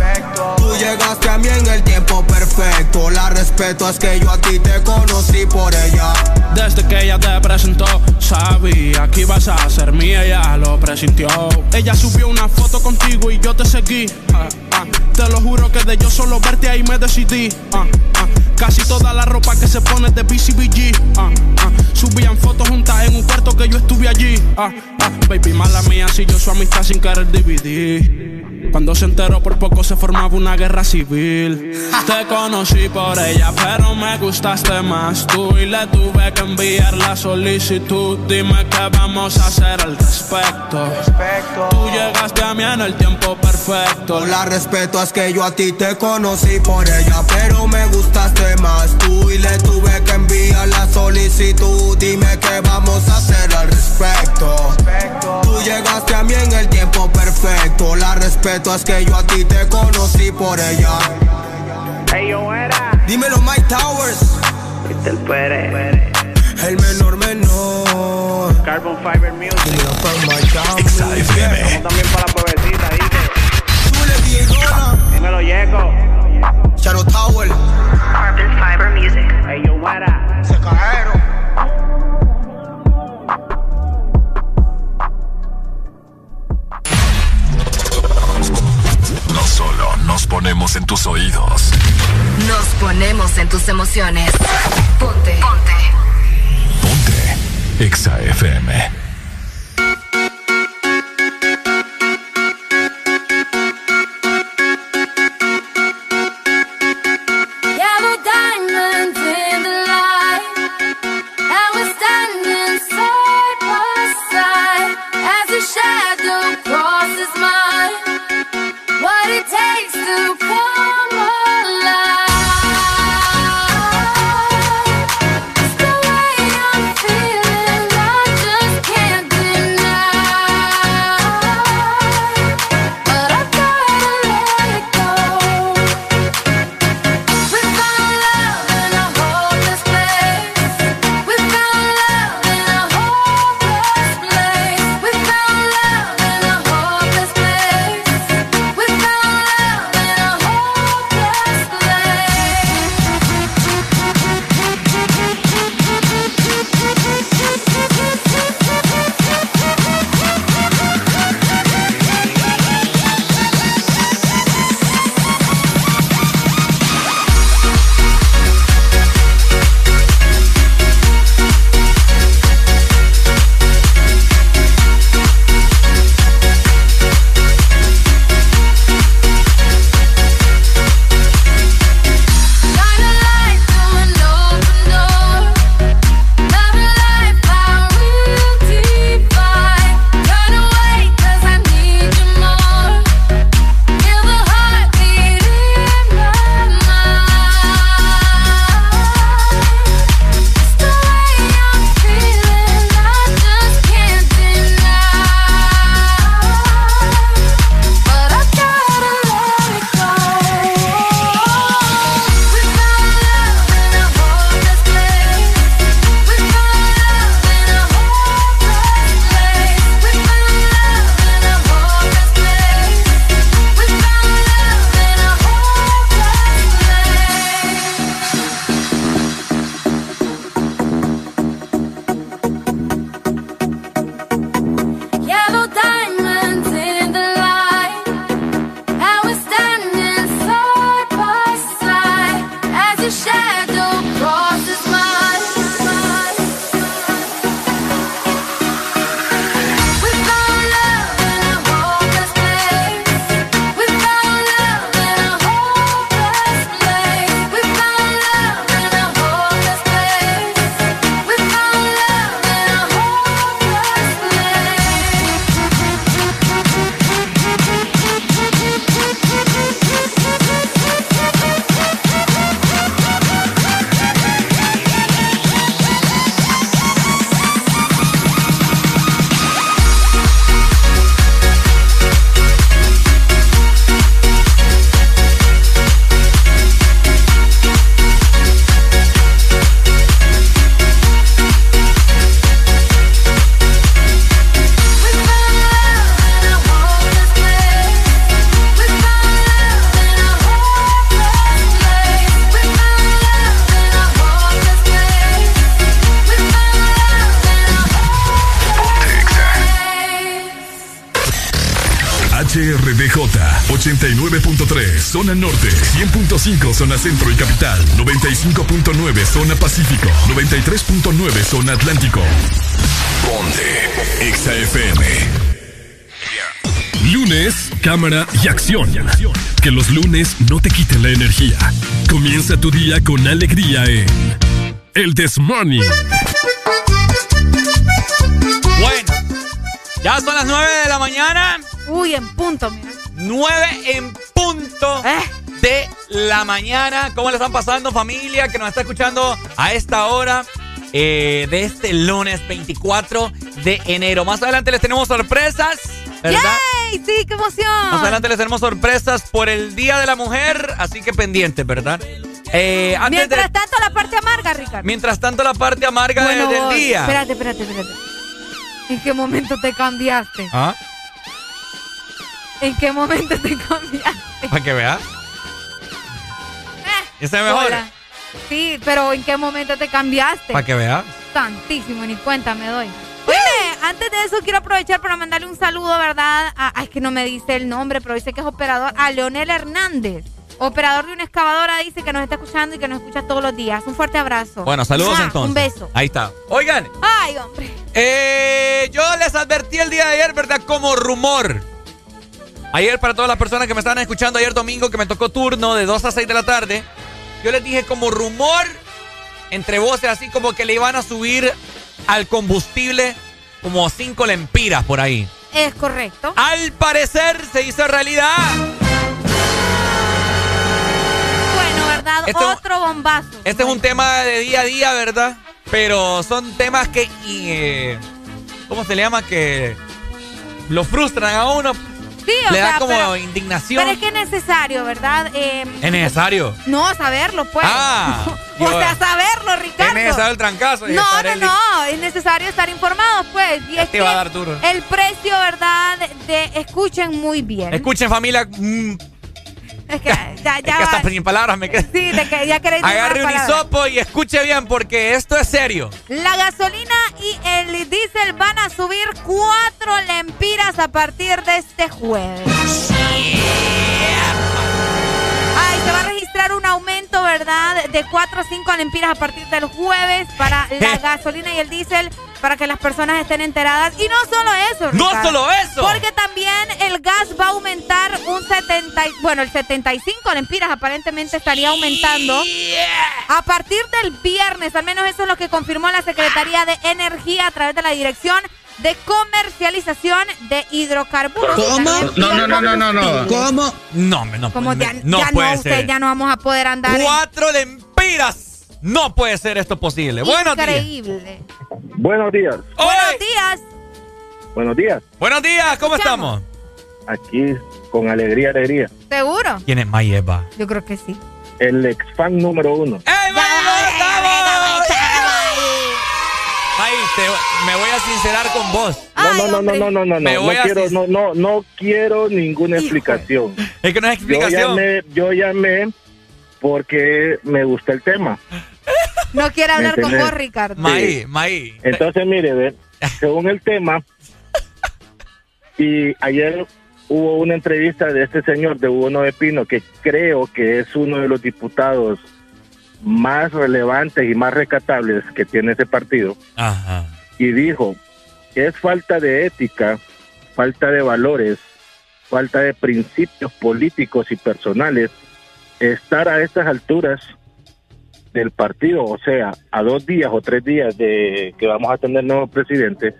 Tú llegaste a mí en el tiempo perfecto. La respeto es que yo a ti te conocí por ella. Desde que ella te presentó, sabía que ibas a ser mía, ella lo presintió. Ella subió una foto contigo y yo te seguí. ah, ah. Te lo juro que de yo solo verte ahí me decidí. ah. Casi toda la ropa que se pone de BCBG. Subían fotos juntas en un cuarto que yo estuve allí. Baby, mala mía, si yo su amistad sin querer dividir. Cuando se enteró por poco se formaba una guerra civil. Te conocí por ella, pero me gustaste más tú. Y le tuve que enviar la solicitud. Dime qué vamos a hacer al respecto. Tú llegaste a mí en el tiempo perfecto. La respeto es que yo a ti te conocí por ella, pero me gustaste más tú. Y le tuve que enviar la solicitud. Dime qué vamos a hacer al respecto. Tú llegaste a mí en el tiempo perfecto. La respeto es que yo a ti te conocí por ella. Dímelo, Mike Towers. El Pérez. El menor menor. Carbon Fiber Music. Dímelo, my town. Vamos también para la pebecita, dice. Súbele, Diegona. Dímelo, Yeco. Charo Tower. Carbon Fiber Music. Ey, yo. Se caeron. Ponemos en tus oídos. Nos ponemos en tus emociones. Ponte. Ponte. Exa FM. Acción. Que los lunes no te quiten la energía. Comienza tu día con alegría en El This Morning. Bueno, ya son las 9 de la mañana. Uy, en punto, mira. 9 en punto de la mañana. ¿Cómo le están pasando, familia, que nos está escuchando a esta hora? eh, de este lunes 24 de enero. Más adelante les tenemos sorpresas, ¿verdad? ¡Yay! Sí, qué emoción. Más adelante les tenemos sorpresas por el Día de la Mujer, así que pendientes, ¿verdad? Eh, antes Mientras de- tanto, la parte amarga, Ricardo. mientras tanto, la parte amarga Bueno, del vos, día. Espérate, espérate, espérate. ¿En qué momento te cambiaste? ¿Ah? ¿En qué momento te cambiaste? Para que veas. ¿Ya se mejor? Hola. Sí, pero ¿en qué momento te cambiaste? Para que veas. Santísimo, ni cuenta me doy. Antes de eso quiero aprovechar para mandarle un saludo, ¿verdad? A, ay, es que no me dice el nombre, pero dice que es operador, a Leonel Hernández. Operador de una excavadora dice que nos está escuchando y que nos escucha todos los días. Un fuerte abrazo. Bueno, saludos ¡Mua! entonces. Un beso. Ahí está. Oigan, Ay, hombre. Eh, yo les advertí el día de ayer, ¿verdad? Como rumor. Ayer, para todas las personas que me estaban escuchando, ayer domingo, que me tocó turno de 2 a 6 de la tarde, yo les dije como rumor, entre voces, así como que le iban a subir al combustible como 5 lempiras por ahí. Es correcto. Al parecer se hizo realidad. Bueno, ¿verdad? Este es Otro bombazo. Este es un tema de día a día, ¿verdad? Pero son temas que, eh, ¿cómo se le llama? Que lo frustran a uno. Sí, o le da como pero- indignación. Pero es que es necesario, ¿verdad? Eh, Es necesario. no, saberlo, pues. Ah, o yo- sea, saberlo, Es Ricardo. necesario el trancazo. No, no, el- no, es necesario estar informados, pues. Y Ya es te iba a dar duro. El precio, ¿verdad? De, escuchen muy bien. Escuchen, familia. mm, es que ya, ya es que hasta sin palabras me quedé. Sí, de que ya queréis Agarre un hisopo y escuche bien porque esto es serio. La gasolina y el diésel van a subir cuatro lempiras a partir de este jueves. Ay, se va a registrar un aumento, ¿verdad? De 4 o 5 lempiras a partir del jueves para la gasolina y el diésel para que las personas estén enteradas. Y no solo eso, ¡No Ricardo, solo eso! Porque también el gas va a aumentar un 70, y- bueno, el 75 lempiras aparentemente estaría aumentando a partir del viernes. Al menos eso es lo que confirmó la Secretaría de Energía a través de la Dirección de Comercialización de Hidrocarburos. También no. ¿Cómo? No, hombre, no. Como me- ya no ya puede no, usted ser. ya no vamos a poder andar. en- Cuatro lempiras. No puede ser esto posible. Buenos días. Increíble. Buenos días. Buenos días. Buenos días. Buenos días, ¿cómo estamos? Aquí con alegría, alegría. ¿Seguro? ¿Quién es Mayeva? Yo creo que sí. El ex fan número uno. ¡Ey, Ay, te- me voy a sincerar con vos. No, no, no, no, no, no, no, no, quiero, no, no, no quiero ninguna explicación. Es que no es Yo explicación. llamé, yo llamé porque me gusta el tema. No quiere hablar con vos, Ricardo. Maí, Maí. Entonces, mire, ve, según el tema, y ayer hubo una entrevista de este señor, de Hugo Noé Pino, que creo que es uno de los diputados más relevantes y más recatables que tiene ese partido, Ajá. y dijo, es falta de ética, falta de valores, falta de principios políticos y personales estar a estas alturas del partido, o sea, a dos días o tres días de que vamos a tener nuevo presidente,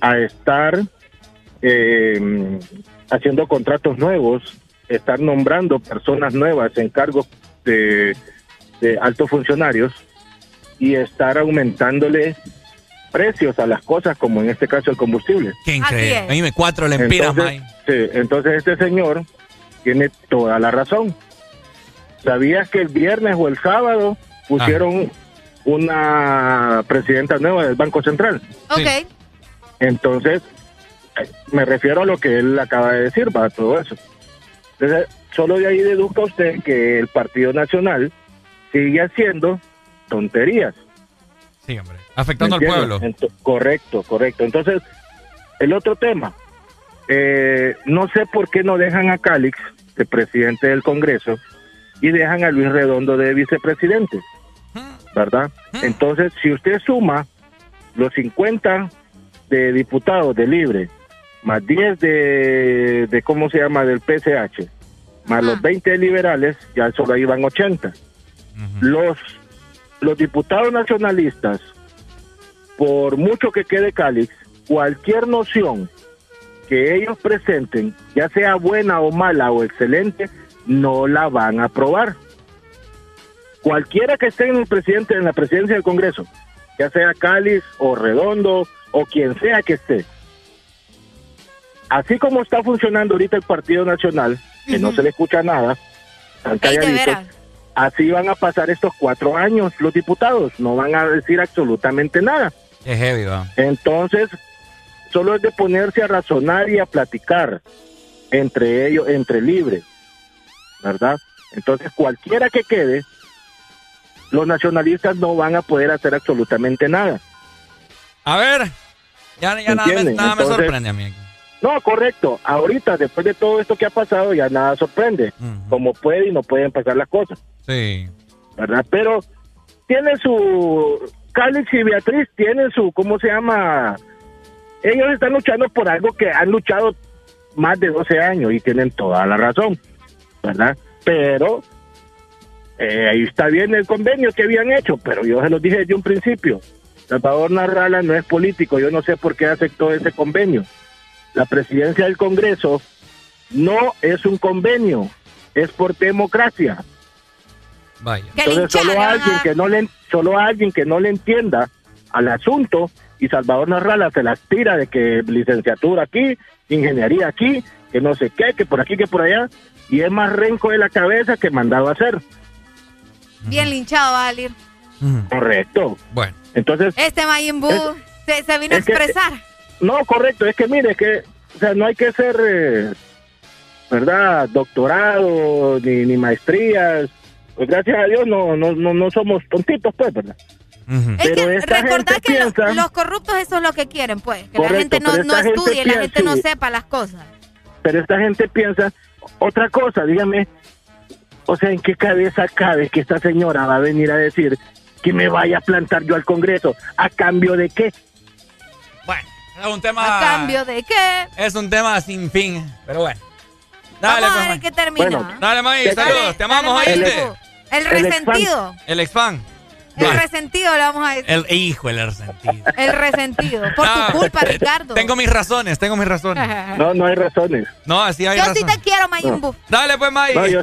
a estar eh, haciendo contratos nuevos, estar nombrando personas nuevas en cargos de, de altos funcionarios y estar aumentándole precios a las cosas, como en este caso el combustible. Qué increíble. A mí me cuatro lempiras, Entonces, sí, entonces este señor tiene toda la razón. ¿Sabías que el viernes o el sábado pusieron una presidenta nueva del Banco Central? Ok. Entonces, me refiero a lo que él acaba de decir, va todo eso. Entonces, solo de ahí deduzca usted que el Partido Nacional sigue haciendo tonterías. Sí, hombre. Afectando al ¿Me pueblo. correcto, correcto. Entonces, el otro tema, eh, no sé por qué no dejan a Calix, de presidente del Congreso, y dejan a Luis Redondo de vicepresidente, ¿verdad? Entonces, si usted suma los 50 de diputados de Libre, más 10 de, de ¿cómo se llama?, del PCH, más los 20 de liberales, ya solo iban 80. Los, los diputados nacionalistas, por mucho que quede Calix, cualquier noción que ellos presenten, ya sea buena o mala o excelente, no la van a aprobar. Cualquiera que esté en el presidente en la presidencia del Congreso, ya sea Cáliz o Redondo o quien sea que esté. Así como está funcionando ahorita el Partido Nacional, que no se le escucha nada, están calladitos, así van a pasar estos cuatro años los diputados, no van a decir absolutamente nada. Es heavy. Entonces, solo es de ponerse a razonar y a platicar entre ellos, entre libres, ¿verdad? Entonces, cualquiera que quede, los nacionalistas no van a poder hacer absolutamente nada. A ver, ya, ya nada, me, sorprende a mí. No, correcto. Ahorita, después de todo esto que ha pasado, ya nada sorprende. Como puede y no pueden pasar las cosas, Sí. ¿verdad? Pero tiene su... Calix y Beatriz tienen su... ¿Cómo se llama? Ellos están luchando por algo que han luchado más de 12 años y tienen toda la razón, ¿verdad? Pero eh, ahí está bien el convenio que habían hecho, pero yo se los dije desde un principio. Salvador Narrala no es político, yo no sé por qué aceptó ese convenio. La presidencia del Congreso no es un convenio, es por democracia. Vaya. Entonces solo alguien que no le solo alguien que no le entienda al asunto y Salvador Narrala se las tira de que licenciatura aquí, ingeniería aquí, que no sé qué, que por aquí, que por allá, y es más renco de la cabeza que mandado a hacer. Bien linchado va a salir. Correcto. Bueno. Entonces, Este Es- se, se vino a que- expresar. no, correcto, es que mire, es que, o sea, no hay que ser, eh, ¿verdad? Doctorado, ni, ni maestrías. Pues gracias a Dios no, no, no, no somos tontitos, pues, ¿verdad? Es Pero que esta recordad gente que lo- piensa- los corruptos eso es lo que quieren, pues. Que la gente no, no gente estudie, la piensa- gente no sí. sepa las cosas. pero esta gente piensa otra cosa, dígame, o sea, ¿en qué cabeza cabe que esta señora va a venir a decir que me vaya a plantar yo al Congreso? ¿A cambio de qué? Es un tema. ¿A cambio de qué? Es un tema sin fin. Pero bueno. Dale, Vamos a pues, ver qué termina. Bueno, Dale, Dale, saludos. Te amamos, Dale, ¿oíste? El resentido. El ex-fan. El resentido le vamos a decir. El hijo, el resentido. El resentido. Por Ah, tu culpa, Ricardo. Tengo mis razones, tengo mis razones. No, no hay razones. No, así hay Yo razones. sí te quiero, Majin Buu. Dale, pues, May. No, yo-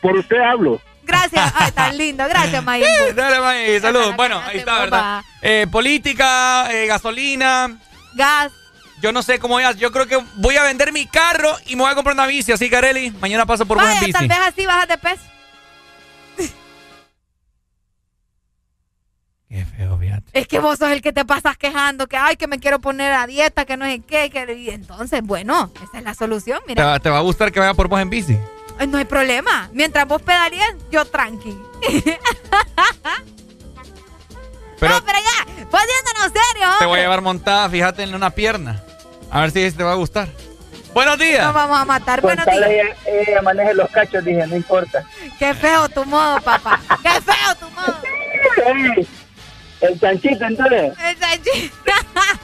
por usted hablo. Gracias. Ay, tan lindo. Gracias, Majin Buu. Dale, May, saludos. Bueno, ahí está, ¿verdad? Eh, política, eh, gasolina. Gas. Yo no sé cómo voy a... Yo creo que voy a vender mi carro y me voy a comprar una bici. Así, Carelli, mañana paso por Vaya, bici. tal vez así bajas de peso. Qué feo, fíjate. Es que vos sos el que te pasas quejando, que ay, que me quiero poner a dieta, que no sé qué, que... y entonces, bueno, esa es la solución, ¿Te mira. va, te va a gustar que vaya por vos en bici? No hay problema. Mientras vos pedalees, yo tranqui. Pero no, pero ya, poniéndonos serio, te voy a llevar montada, fíjate, en una pierna. A ver si te va a gustar. Buenos días. Nos vamos a matar. Buenos Con tal días. ella, ella maneje los cachos, dije, no importa. Qué feo tu modo, papá. Qué feo tu modo. El chanchito, entonces. El chanchito.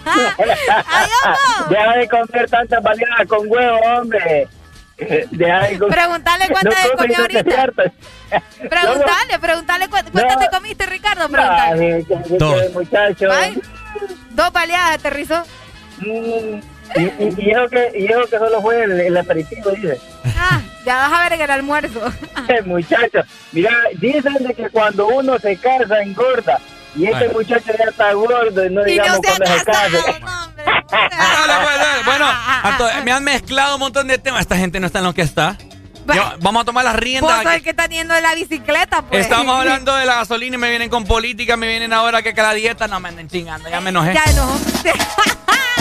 Adiós, Deja de comer tantas baleadas con huevo, hombre. Deja de comer- Preguntale cuántas No te comió ahorita. Preguntale, preguntale cu- cuántas te comiste, Ricardo. Preguntale. Ay, Dos. muchacho. Ay, dos baleadas aterrizó. Mm, y, y, y eso que, y eso que solo fue el, el aperitivo, dice. Ah, ya vas a ver en el almuerzo. Eh, muchacho, mira, dicen de que cuando uno se casa engorda. Y este Ay. muchacho ya está gordo y no Y no digamos cuando se case. Pues. Bueno, me han mezclado un montón de temas. Esta gente no está en lo que está. Yo- vamos a tomar las Vos riendas. sos el que está yendo de la bicicleta, pues. Estamos hablando de la gasolina y me vienen con política, me vienen ahora que, que la dieta no me anden chingando, ya me enojé. Ya no.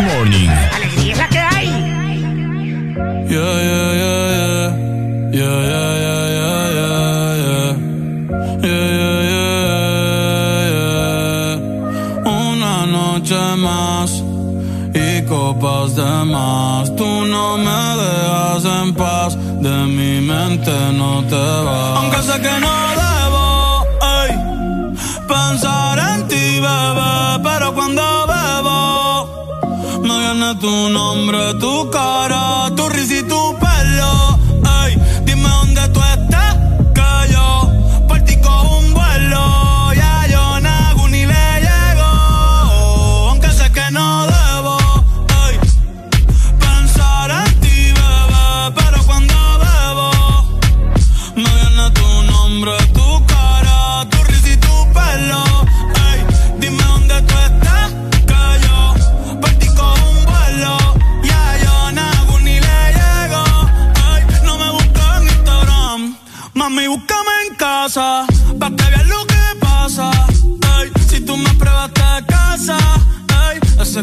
This Morning. Alegría es la que hay. Yeah, yeah, yeah, yeah. Yeah, yeah, yeah, yeah, yeah, yeah. Yeah, yeah, yeah, yeah. Una noche más y copas de más. Tú no me dejas en paz, de mi mente no te vas. Aunque sé que no tu nombre, tu cara, tu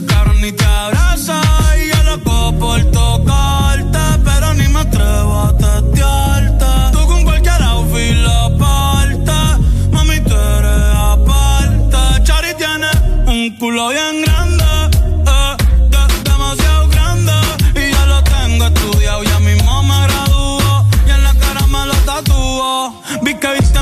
cabrón ni te abraza. Y yo loco por tocarte, pero ni me atrevo a testearte. Tú con cualquier outfit la parte, mami, tú eres aparte. Chari tiene un culo bien grande, eh, de- demasiado grande. Y ya lo tengo estudiado, ya mismo me graduó. Y en la cara me lo tatuó. Vi que viste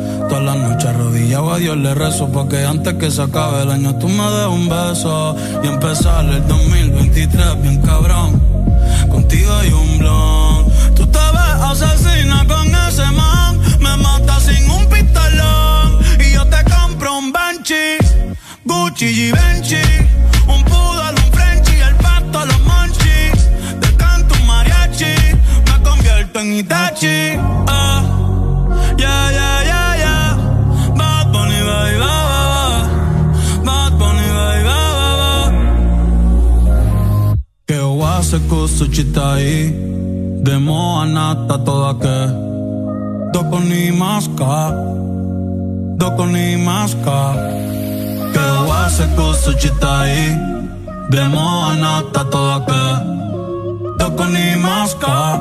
Todas las noches arrodillado. A Dios le rezo Porque antes que se acabe el año tú me des un beso. Y empezar el 2023 bien cabrón. Contigo hay un blon. Tú te ves asesina con ese man. Me mata sin un pistolón. Y yo te compro un Banshee Gucci y Benchi Un poodle, un Frenchie El pato, los monchis Te canto un mariachi. Me convierto en Itachi Que oase kusuchita aí Demo anata toda que. Doko ni maska Doko ni maska Que oase kusuchita aí Demo anata toda que. Doko ni maska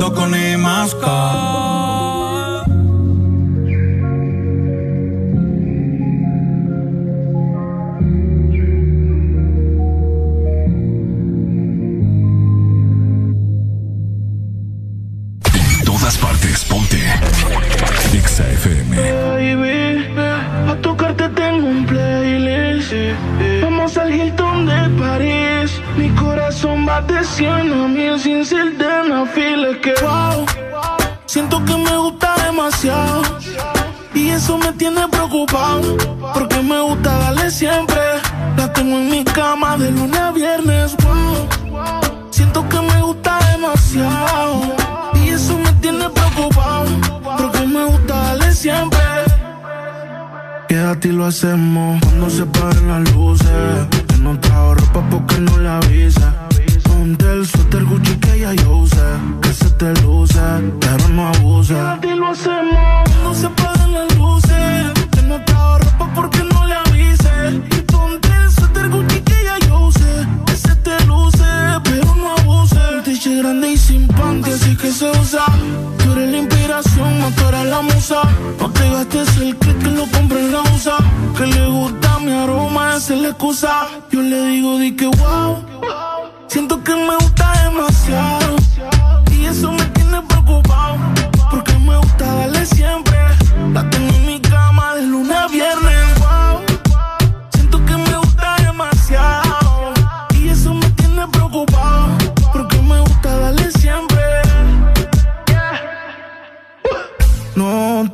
Doko ni maska Exa FM. Baby, a tocarte tengo un playlist. Vamos al Hilton de París. Mi corazón va de 100 a mil sin ser de que wow, siento que me gusta demasiado. Y eso me tiene preocupado. Porque me gusta darle siempre. La tengo en mi cama de lunes a viernes. Wow, siento que me gusta demasiado. Y eso me tiene preocupado. Porque me gusta siempre. Quédate y lo hacemos cuando se paren las luces. Que no trajo ropa porque no le avisa. Ponte el suéter Gucci que ya yo usé. Que se te luce, pero no abuse. Quédate y lo hacemos cuando se paren las luces. Que no trajo ropa porque no le avise. Y ponte el suéter Gucci que ya yo usé. Que se te luce, pero no abuse. Un grande y sin panty, así que se usa. Tú eres la inspiración, no la musa. No te gastes el que lo compre en la USA. Que le gusta mi aroma, esa es la excusa. Yo le digo, di que wow. Siento que me gusta demasiado. Y eso me tiene preocupado. Porque me gusta darle siempre. La tengo en mi cama de lunes a viernes.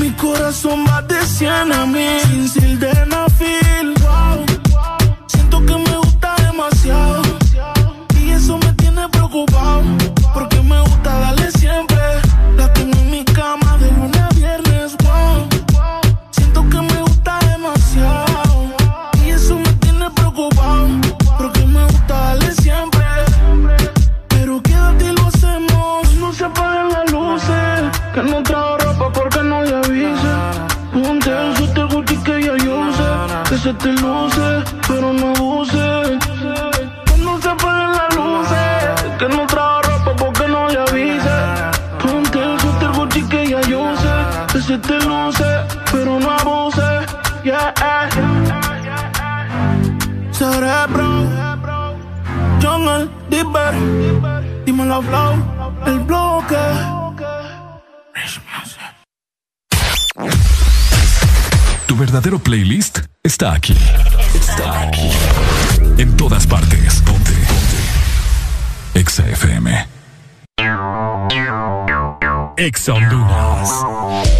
Mi corazón va de 100 a mil sin sildenafil. Wow. Flow. El bloque. Tu verdadero playlist está aquí. Está aquí. En todas partes. Ponte. Ponte. Exa FM. Exa Honduras.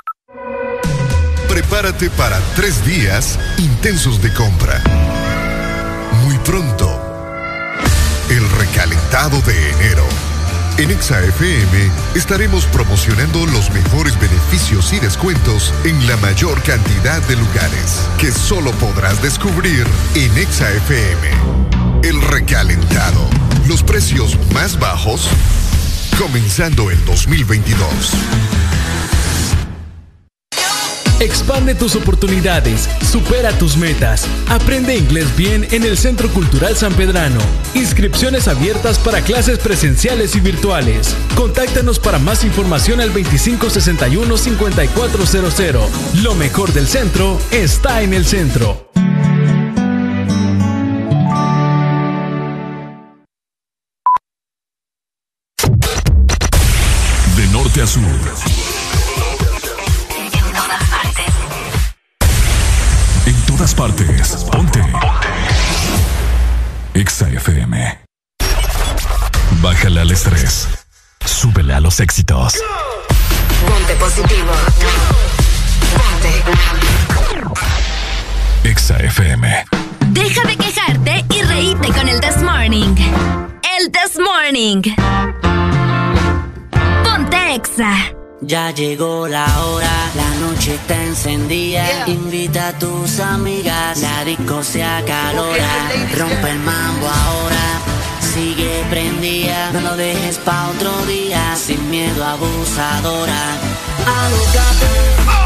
Prepárate para tres días intensos de compra. Muy pronto, el recalentado de enero. En ExaFM estaremos promocionando los mejores beneficios y descuentos en la mayor cantidad de lugares que solo podrás descubrir en ExaFM. El recalentado. Los precios más bajos comenzando el 2022. Expande tus oportunidades, supera tus metas. Aprende inglés bien en el Centro Cultural San Pedrano. Inscripciones abiertas para clases presenciales y virtuales. Contáctanos para más información al 2561-5400. Lo mejor del centro está en el centro. Estrés. Súbele a los éxitos. Ponte positivo. Ponte. Exa FM. Deja de quejarte y reíte con el This Morning. El This Morning. Ponte Exa. Ya llegó la hora, la noche está encendida. Invita a tus amigas, la disco se acalora. Rompe el mambo ahora, sigue prendida. No lo dejes pa' otro día, sin miedo abusadora. Alócate.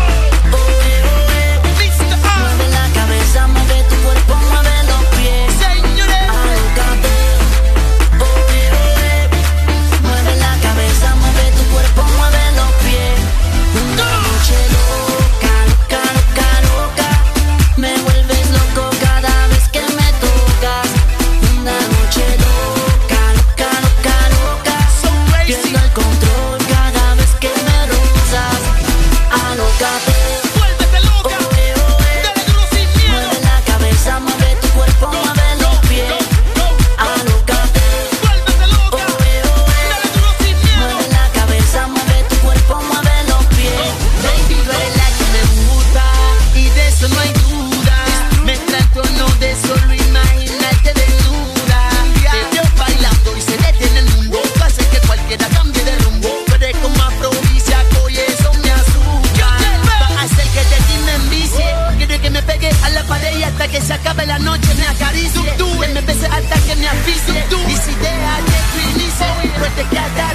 together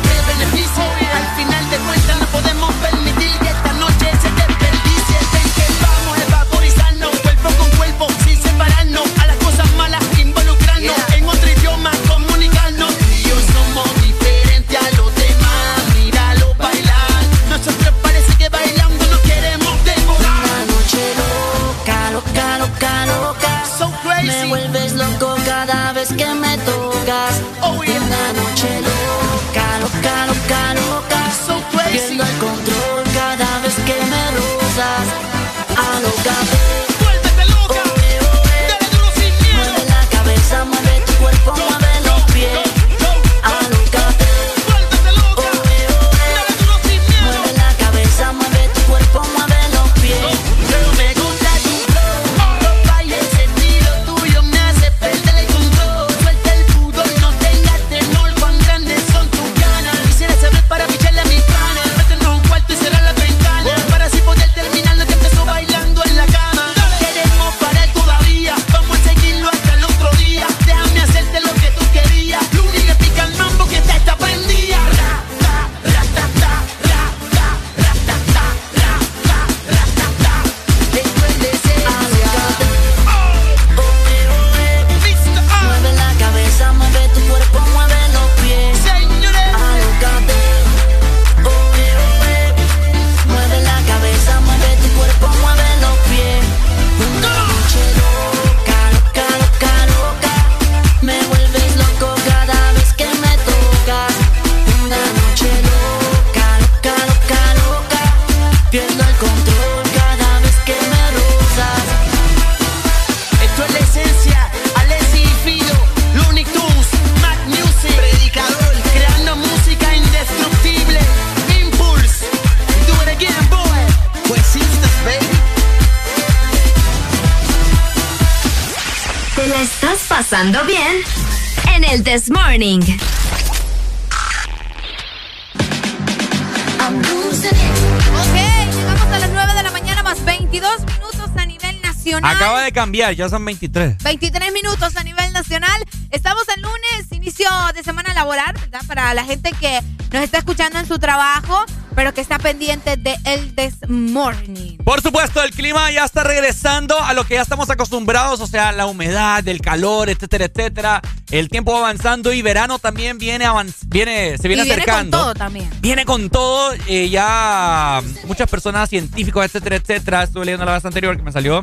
cambiar, ya son 23. 23 minutos a nivel nacional. Estamos el lunes, inicio de semana laboral, ¿verdad? Para la gente que nos está escuchando en su trabajo, pero que está pendiente de el This Morning. Por supuesto, el clima ya está regresando a lo que ya estamos acostumbrados, o sea, la humedad, el calor, etcétera, etcétera. El tiempo va avanzando y verano también viene, viene se viene, y viene acercando. con todo también. Viene con todo. Eh, ya muchas personas, científicos, etcétera, etcétera. Estuve leyendo la vez anterior que me salió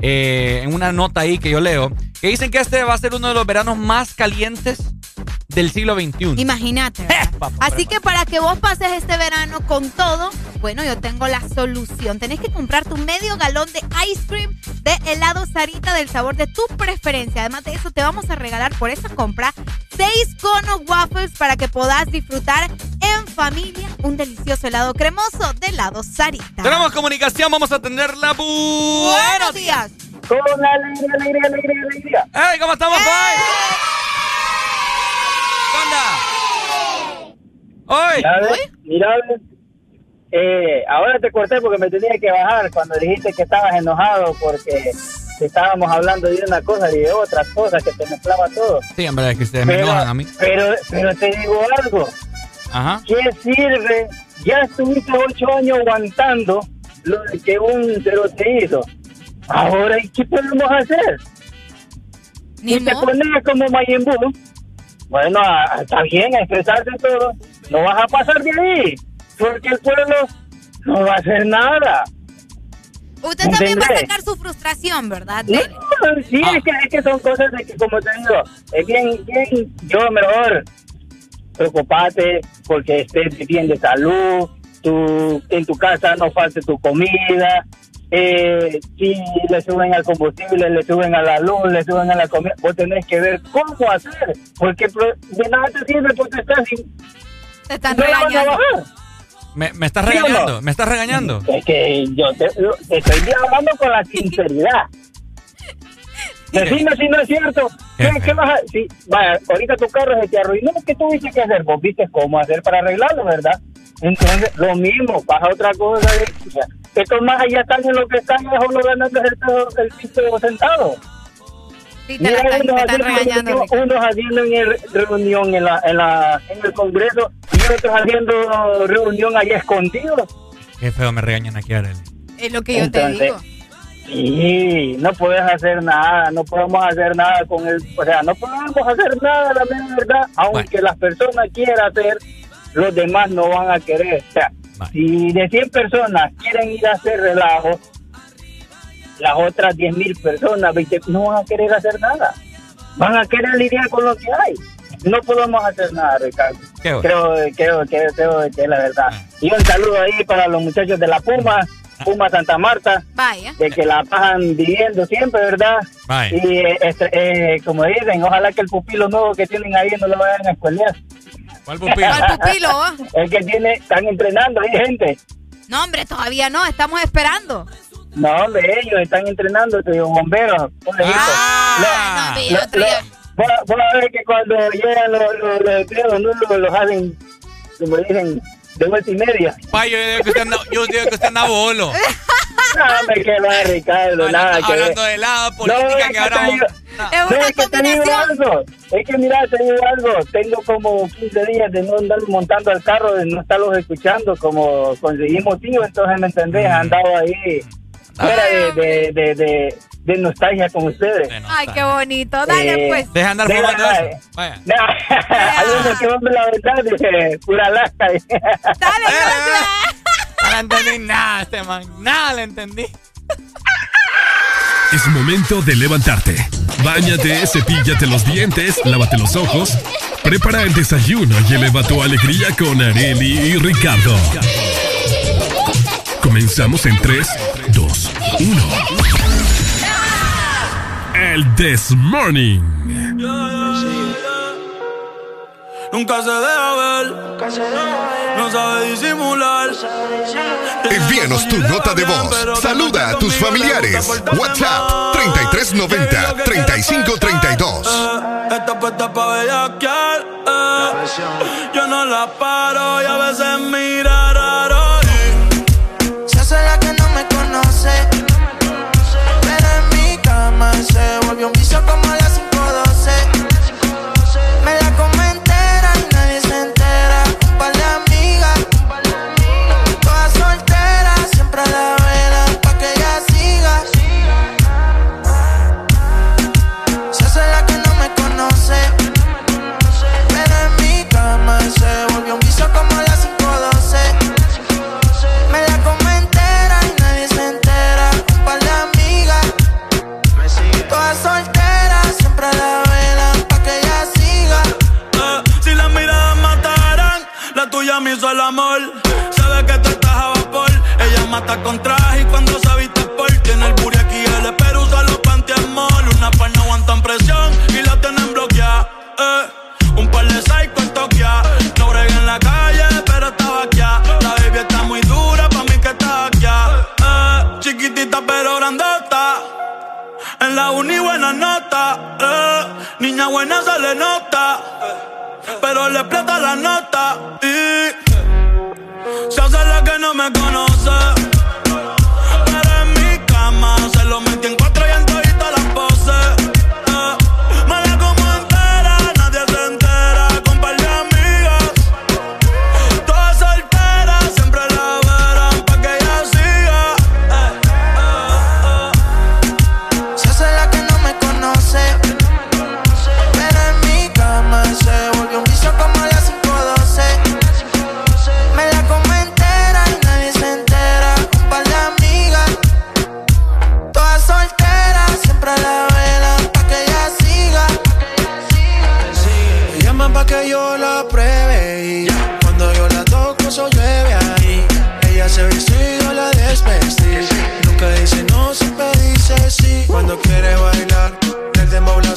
eh, en una nota ahí que yo leo, que dicen que este va a ser uno de los veranos más calientes del siglo XXI. Imagínate. Así que para que vos pases este verano con todo, bueno, yo tengo la solución. Tenés que comprar tu medio galón de ice cream de helado Sarita del sabor de tu preferencia. Además de eso, te vamos a regalar por esa compra seis conos waffles para que puedas disfrutar en familia un delicioso helado cremoso de helado Sarita. Tenemos comunicación, vamos a atenderla. Buenos días. Con alegría, alegría, alegría, alegría. ¡Hey! ¿Cómo estamos, Pai? ¿Qué onda? Hoy. Mira, eh, ahora te corté porque me tenía que bajar cuando dijiste que estabas enojado porque estábamos hablando de una cosa y de otra cosa que te mezclaba todo. Sí, en verdad es que ustedes me enojan a mí. Pero, pero te digo algo. Ajá. ¿Qué sirve? Ya estuviste ocho años aguantando lo que un cero te hizo. Ahora, ¿y qué podemos hacer? Ni y te pones como Majin Buu. Bueno, a- está bien a expresarte todo. No vas a pasar de ahí. Porque el pueblo no va a hacer nada. Usted también va a sacar su frustración, ¿verdad? No, sí, es, que, es que son cosas de que, como te digo, es bien, bien, yo mejor preocupate porque estés bien de salud, tu, en tu casa no falte tu comida, eh, si le suben al combustible, le suben a la luz, le suben a la comida, vos tenés que ver cómo hacer, porque de nada te sirve porque estás sin... Te están no la van a regañando. Me, me estás ¿Sí o no? regañando, me estás regañando. Es que yo te, te estoy hablando con la sinceridad. Decime si no es cierto. ¿Qué, qué vas a, si, vaya, ahorita tu carro se te arruinó, ¿qué tuviste que hacer? Vos viste cómo hacer para arreglarlo, ¿verdad? Entonces, lo mismo, vas a otra cosa. de- estos más allá están en lo que están, mejor lo ganando el, el piso sentado. Sí, te, la están, te unos están haciendo, unos haciendo en el reunión en, la, en, la, en el Congreso y otros haciendo reunión allá escondidos. Qué feo me regañan aquí, Arely. Es lo que yo Entonces, te digo. Sí, no puedes hacer nada, no podemos hacer nada con el, o sea, no podemos hacer nada, la verdad, aunque las personas quieran hacer, los demás no van a querer. O sea, si de 100 personas quieren ir a hacer relajo, las otras 10 mil personas, 20, no van a querer hacer nada. Van a querer lidiar con lo que hay. No podemos hacer nada, Ricardo. Qué bueno. Creo, creo, creo, creo que es la verdad. Y un saludo ahí para los muchachos de la Puma, Puma Santa Marta Vaya. de que la pasan viviendo siempre, ¿verdad? Vaya. Y eh, este, eh, como dicen, ojalá que el pupilo nuevo que tienen ahí no lo vayan a escuelear. ¿Cuál pupilo? ¿Cuál pupilo? El que tiene, están entrenando ahí gente. No, hombre, todavía no. Estamos esperando. No, hombre, ellos están entrenando, te digo, bomberos. Ah, no, lo- día. Vos a ver que cuando llegan los, los, los no los, los hacen, como dicen, de vuelta y media. Pai, yo digo que usted anda, yo digo que usted anda bolo. No, hombre, que va, Ricardo, nada que ver. Hablando de helado, No, política, es que ahora digo- Es No, una es que te digo algo. Es que mira, te digo algo. Tengo como 15 días de no andar montando al carro, de no estarlos escuchando, como conseguí motivo, entonces me entendés, he andado ahí fuera de, de, de, de, de nostalgia con ustedes. Ay, qué bonito. Dale, Eh, pues. Deja andar fumando eh, eso. Vaya. Algunos que van de la verdad, dice, pura lasca. Dale, No le entendí nada este man. Nada le entendí. Es momento de levantarte. Báñate, cepíllate los dientes, lávate los ojos. Prepara el desayuno y eleva tu alegría con Areli y Ricardo. Comenzamos en 3, 2, 1. El This Morning. Nunca se deja ver. No sabe disimular. Envíanos tu nota de voz. Saluda a tus familiares. WhatsApp 3390 3532. Esta puesta pa' bellaquear. Eh. Yo no la paro y a veces mira raro. Se hace la que no me conoce. Volvió un vicio como Con traje y cuando se viste por tiene el buri aquí el pero usa los pantiamol. Una par no aguantan presión y la tienen bloqueada. Eh. Un par de psycho en Tokia. No bregué en la calle, pero estaba aquí. La baby está muy dura, pa' mí que está aquí. Eh. Chiquitita pero grandota. En la uni buena nota. Eh. Niña buena se le nota. Pero le explota la nota. Y se hace la que no me conoce. Lo metí en cuatro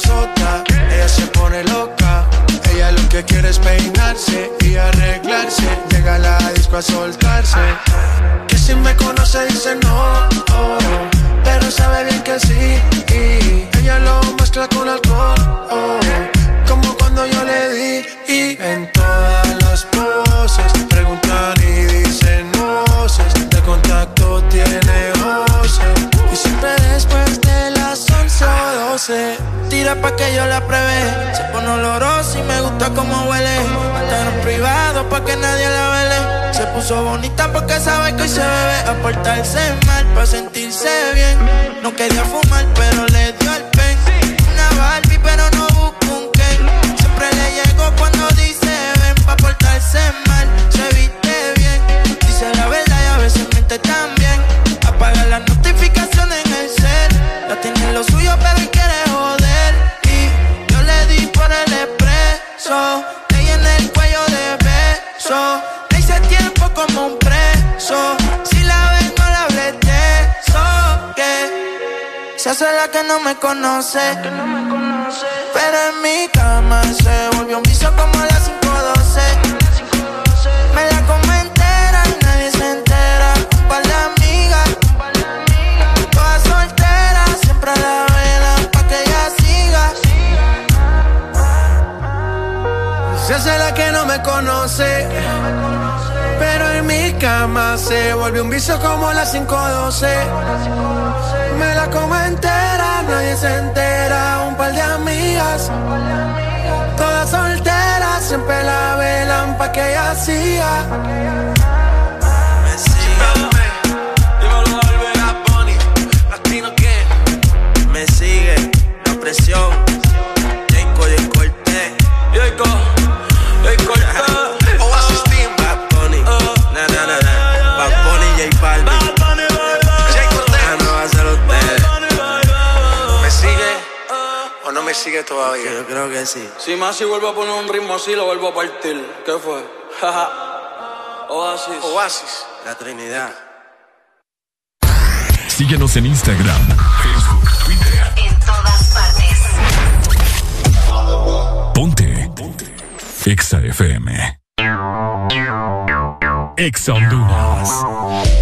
Ella se pone loca. Ella lo que quiere es peinarse y arreglarse. Llega a la disco a soltarse. Que si me conoce dice no, oh, pero sabe bien que sí. Ella lo mezcla con alcohol, oh, como cuando yo le di. Y en todas las poses preguntan y dicen voces. De contacto tiene voces. Y siempre después de las 11 o 12 Tira que yo la pruebe Se pone olorosa y me gusta como huele. En privado pa' que nadie la vele. Se puso bonita porque sabe que hoy se bebe. A portarse mal pa' sentirse bien. No quería fumar pero le dio el pen. Una Barbie pero no que no me conoce. Pero en mi cama se volvió un vicio como la 512 Me la como entera y nadie se entera. Un par de amigas. Todas solteras, siempre la velan pa' que ella siga. Se hace la que no me conoce. Cama se volvió un vicio como la 512. Me la como entera, nadie se entera. Un par de amigas. Todas solteras, siempre la velan pa' que ella siga. Sigue todavía? Yo creo que sí. Si más si vuelvo a poner un ritmo así, lo vuelvo a partir. ¿Qué fue? Oasis. Oasis. La Trinidad. Síguenos en Instagram, Facebook, En todas partes. Ponte. Ponte. Exa FM. Exa Honduras.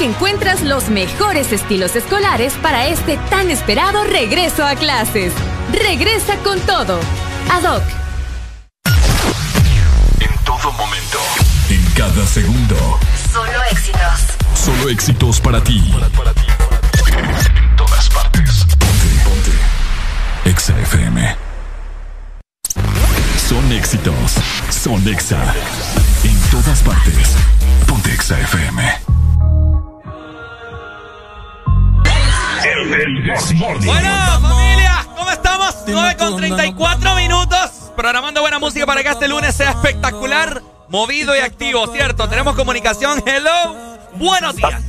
ADOC encuentras los mejores estilos escolares para este tan esperado regreso a clases. Regresa con todo. ADOC. En todo momento. En cada segundo. Solo éxitos. Solo éxitos para ti. En todas partes. Ponte, ponte. Exa FM. Son éxitos. Son Exa. En todas partes. Ponte Exa FM. Bueno, familia, ¿cómo estamos? 9 con 34 minutos. Programando buena música para que este lunes sea espectacular, movido y activo, ¿cierto? Tenemos comunicación. Hello. Buenos días.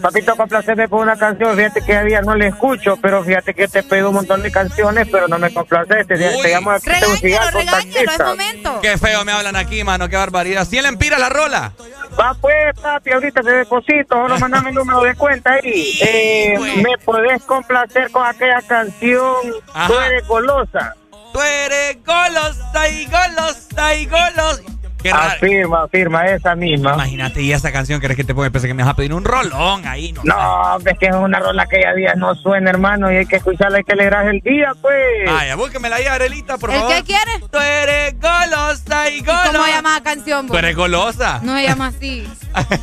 Papito, complaceme por una canción. Fíjate que a día no le escucho, pero fíjate que te pido un montón de canciones, pero no me complaces. Te, te llamo a Regáñalo, regáñalo, es momento. Qué feo me hablan aquí, mano, qué barbaridad. ¿Sí le empira la rola? Va pues, papi, ahorita te deposito, solo mandame el número de cuenta ahí. Eh, ¿Me podés complacer con aquella canción Ajá. Tú eres golosa? Tú eres golosa y golosa y golosa. Qué raro. Afirma, afirma, esa misma. Imagínate, y esa canción, ¿crees que te puede pensar que me vas a pedir un rolón ahí? No, No, es que es una rola que ya día no suena, hermano, y hay que escucharla y que alegrar el día, pues. Vaya, búsquemela ahí, Arelita, por ¿El favor. qué quiere? Tú eres golosa y ¿Y golosa. ¿Cómo llama la canción? Tú vos? eres golosa. No se llama así.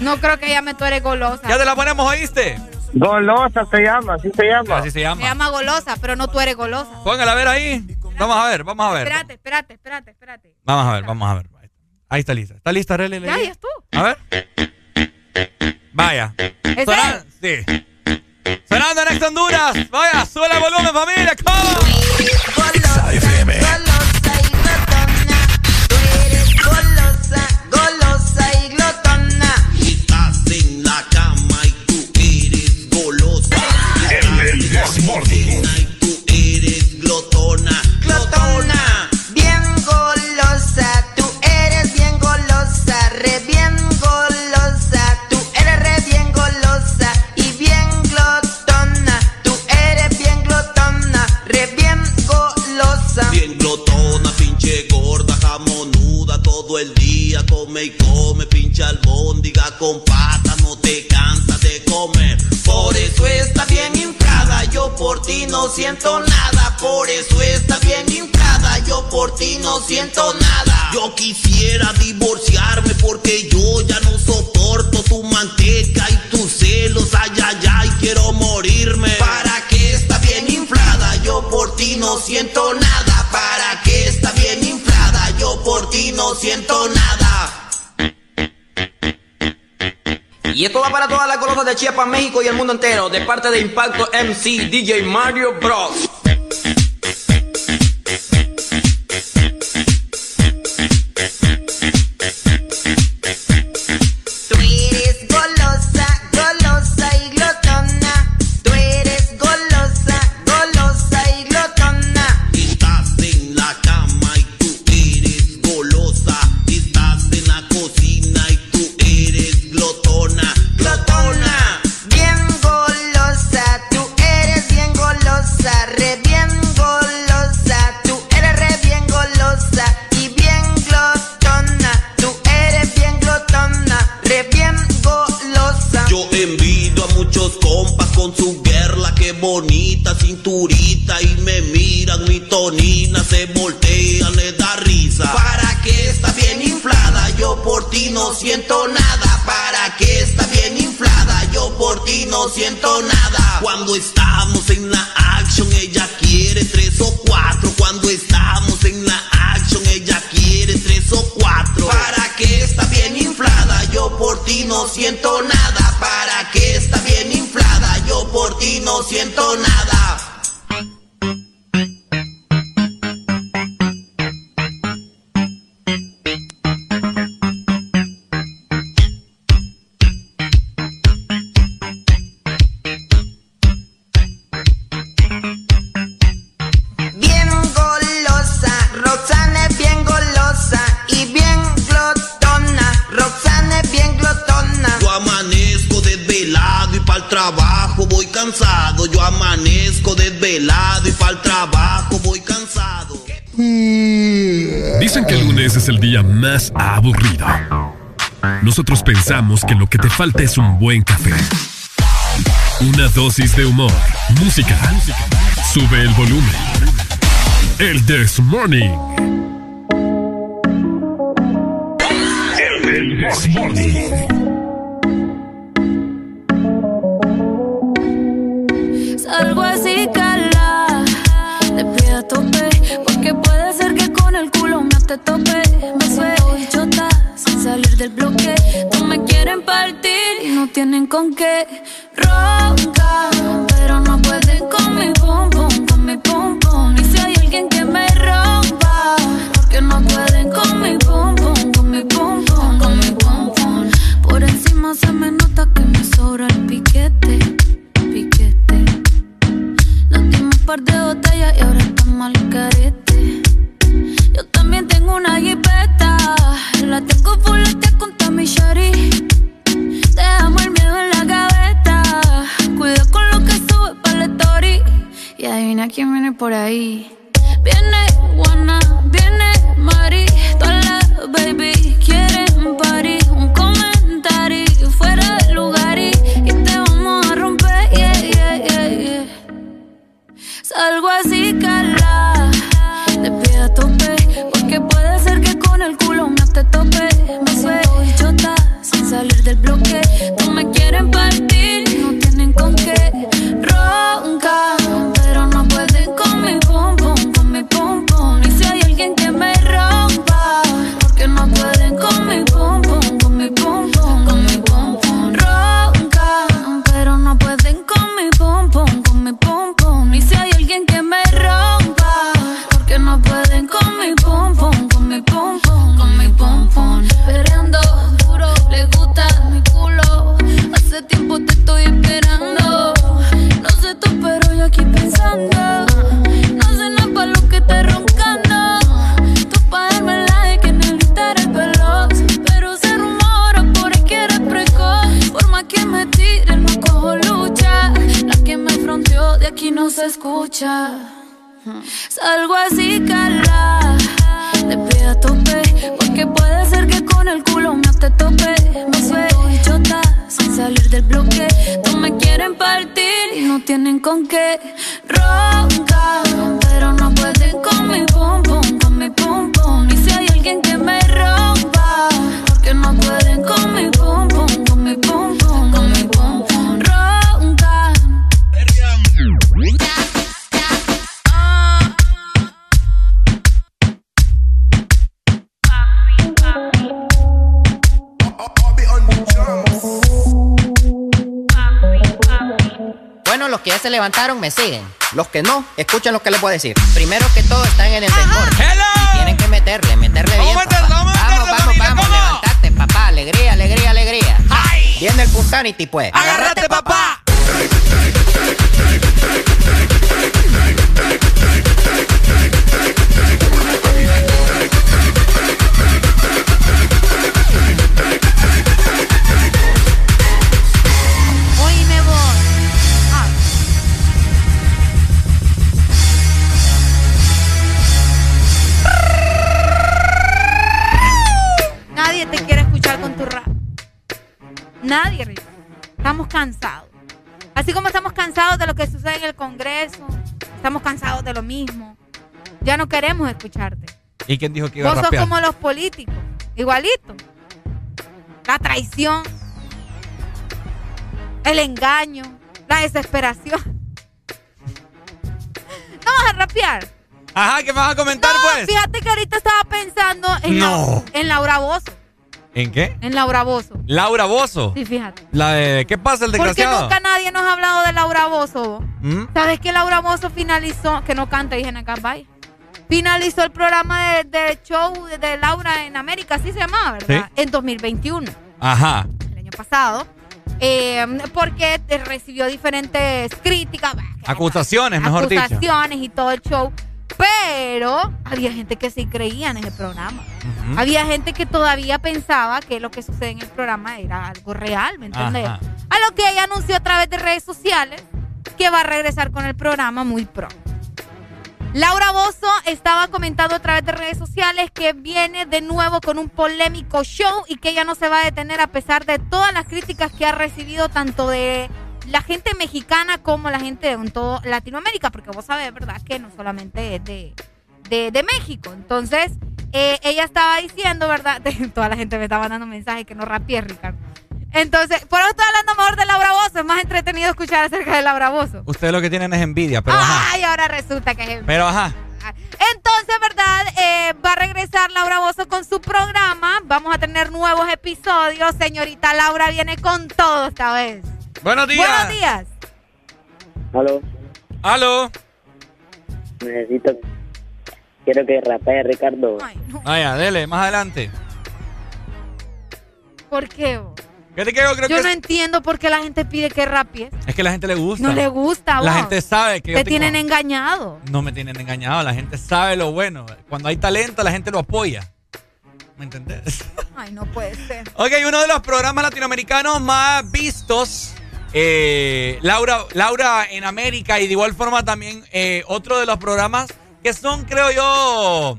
No creo que llame tú eres golosa. Ya te la ponemos, ¿oíste? Golosa se llama, así se llama. Así se Se llama. llama golosa, pero no tú eres golosa. Póngala a ver ahí. Vamos a ver, vamos a ver. Espérate, espérate, espérate, espérate. Vamos a ver, vamos a ver. Ahí está lista. ¿Está lista, Arely? Ya, ya tú. A ver. Vaya. ¿Es Sonando, sí. Sonando en Honduras. Vaya, sube el volumen, familia. ¿Cómo? Todo el día. Come y come, pinche albóndiga con pata, no te cansas de comer. Por eso está bien inflada, yo por ti no siento nada. Por eso está bien inflada, yo por ti no siento nada. Yo quisiera divorciarme porque yo ya no soporto tu manteca y tus celos. Ay, ay, ay, quiero morirme. Para que está bien inflada, yo por ti no siento nada. Siento nada. Y esto va para todas las colosas de Chiapas, México y el mundo entero, de parte de Impacto MC DJ Mario Bros. siento nada, para que está bien inflada, yo por ti no siento nada. Cuando estamos en la action, ella quiere tres o cuatro. Cuando estamos en la action, ella quiere tres o cuatro. Para que está bien inflada, yo por ti no siento nada, para que está bien inflada, yo por ti no siento nada. pensamos que lo que te falta es un buen café. Una dosis de humor, música. Sube el volumen. El This Morning. El This Morning. get puedo decir. Primero escucharte. ¿Y quién dijo que iba a rapear? Vos sos como los políticos, igualito. La traición, el engaño, la desesperación. ¿No vas a rapear? Ajá, ¿qué me vas a comentar, no, pues? Fíjate que ahorita estaba pensando en, la, en Laura Bozo. ¿En qué? En Laura Bozo. ¿Laura Bozo? Sí, fíjate. La de ¿Qué pasa el desgraciado? Porque nunca nadie nos ha hablado de Laura Bozo. ¿Mm? ¿Sabes que Laura Bozo finalizó? Que no canta, dije en acá, vaya. Finalizó el programa de, de show de, Laura en América, así se llamaba, ¿verdad? En 2021. Ajá. El año pasado. Eh, porque recibió diferentes críticas. Acusaciones, mejor dicho. Acusaciones y todo el show. Pero había gente que sí creía en ese programa. Había gente que todavía pensaba que lo que sucede en el programa era algo real, ¿me entiendes? A lo que ella anunció a través de redes sociales que va a regresar con el programa muy pronto. Laura Bozo estaba comentando a través de redes sociales que viene de nuevo con un polémico show y que ella no se va a detener a pesar de todas las críticas que ha recibido tanto de la gente mexicana como la gente de todo Latinoamérica, porque vos sabés, ¿verdad? Que no solamente es de, de, México. Entonces, eh, ella estaba diciendo, ¿verdad? toda la gente me estaba dando mensajes que no rapié, Ricardo. Entonces, por eso estoy hablando mejor de Laura Bozo. Es más entretenido escuchar acerca de Laura Bozo. Ustedes lo que tienen es envidia, pero Ay, ahora resulta que es envidia. Pero ajá. Entonces, ¿verdad? Eh, va a regresar Laura Bozo con su programa. Vamos a tener nuevos episodios. Señorita Laura viene con todo esta vez. Buenos días. Buenos días. Aló. Aló. Necesito. Quiero que rapee Ricardo. Ay, no. Vaya, dele, más adelante. ¿Por qué? Yo no entiendo por qué la gente pide que rapies. Es que la gente le gusta. No le gusta, La gente sabe que Te tienen engañado. No me tienen engañado. La gente sabe lo bueno. Cuando hay talento, la gente lo apoya. ¿Me entendés? Ay, no puede ser. Ok, uno de los programas latinoamericanos más vistos eh, Laura, Laura en América y de igual forma también eh, otro de los programas que son, creo yo,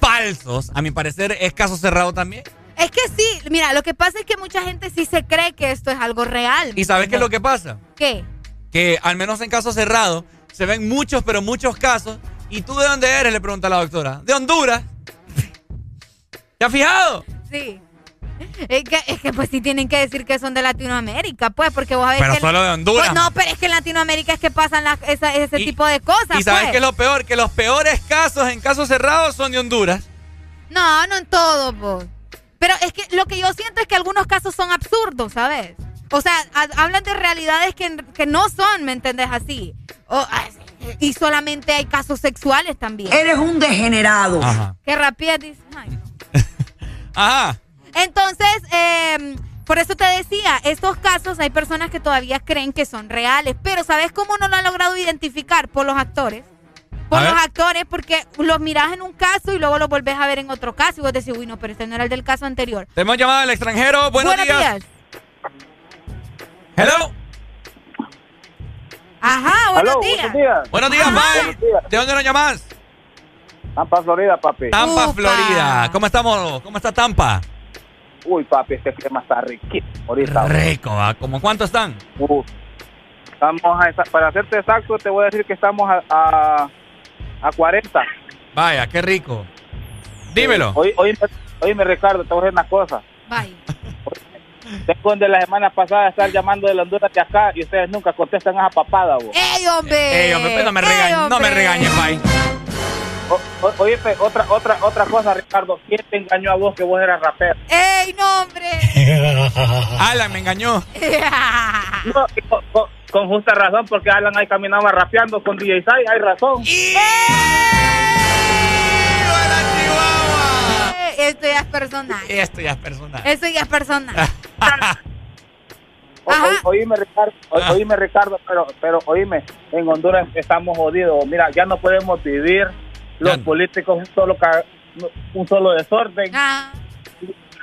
falsos. A mi parecer es caso cerrado también. Es que sí, mira, lo que pasa es que mucha gente sí se cree que esto es algo real. ¿Y sabes qué es lo que pasa? ¿Qué? Que al menos en caso cerrado se ven muchos, pero muchos casos. ¿Y tú de dónde eres? Le pregunta la doctora. De Honduras. ¿Te has fijado? Sí. Es que, es que, pues sí tienen que decir que son de Latinoamérica, pues, porque vos sabés pero que... solo de Honduras. Pues no, pero es que en Latinoamérica es que pasan ese tipo de cosas, ¿Y sabes pues. qué es lo peor? Que los peores casos en casos cerrados son de Honduras. No, no en todo, pues. Pero es que lo que yo siento es que algunos casos son absurdos, ¿sabes? O sea, hablan de realidades que, que, no son, ¿me entendés? Así. Y solamente hay casos sexuales también. Eres un degenerado. Ajá. Que rápido dice. Ajá. Entonces, eh, por eso te decía, estos casos hay personas que todavía creen que son reales, pero ¿sabes cómo no lo han logrado identificar? Por los actores. Por los actores, porque los miras en un caso y luego los volvés a ver en otro caso y vos decís, uy, no, pero este no era el del caso anterior. Te hemos llamado al extranjero. Buenos, Buenos días. Hello. Ajá, buenos, días. buenos días. Buenos días, ¿De dónde nos llamas? Tampa, Florida, papi. Tampa, Florida. ¿Cómo estamos? ¿Cómo está Tampa? Uy, papi, este clima está riquísimo ahorita. Rico, ¿ah? ¿Cómo cuánto están? estamos a, para hacerte exacto, te voy a decir que estamos a, a, a 40. Vaya, qué rico. Dímelo. hoy, hoy, hoy me Ricardo, te voy a decir una cosa. Vaya. Después de la semana pasada estar llamando de la Honduras de acá y ustedes nunca contestan a esa papada, vos. ¡Ey, hombre! ¡Ey, hombre! No me, regañes, no me regañes, bye. oye, otra, otra, otra cosa, Ricardo. ¿Quién te engañó a vos que vos eras rapero? ¡Ey, no, hombre! Alan me engañó. no, con, con, justa razón, porque Alan ahí caminaba rapeando con DJ Sai, hay razón. Esto ya es personal. Esto ya es personal. Esto ya es personal. oíme, Ricardo, oíme, Ricardo, pero, pero oíme, en Honduras estamos jodidos. Mira, ya no podemos vivir los políticos un solo, un solo desorden. Ah.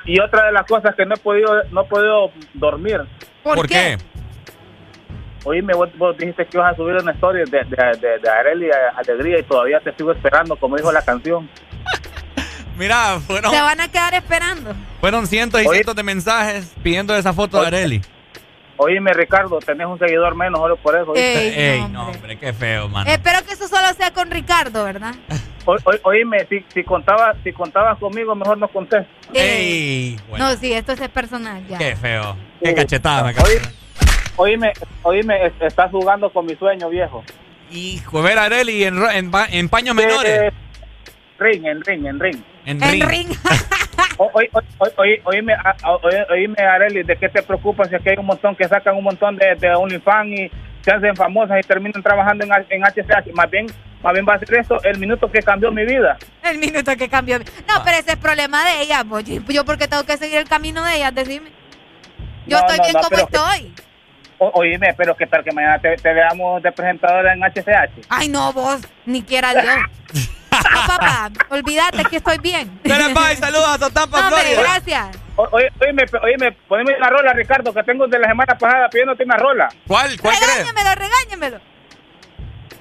Y, otra de las cosas que no he podido, no he podido dormir. ¿Por, qué? Oíme, vos, dijiste que ibas a subir una historia de, de, de, de Areli Alegría y todavía te sigo esperando, como dijo la canción. Mira, fueron. Se van a quedar esperando. Fueron cientos y cientos de mensajes pidiendo esa foto de Areli. Oíme, Ricardo, tenés un seguidor menos, solo por eso. Ey, no, hombre, qué feo, mano. Espero que eso solo sea con Ricardo, ¿verdad? oíme, si, si, contabas, si contabas conmigo, mejor no conté. Ey, No, sí, esto es personal ya. Qué feo. Qué cachetada me Oíme, oíme, estás jugando con mi sueño, viejo. Hijo, ver a Areli en, en, en paños menores. ring, en ring, en ring. En, ring. ring. oíme, oíme, Areli, ¿de qué te preocupas si es que hay un montón que sacan un montón de, de OnlyFans y se hacen famosas y terminan trabajando en, en HCH? Más bien, más bien va a ser esto el minuto que cambió mi vida. El minuto que cambió. No, ah. pero ese es problema de ella. Pues, yo porque tengo que seguir el camino de ella, decime. Yo estoy bien como estoy. Oíme, pero ¿qué tal que mañana te, veamos de presentadora en HCH? Ay, no, vos, ni quiera Dios. No, papá, olvídate que estoy bien. Dale, bye, saludos a Totampa, no, gracias. oye, oíme, oíme, poneme una rola, Ricardo, que tengo de la semana pasada pidiéndote una rola. ¿Cuál? ¿Cuál Regáñamelo, regáñamelo.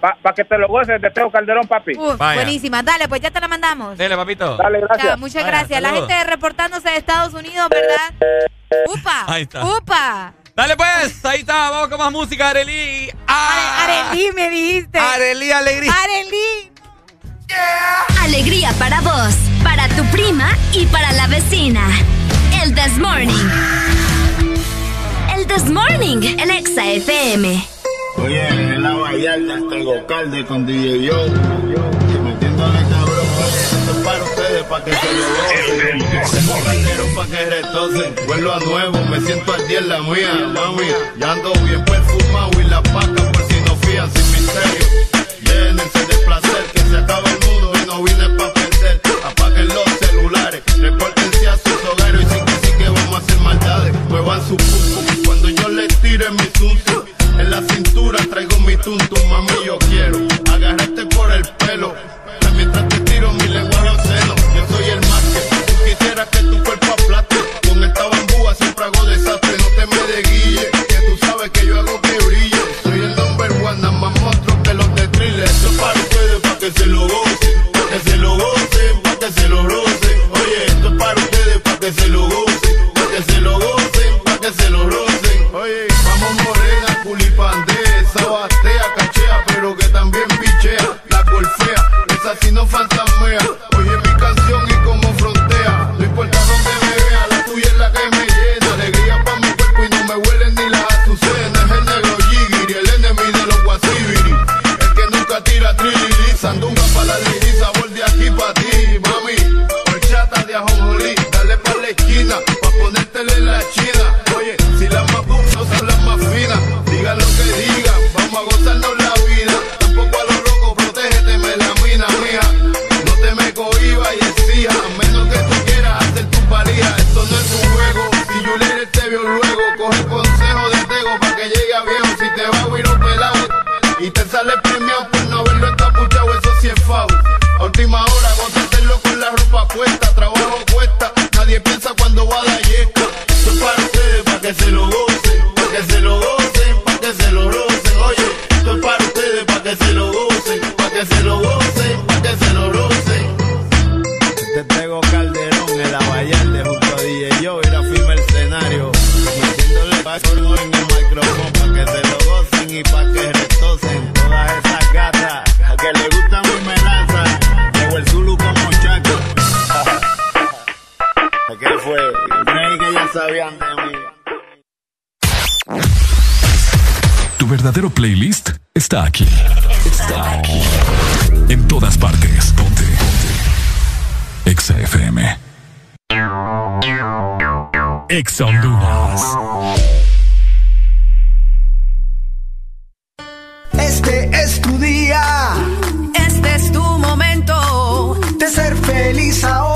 Para que te lo goces de Teo Calderón, papi. buenísima. Dale, pues ya te la mandamos. Dale, papito. Dale, gracias. muchas gracias. La gente reportándose de Estados Unidos, ¿verdad? ¡Upa! Ahí está. ¡Upa! Dale pues, ahí está, vamos con más música, Arelí. Ah, Arelí me dijiste. Arelí, alegría. Arelí. Alegría para vos, para tu prima y para la vecina. El This Morning. El This Morning, el Exa FM. Oye, en la Vallarta tengo calde con DJ Yo. Y metiéndole cabrón, esto es para ustedes, para que se lo gocen. para que retocen. Vuelvo a nuevo, me siento al día en la mía, mami. Ya ando bien perfumado y la paca por si no fían sin misterio. Llénense de placer, que se acaba el mundo y no vine pa' perder. Apaguen los celulares, repórtense a sus hogares y sí que sí que vamos a hacer maldades. Muevan su pum cuando yo les tire mi sucio. En la cintura traigo mi tuntum, mami, yo quiero agarrarte por el pelo. Mientras te tiro mi lenguaje que tu cuerpo aplaste. Con esta bambúa siempre hago desastre, no te me desguille, que tú sabes que yo hago que brille. Soy el number one, nada más monstruo que los de thriller. Esto es para ustedes, para que se lo gocen, para que se lo gocen, para que se lo rocen. Oye, esto es para ustedes, para que se lo gocen, para que se lo gocen, para que se lo rocen. Oye, vamos morena esa batea, cachea, pero que también pichea. La golfea, esa si no fantasmea. Puesta, trabajo cuesta. Nadie piensa verdadero playlist está aquí. Está aquí. En todas partes. Ponte. Ponte. Exa FM. Exa Honduras. Este es tu día. Este es tu momento. De ser feliz ahora.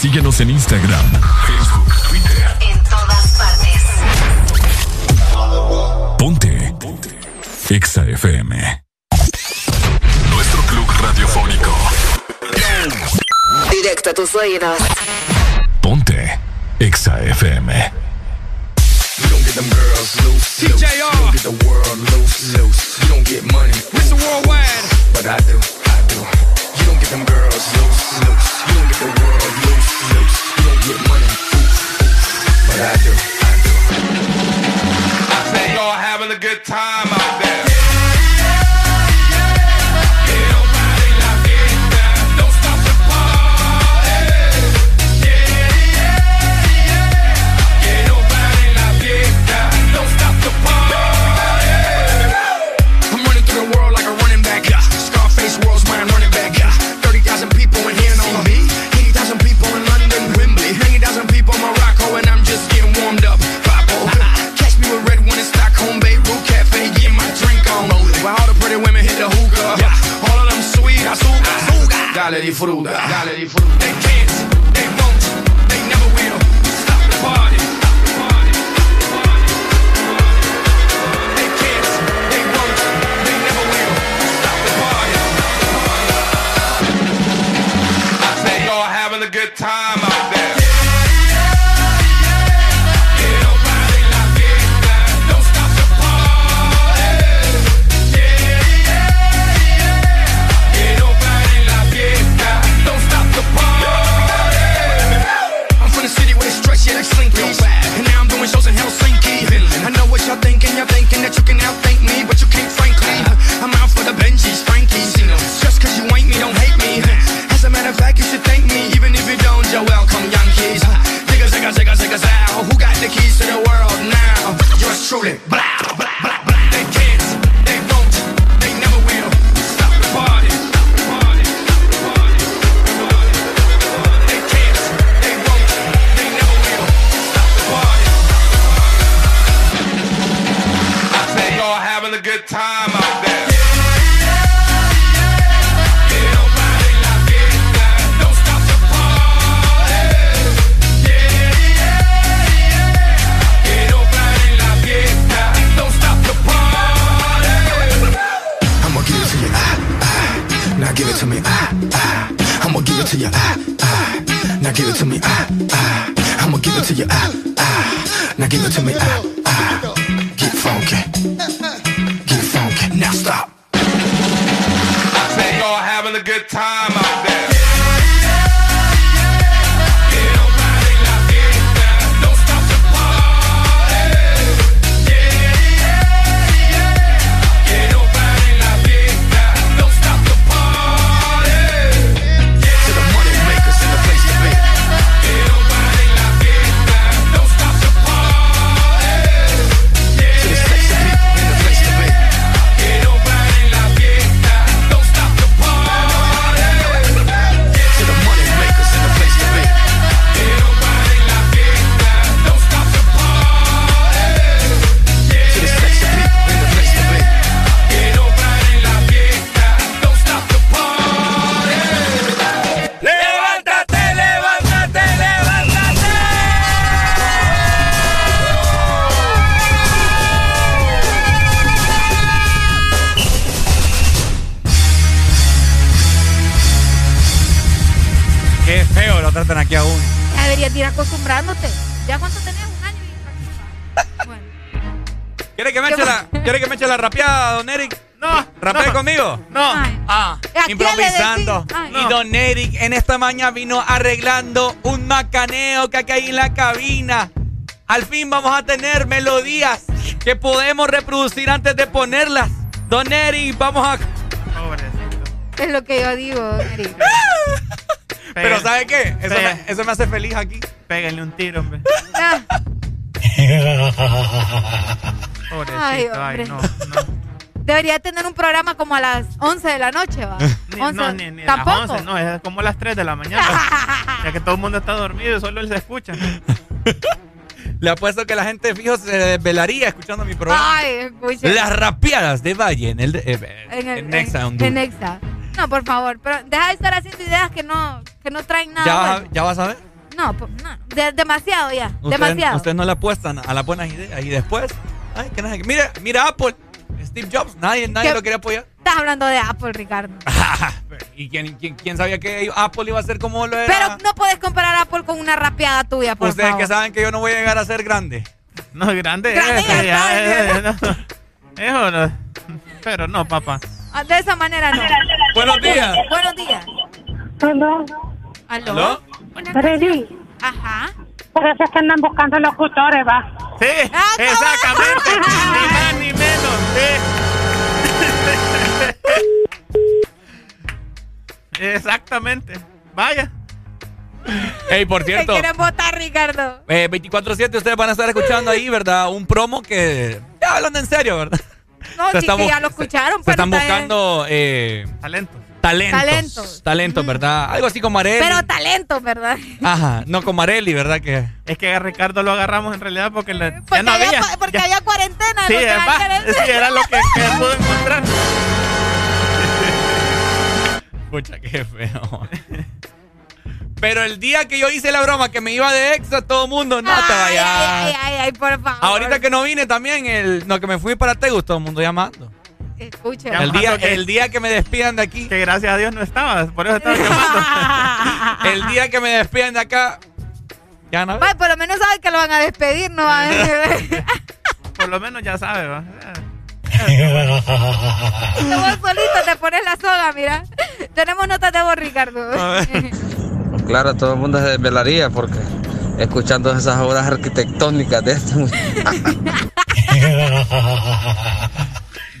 Síguenos en Instagram, Facebook, Twitter. En todas partes. Ponte. Ponte. Exa FM. Nuestro club radiofónico. Directo a tus oídos. Ponte. Exa FM. You don't get them girls loose, loose. You don't get the world loose, loose. You don't get money. Mr. Worldwide. But I do, I do. You don't get them girls loose, loose. You don't get the world loose. Esta mañana vino arreglando un macaneo que hay en la cabina. Al fin vamos a tener melodías que podemos reproducir antes de ponerlas. Don Eric, vamos a... Es lo que yo digo, don Eric. Pero ¿sabe qué? Eso me, eso me hace feliz aquí. Péguenle un tiro, hombre. Ah. Pobrecito, Ay, no, no. Debería tener un programa como a las 11 de la noche, ¿va? Ni, 11. no, ni, ni a las ¿Tampoco? 11, no, es como a las 3 de la mañana. ya que todo el mundo está dormido, solo él se escucha. Le apuesto que la gente fijo se desvelaría escuchando mi programa. Ay, escucha. Las rapeadas de Valle en el, de- eh, en el en Nexa, en- Nexa. No, por favor, pero deja de estar haciendo ideas que no, que no traen nada. ¿Ya, vas a- bueno. ¿Ya vas a ver? No, no, de- demasiado ya, Usted- demasiado. Ustedes no le apuestan a las buenas ideas. Y después, ay, que nadie- mira, mira Apple, Steve Jobs, nadie, nadie lo quería apoyar. Estás hablando de Apple, Ricardo. ¿Y quién, quién, quién sabía que Apple iba a ser como lo era? Pero no puedes comparar Apple con una rapeada tuya, por Ustedes favor. que saben que yo no voy a llegar a ser grande. No, grande, Grande ya eh, no. Eso no. Pero no, papá. Ah, De esa manera no. Buenos días. Buenos días. Aló. ¿Aló? ¿Aló? Freddy, Ajá. por eso es que andan buscando locutores, va. Sí, Ah, exactamente. ni más ni menos. sí. Exactamente. Vaya. Ey, por Te cierto, quieren votar, Ricardo. eh, 24-7 ustedes van a estar escuchando ahí, ¿verdad? Un promo que... Ya hablando en serio, ¿verdad? No, Se sí están que ya lo escucharon, Se pero están está bien. buscando eh, Talento. talentos. Talentos. Talentos, ¿verdad? Algo así como Areli. Pero talento, ¿verdad? Ajá, no como Areli, ¿verdad? Que... Es que a Ricardo lo agarramos en realidad porque le, ya Porque, no había, porque ya- había cuarentena. sí, no te es van va, a querer- sí, era lo que, que pudo encontrar. Pucha, qué feo. Pero el día que yo hice la broma que me iba de extra, todo el mundo, no te Ay, vayas. ay, ay, ay, ay, por favor. Ahorita que no vine también, el, no, que me fui para Tegus, todo el mundo llamando. Escuche. El día, el día que me despidan de aquí. Que gracias a Dios no estabas, por eso estabas llamando. El día que me despidan de acá. Ya no. Ay, por lo menos saben que lo van a despedir, no van a Por lo menos ya sabe, va. Vos solito te pones la soga, mira. Tenemos notas de vos, Ricardo. Claro, todo el mundo se desvelaría porque escuchando esas obras arquitectónicas de este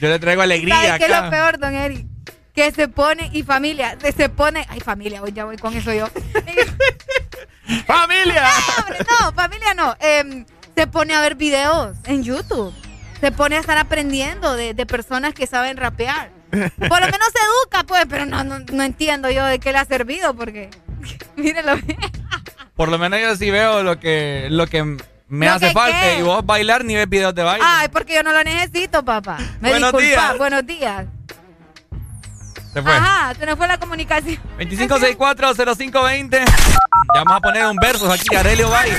Yo le traigo alegría ¿Sabes qué es lo acá. peor, don Eric? Que se pone, y familia, se- se pone, ay familia, hoy ya voy con eso yo. ¡Familia! No, hombre, no, familia no. Em, se pone a ver videos en YouTube. Se pone a estar aprendiendo de, de personas que saben rapear. Por lo menos se educa, pues, pero no, no, no entiendo yo de qué le ha servido, porque, mírenlo. Por lo menos yo sí veo lo que, lo que me ¿Lo hace que falta. qué? Y vos bailar ni ves videos de baile. Ay, porque yo no lo necesito, papá. Me Buenos disculpa. días. Buenos días. Se fue. Ajá, se nos fue la comunicación. 2564-0520. Ya vamos a poner un verso aquí, Arelio Baile.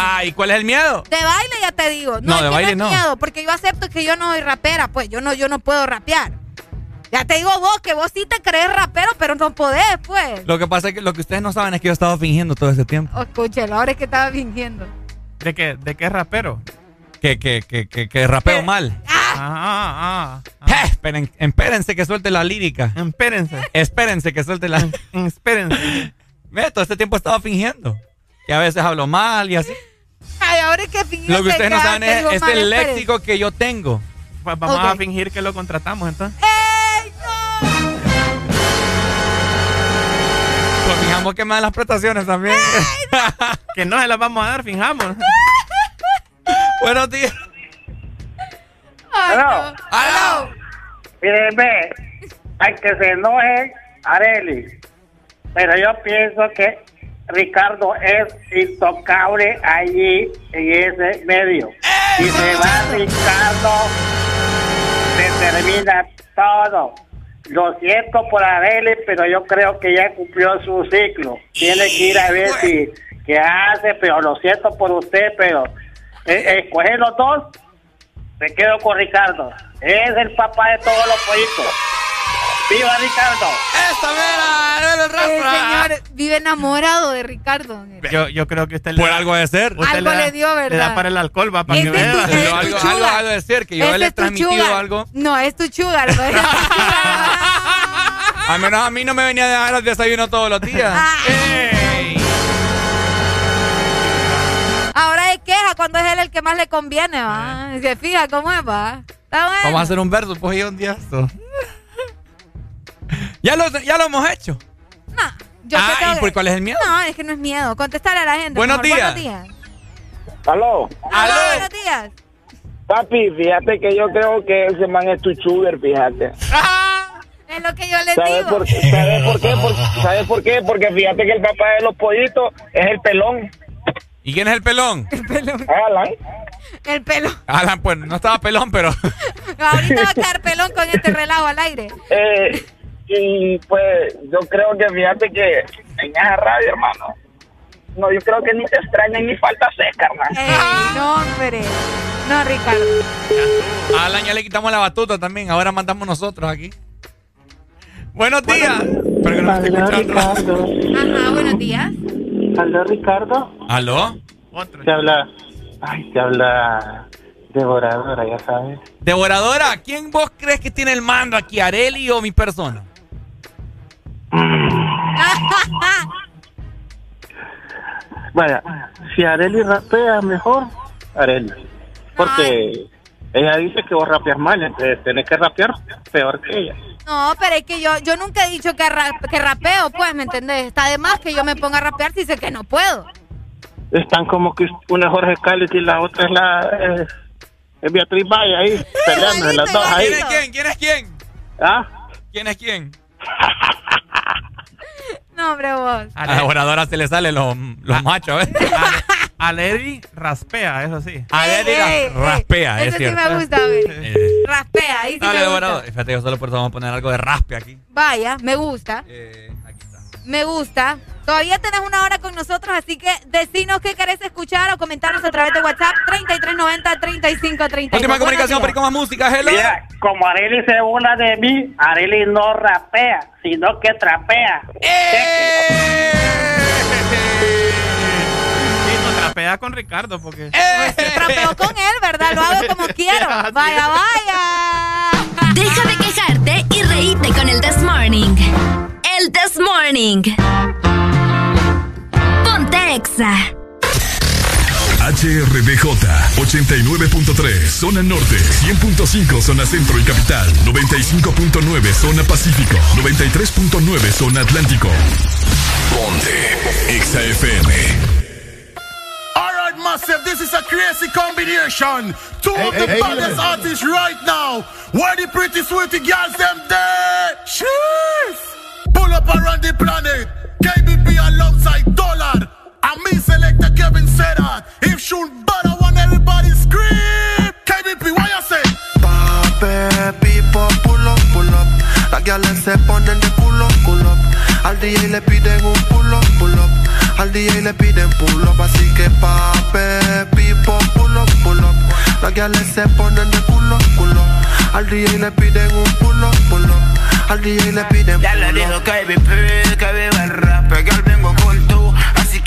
Ay, ¿cuál es el miedo? De baile ya te digo. No, No, es de baile no. miedo, porque yo acepto que yo no soy rapera, pues yo no, yo no puedo rapear. Ya te digo vos, que vos sí te crees rapero, pero no podés, pues. Lo que pasa es que lo que ustedes no saben es que yo he estado fingiendo todo ese tiempo. Oh, escúchelo, ahora es que estaba fingiendo. ¿De qué, de qué rapero? Que, que, que, que, que rapeo mal. Ah, ah, Eh, esperen, espérense que suelte la lírica. Espérense. Espérense que suelte la. Espérense. Ve, todo este tiempo he estado fingiendo. Que a veces hablo mal y así. Ay, ahora es que Lo que ustedes no saben es, es mal, el léxico que yo tengo. Pues vamos Ok. a fingir que lo contratamos entonces. ¡Ey, no! Pues fijamos que me dan las prestaciones también. que no se las vamos a dar, fijamos. Buenos días. Aló. ¡Aló! Miren, ve, hay que se enoje Areli. Pero yo pienso que Ricardo es intocable allí en ese medio. Si se va Ricardo, se termina todo. Lo siento por Areli, pero yo creo que ya cumplió su ciclo. Tiene que ir a ver si qué hace, pero lo siento por usted, pero eh, escoger los dos me quedo con Ricardo. Es el papá de todos los pollitos. ¡Viva Ricardo! ¡Esa, mira! El señor vive enamorado de Ricardo. Yo, yo creo que usted Por le da- algo de ser. Algo da- le dio, ¿verdad? Le da para el alcohol, va, para Este que es tu- vea. este es tu algo, sugar. algo, algo de ser, que yo Este le he es tu transmitido sugar. algo. No, es tu. ¿no? Al menos a mí no me venía a dejar el desayuno todos los días. Ah. Ahora es queja cuando es él el que más le conviene, ¿va? Se fija cómo es, va. Está bueno. Vamos a hacer un verso, pues yo un día esto. ya, lo, ya lo hemos hecho. Yo ah, ¿y que- por cuál es el miedo? No, es que no es miedo. Contestarle a la gente. Buenos mejor. días. Buenos días. Aló. Aló, buenos días. Papi, fíjate que yo creo que ese man es tu sugar, fíjate. Es lo que yo ¿Sabes digo. por, ¿sabes por qué? Por- ¿Sabes por qué? Porque fíjate que el papá de los pollitos es el pelón. ¿Y quién es el pelón? Alan. El pelo. Alan, pues no estaba pelón, pero. Ahorita va a quedar pelón con este relajo al aire. Eh, y pues yo creo que fíjate que en esa radio, hermano, no, yo creo que ni te extrañan ni falta seca, hermano. Ey, no, hombre. No, Ricardo. A Alan ya le quitamos la batuta también. Ahora mandamos nosotros aquí. Buenos días. Espero que no me esté escuchando. Ajá, buenos días. Aló, Ricardo. ¿Aló? Te habla. Ay, te habla. Devoradora, ya sabes. Devoradora, ¿quién vos crees que tiene el mando aquí? ¿Areli o mi persona? Vaya, si Areli rapea mejor, Areli. Porque ella dice que vos rapeas mal, entonces tenés que rapear peor que ella. No, pero es que yo, yo nunca he dicho que, ra- que rapeo, pues, ¿me entendés? Está de más que yo me ponga a rapear si sé que no puedo. Están como que una es Jorge Cáliz y la otra es la. eh, es Beatriz Valle ahí, peleando las dos ahí. ¿Quién es quién? ¿Quién es quién? ¿Ah? ¿Quién es quién? No, hombre, vos. A la devoradora se le salen los, los machos, ¿ves? Aleri raspea, eso sí. Aleri Ey, raspea, ey. es Ese sí cierto. me gusta, güey. Eh, Raspea, ahí sí Dale, me gusta. Fíjate, yo solo por eso vamos a poner algo de raspe aquí. Vaya, me gusta. Eh, Me gusta. Todavía tenés una hora con nosotros, así que decinos qué querés escuchar o comentarnos a través de WhatsApp 3390-3532. Última comunicación, perico más música, hello. Mira, como Areli se burla de mí, Areli no rapea, sino que trapea. Sí, no trapea con Ricardo, porque. días. Pues trapeo con él, ¿verdad? Lo hago como quiero. Vaya, vaya. Deja de quejarte y reíte con el This Morning. El This Morning. Ponte Exa. HRDJ 89.3 Zona Norte 100.5 Zona Centro y Capital 95.9 Zona Pacífico 93.9 Zona Atlántico Ponte XAFM massive, this is a crazy combination. Two of the hey, baddest hey. artists right now. Where the pretty sweetie girls them there? Cheers! Pull up around the planet. KBP alongside Dollar. And me selector Kevin said that. If shoot better, want everybody scream. KBP, what you say? Pape, people, pull up, pull up. Las gales se ponen de culo, culo. Al DJ le piden un pull up, pull up. Al DJ le piden pull up. Así que pape, people, pull up, pull up. Las gales se ponen de culo, culo. Al DJ le piden un pull up, pull up. Al DJ le piden Ya le digo que KBP, que viva el rap, que al vengo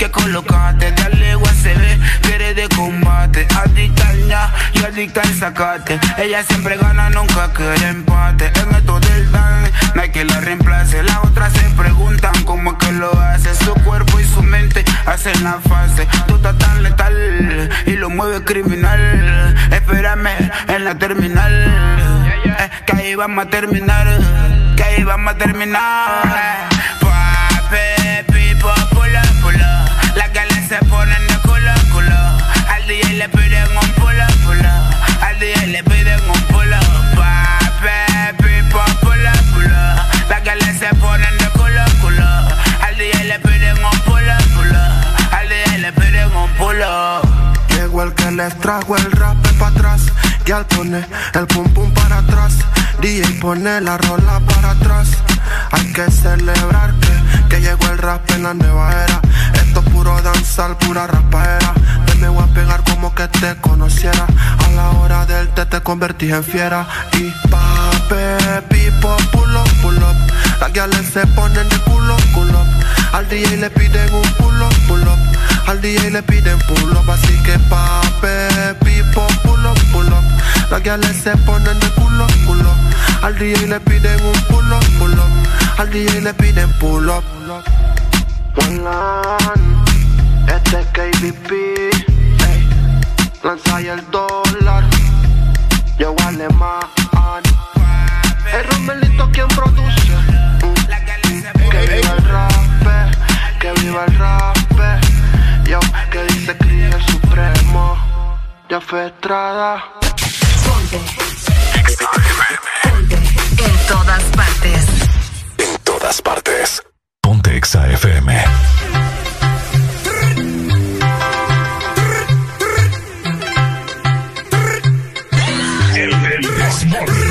que colocate, dale USB, quiere de combate, adicta al ya y adicta al sacate, ella siempre gana, nunca quiere empate, en esto del dance, no hay que la reemplace, las otras se preguntan cómo es que lo hace, su cuerpo y su mente hacen la fase, tú estás tan letal y lo mueve criminal, espérame en la terminal, eh, que ahí vamos a terminar, que ahí vamos a terminar. Se ponen de culo, culo. Al DJ le piden un pulo, pulo. Al DJ le piden un pulo. Pape, pipo, pulo, pulo. Las galas se ponen de culo, culo. Al DJ le piden un pulo, pulo. Al DJ le piden un pulo. Llegó el que les trajo el rap para atrás. Y al poner el pum pum para atrás. DJ pone la rola para atrás. Hay que celebrar que, que llegó el rap en la nueva era. Puro danzar, pura rapaera Te me voy a pegar como que te conociera. A la hora del té te convertí en fiera. Y pape, pipo, pull up, pull up. Las guiales se ponen de culo, culo Al DJ le piden un pull up, pull up. Al DJ le piden pull up Así que pape, pipo, pull up, pull up. Las guiales se ponen de culo, culo Al DJ le piden un pull up, pull up. Al DJ le piden pull up. One este es KBP. Lanza y el dólar. Yo alemán. El Romelito quien produce. Mm. Que viva el rap. Que viva el rap. Yo que dice Cris el Supremo. Ya fue estrada. En todas partes. En todas partes. Exa FM. El del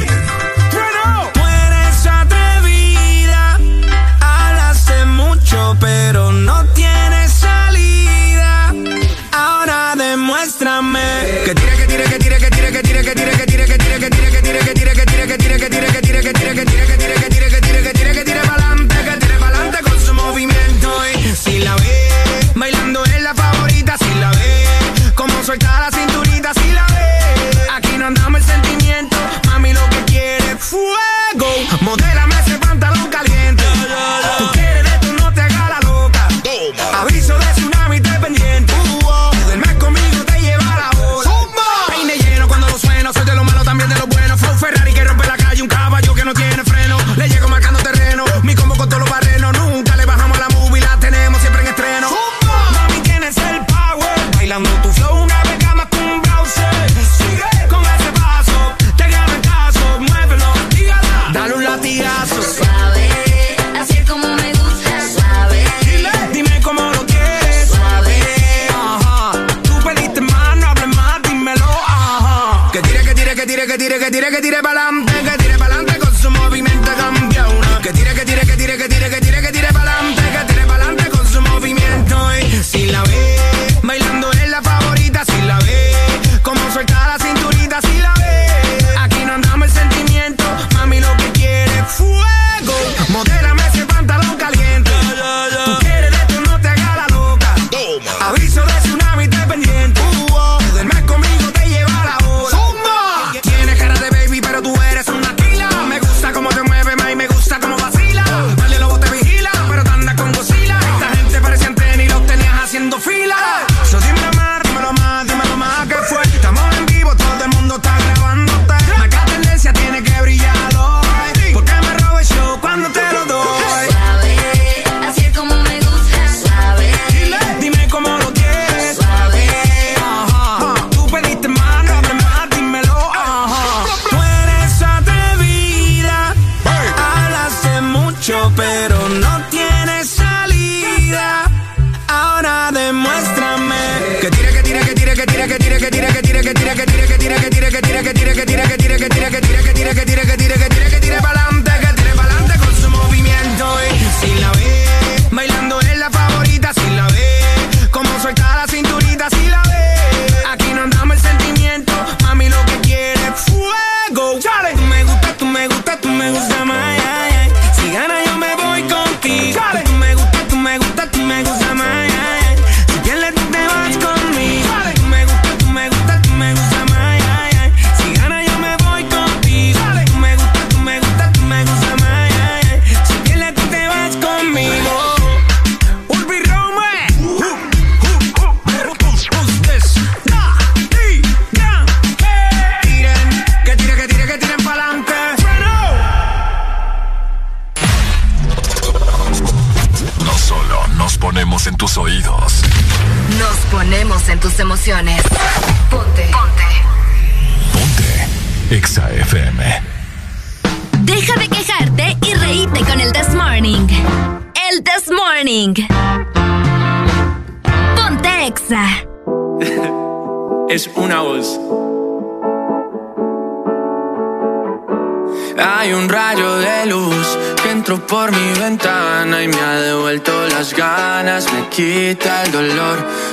tire, que tire para Ponte. Ponte. Ponte. Exa FM. Deja de quejarte y reíte con el This Morning. El This Morning. Ponte Exa. es una voz. Hay un rayo de luz que entró por mi ventana y me ha devuelto las ganas, me quita el dolor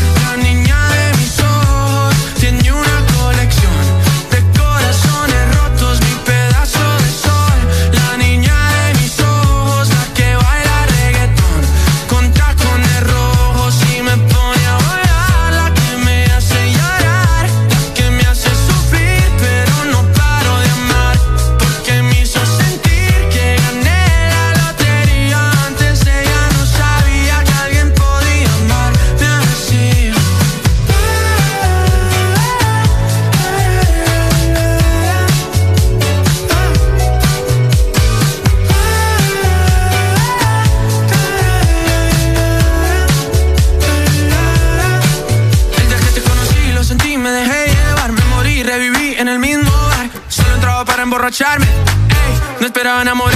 No esperaba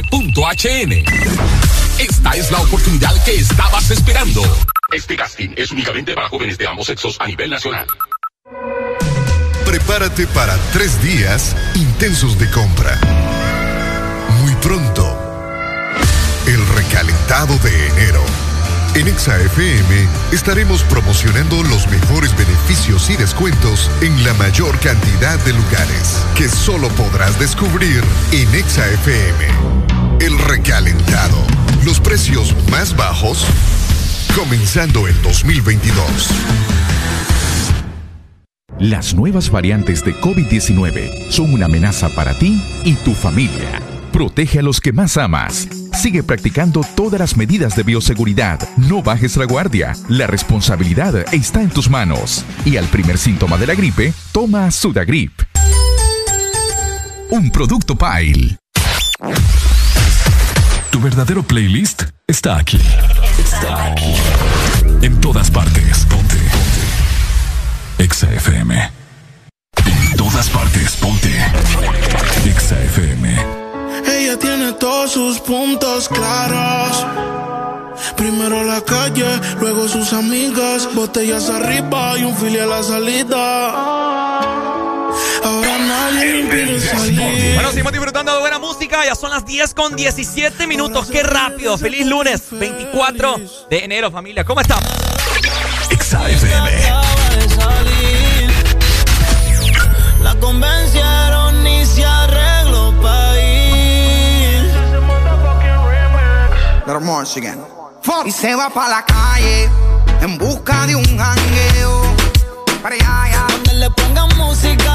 11.hn. Esta es la oportunidad que estabas esperando. Este casting es únicamente para jóvenes de ambos sexos a nivel nacional. Prepárate para tres días intensos de compra. Muy pronto, el recalentado de enero. En ExaFM estaremos promocionando los mejores beneficios y descuentos en la mayor cantidad de lugares que solo podrás descubrir en ExaFM. El recalentado. Los precios más bajos comenzando el 2022. Las nuevas variantes de COVID-19 son una amenaza para ti y tu familia. Protege a los que más amas. Sigue practicando todas las medidas de bioseguridad. No bajes la guardia. La responsabilidad está en tus manos. Y al primer síntoma de la gripe, toma Sudagrip. Un producto Pile. Verdadero playlist está aquí. Está aquí. En todas partes. Ponte. Ponte. Exa FM. En todas partes. Ponte. Exa FM. Ella tiene todos sus puntos claros. Primero la calle, luego sus amigas, botellas arriba y un fili a la salida. Ahora nadie impide salir. Bueno, de buena música. Ya son las 10 con 17 minutos. Qué rápido. Feliz lunes 24 de enero, familia. ¿Cómo estamos? La convencieron y se arregló pa' ir. Y se va pa' la calle en busca de un jangueo. Para allá, allá. Donde le pongan música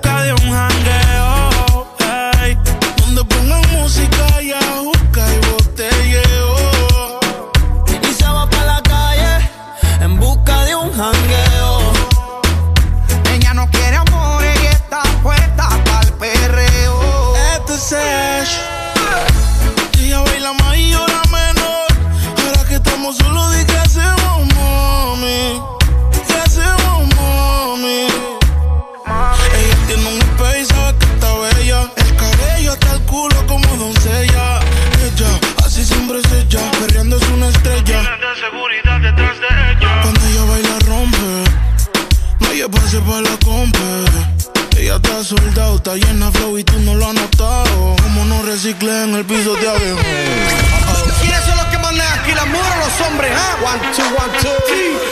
busca de un está llena de flow y tú no lo has notado. Como no en el piso de abajo. ¿Quiénes son los que mandan aquí, las mujeres o los hombres? ah? One, two, one, two. Sí,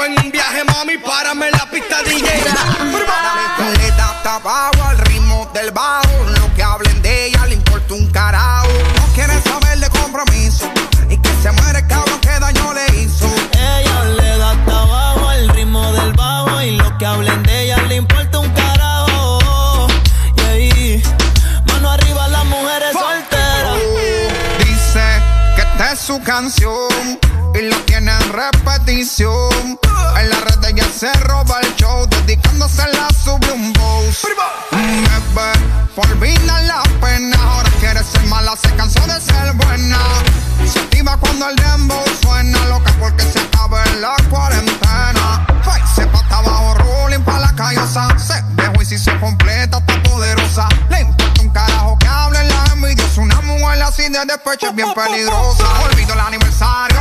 en un viaje, mami. Párame la pista DJ. Le da hasta abajo al ritmo del bajo. Lo que hablen de ella le importa un carajo. No quiere saber de compromiso. Y que se muere el cabrón que daño le hizo. Ella le da hasta abajo el ritmo del bajo y lo que hablen de ella le importa un carajo. Y ahí, mano arriba las mujeres solteras. Dice que esta es su canción y lo tiene en repetición. Se roba el show, dedicándose la sube un boss. Bebé, por vida la pena, ahora quiere ser mala, se cansó de ser buena. Se activa cuando el dembow suena, loca porque se acaba en la cuarentena. Ay, se pata abajo, rolling pa' la callosa. Se dejó y si se completa, está poderosa. Le importa un carajo que hablen la envidiosa. Una mujer así de despecho es bien peligrosa. Olvido el aniversario,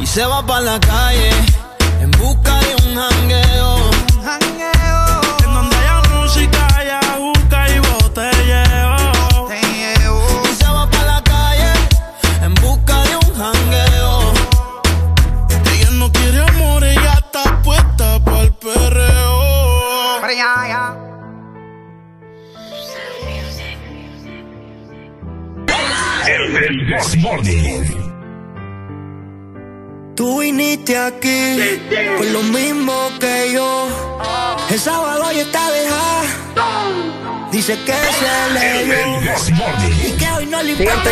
Y se va para la calle del This Morning. Tú viniste aquí por lo mismo que yo. El sábado ya está dejada. Dice que se le Morning. y que hoy no le importa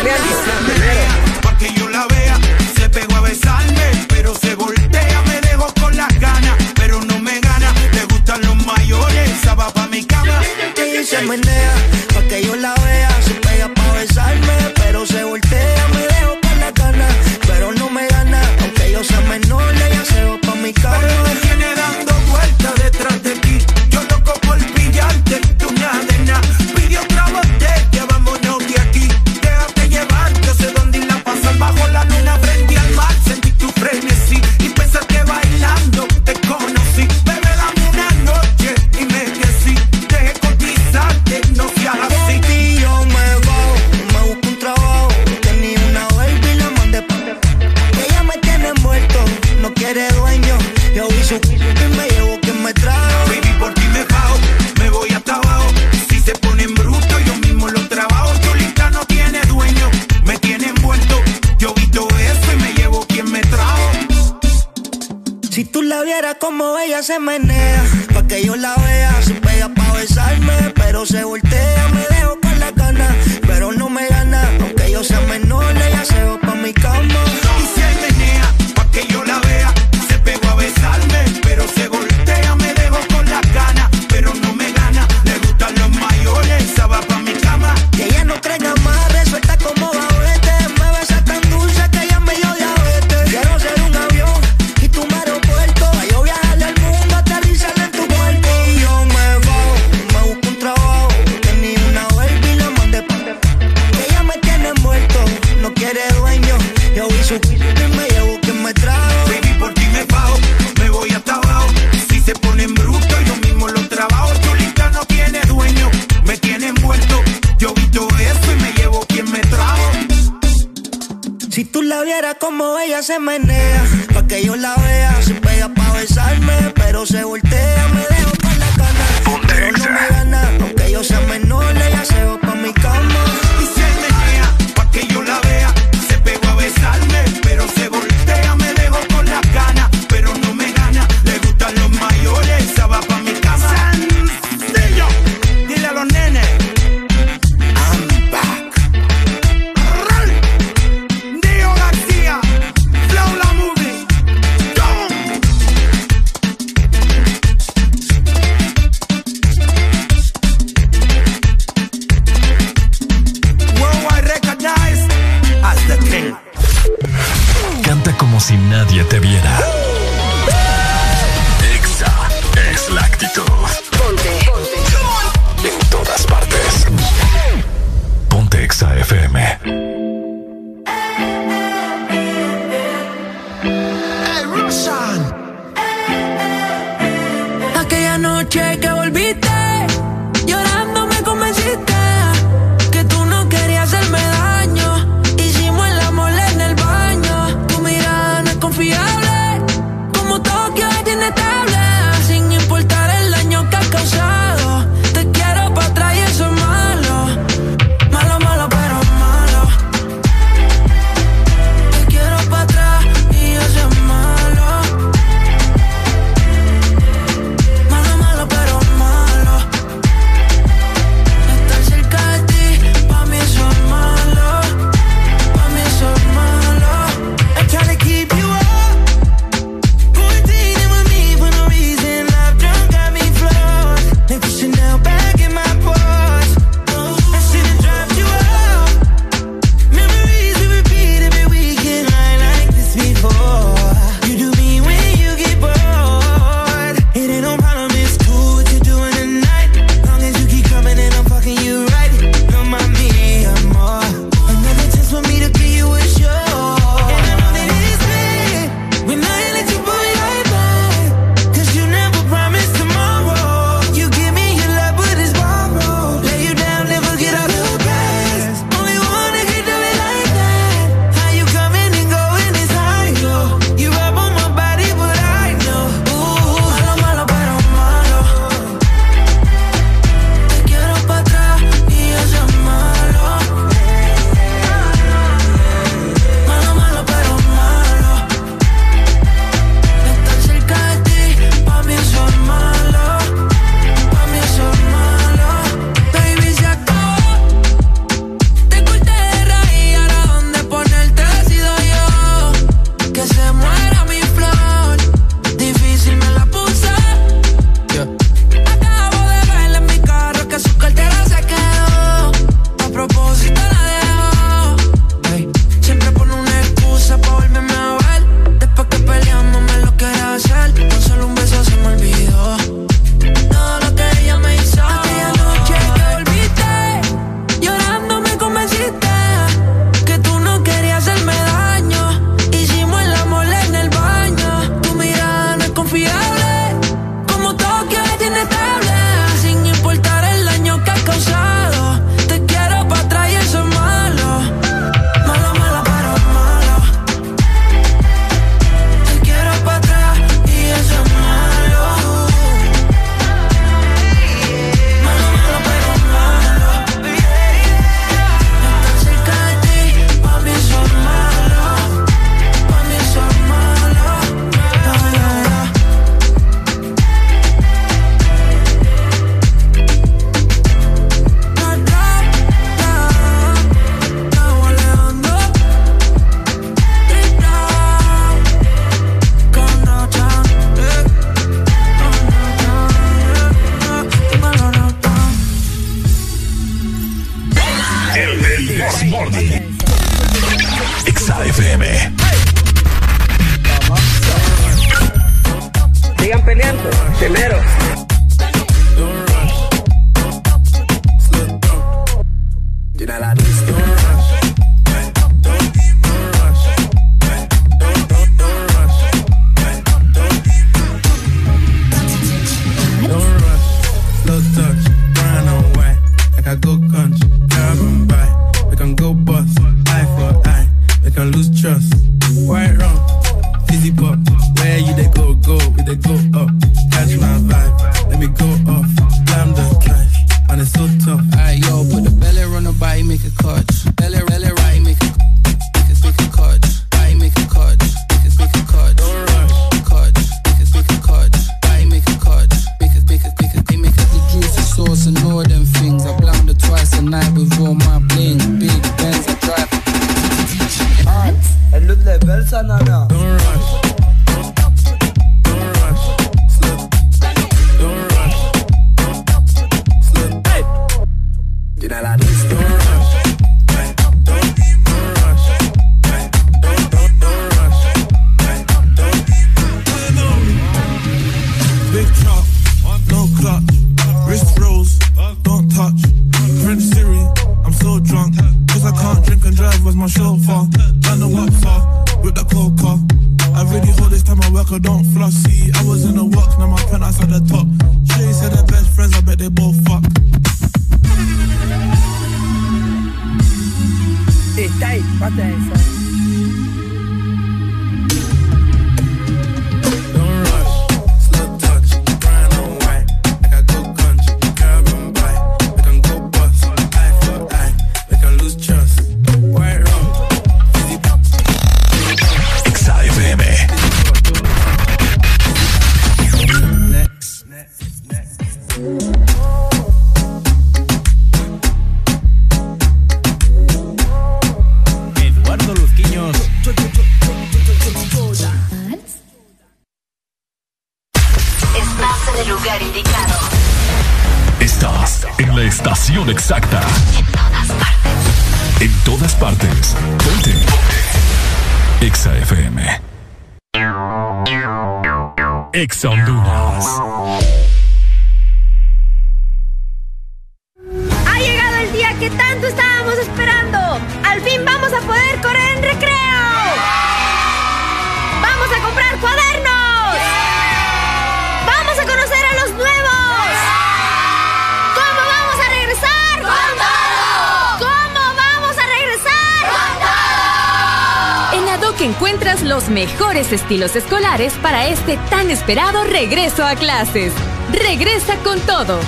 encuentras los mejores estilos escolares para este tan esperado regreso a clases. Regresa con todo.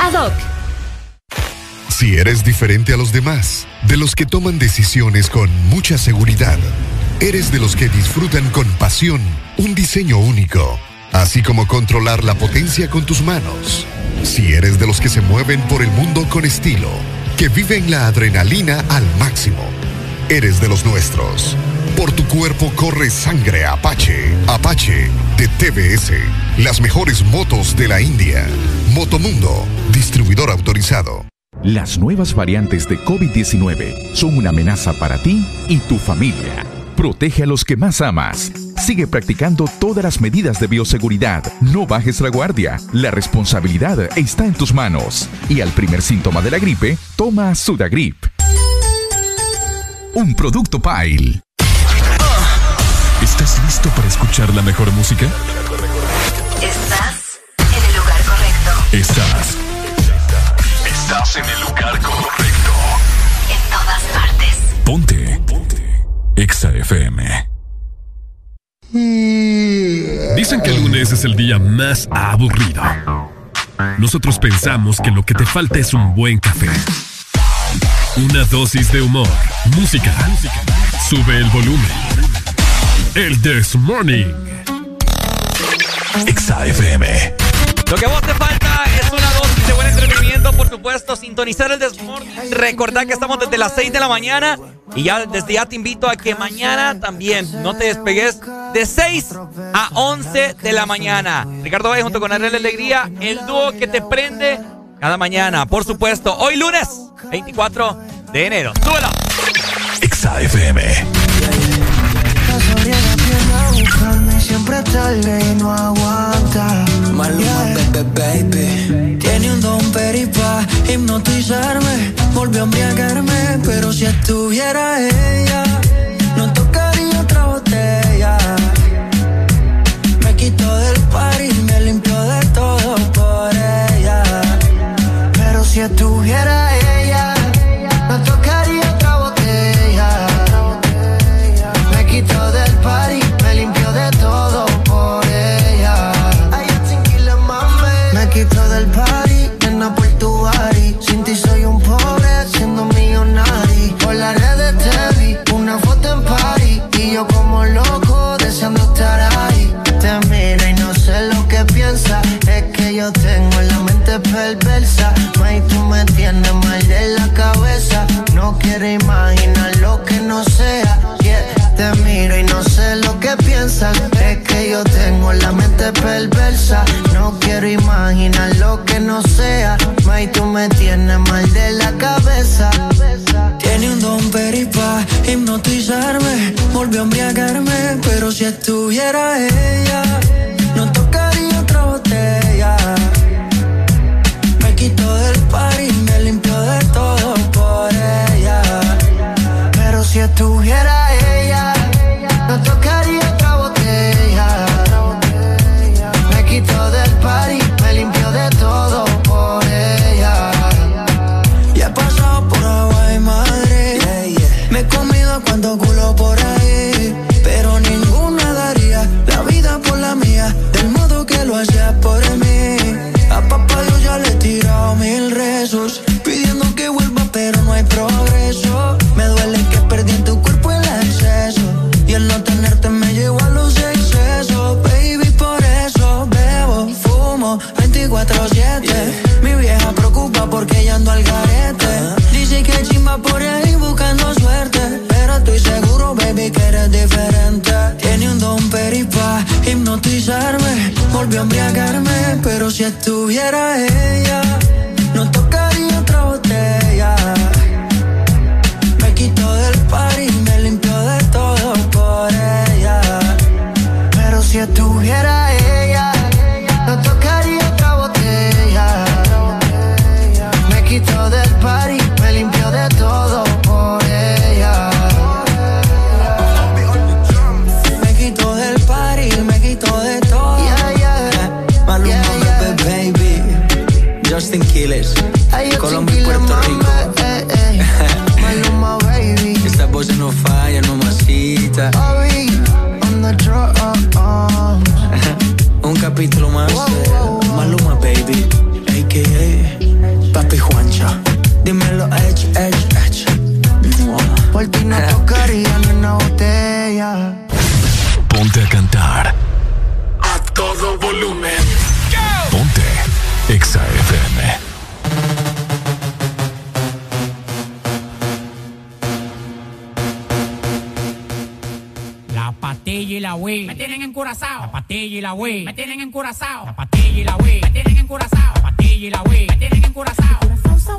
ADOC. Si eres diferente a los demás, de los que toman decisiones con mucha seguridad, eres de los que disfrutan con pasión un diseño único, así como controlar la potencia con tus manos. Si eres de los que se mueven por el mundo con estilo, que viven la adrenalina al máximo, eres de los nuestros. Por tu cuerpo corre sangre Apache. Apache de TBS. Las mejores motos de la India. Motomundo, distribuidor autorizado. Las nuevas variantes de COVID-19 son una amenaza para ti y tu familia. Protege a los que más amas. Sigue practicando todas las medidas de bioseguridad. No bajes la guardia. La responsabilidad está en tus manos. Y al primer síntoma de la gripe, toma Sudagrip. Un producto Pile. ¿Estás listo para escuchar la mejor música? Estás en el lugar correcto. Estás. Estás en el lugar correcto. En todas partes. Ponte. Ponte. Exa FM. Dicen que el lunes es el día más aburrido. Nosotros pensamos que lo que te falta es un buen café. Una dosis de humor, música. Sube el volumen. El This Morning. Exa FM. Lo que vos te falta es una dosis de buen entretenimiento, por supuesto, sintonizar el Desmorning. Recordar que estamos desde las 6 de la mañana y ya desde ya te invito a que mañana también no te despegues de 6 a 11 de la mañana. Ricardo Valle junto con Ariel Alegría, el dúo que te prende cada mañana, por supuesto. Hoy lunes, 24 de enero. ¡Súbelo! Exa FM. sale y no aguanta. Maluma, baby, baby. Tiene un don peripa, hipnotizarme. Volvió a embriagarme, pero si estuviera ella, no tocaría otra botella. Me quitó del par y me limpió de todo por ella. Pero si estuviera ella, No quiero imaginar lo que no sea. Yeah. Te miro y no sé lo que piensas. Es que yo tengo la mente perversa. No quiero imaginar lo que no sea. May, tú me tienes mal de la cabeza. Tiene un don peripa, hipnotizarme. Volvió a embriagarme, pero si estuviera ella, no tocaría otra botella. Me quitó del par y me limpió de tuviera 24-7. Mi vieja preocupa porque ella ando al garete. Dice que chimba por ahí buscando suerte. Pero estoy seguro, baby, que eres diferente. Tiene un don peripa, hipnotizarme. Volvió a embriagarme, pero si estuviera ella, no tocaría otra botella. todo volumen. Ponte La patilla y la wey. Me tienen encurazao. La patilla y la wey. Me tienen encurazao. La patilla y la wey. Me tienen encurazao. La patilla y la wey. Me tienen encurazao. Curazao,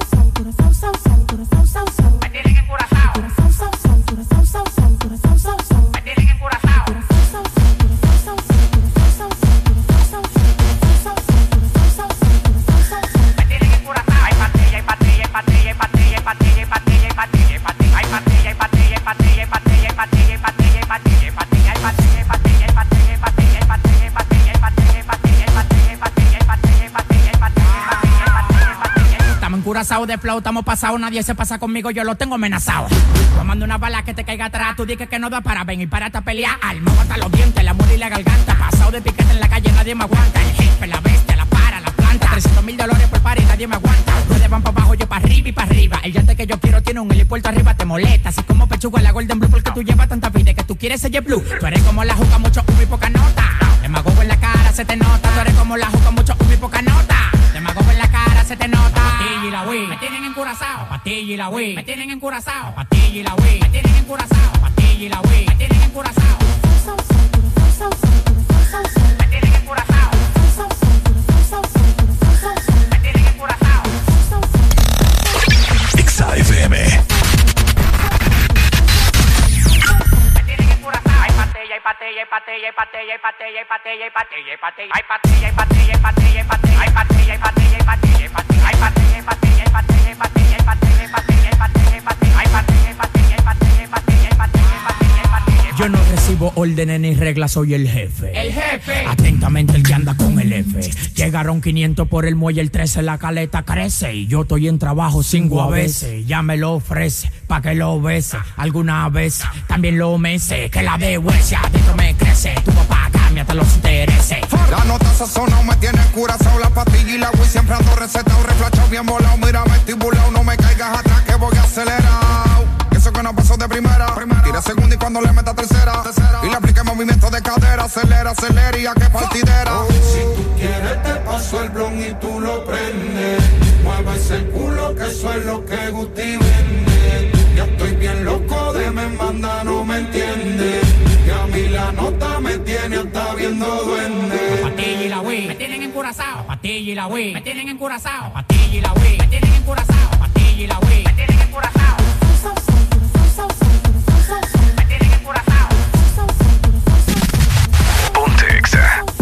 Encurazados de flow, estamos pasados, nadie se pasa conmigo, yo lo tengo amenazado. Tomando una bala que te caiga atrás, tú dices que no da para venir para esta pelea. Alma hasta los dientes, la muerte y la garganta. Pasado de piquete en la calle, nadie me aguanta. El jefe, la bestia, la para, la planta. 300 mil dólares por par y nadie me aguanta. Ustedes van para abajo, yo para arriba y para arriba. El yate que yo quiero tiene un helipuerto arriba, te molesta. Así como pechuga la Golden Blue, porque tú llevas tanta vida que tú quieres ser blue. Tú eres como la juca, mucho humo y poca nota. Demagogo en la cara, se te nota. Tú eres como la juca, mucho humo y poca nota. Demagogo en la cara, se te nota. Patilla y la Wii, me tienen encurazao. Patilla y la Wii, me tienen encurazao. Patilla y la Wii, me tienen. Patilla y la Wii, me tienen encurazao. Me tienen. Me tienen encurazao. Exa FM. Hay patilla, hay patilla, hay patilla, hay patilla, hay patilla, hay patilla, hay patilla, hay patilla, hay patilla, hay patilla, hay patilla, hay patilla, hay patilla, hay patilla, hay patilla, yo no recibo órdenes ni reglas, soy el jefe. El jefe. Atentamente el que anda con el F. Llegaron 500 por el muelle, el 13 la caleta crece. Y yo estoy en trabajo cinco a veces. Ya me lo ofrece, pa' que lo bese. Alguna vez también lo mece, que la de huesia adentro me crece. Tu papá mami hasta los intereses. La nota sazona me tiene curazao, la pastilla y la Wii siempre ando recetado, reflachado, bien volado, mira vestibulado, no me caigas atrás que voy acelerado. Eso que no pasó de primera, primera. tira segunda y cuando le meta tercera, y le aplique movimiento de cadera, acelera, acelera y a qué partidera. Oh, si tú quieres te paso el blon y tú lo prendes, mueves el culo que eso es lo que Guti vende. Ya estoy bien loco de me manda, no me entiende. Que a mí la nota viene hasta viendo. Patilla y la wey, me tienen encurazao. Patilla y la wey, me tienen encurazao. Patilla y la wey, me tienen encurazao. Patilla y la wey, me tienen Ponte exa.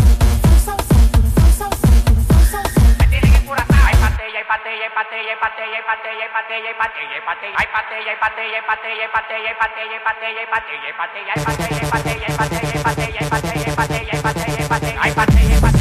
Bye.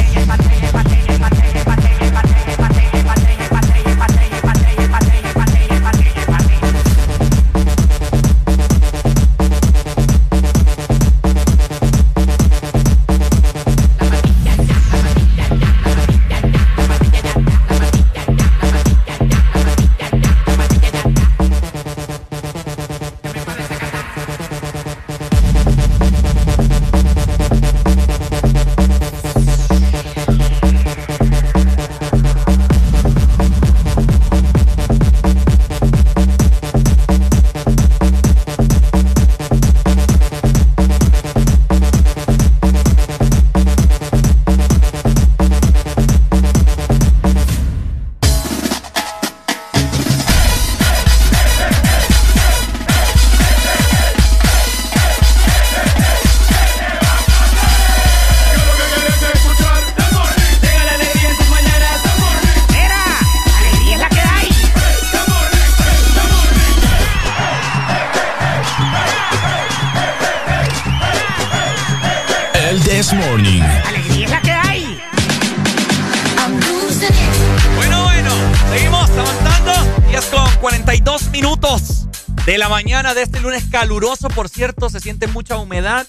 Mañana de este lunes caluroso, por cierto, se siente mucha humedad.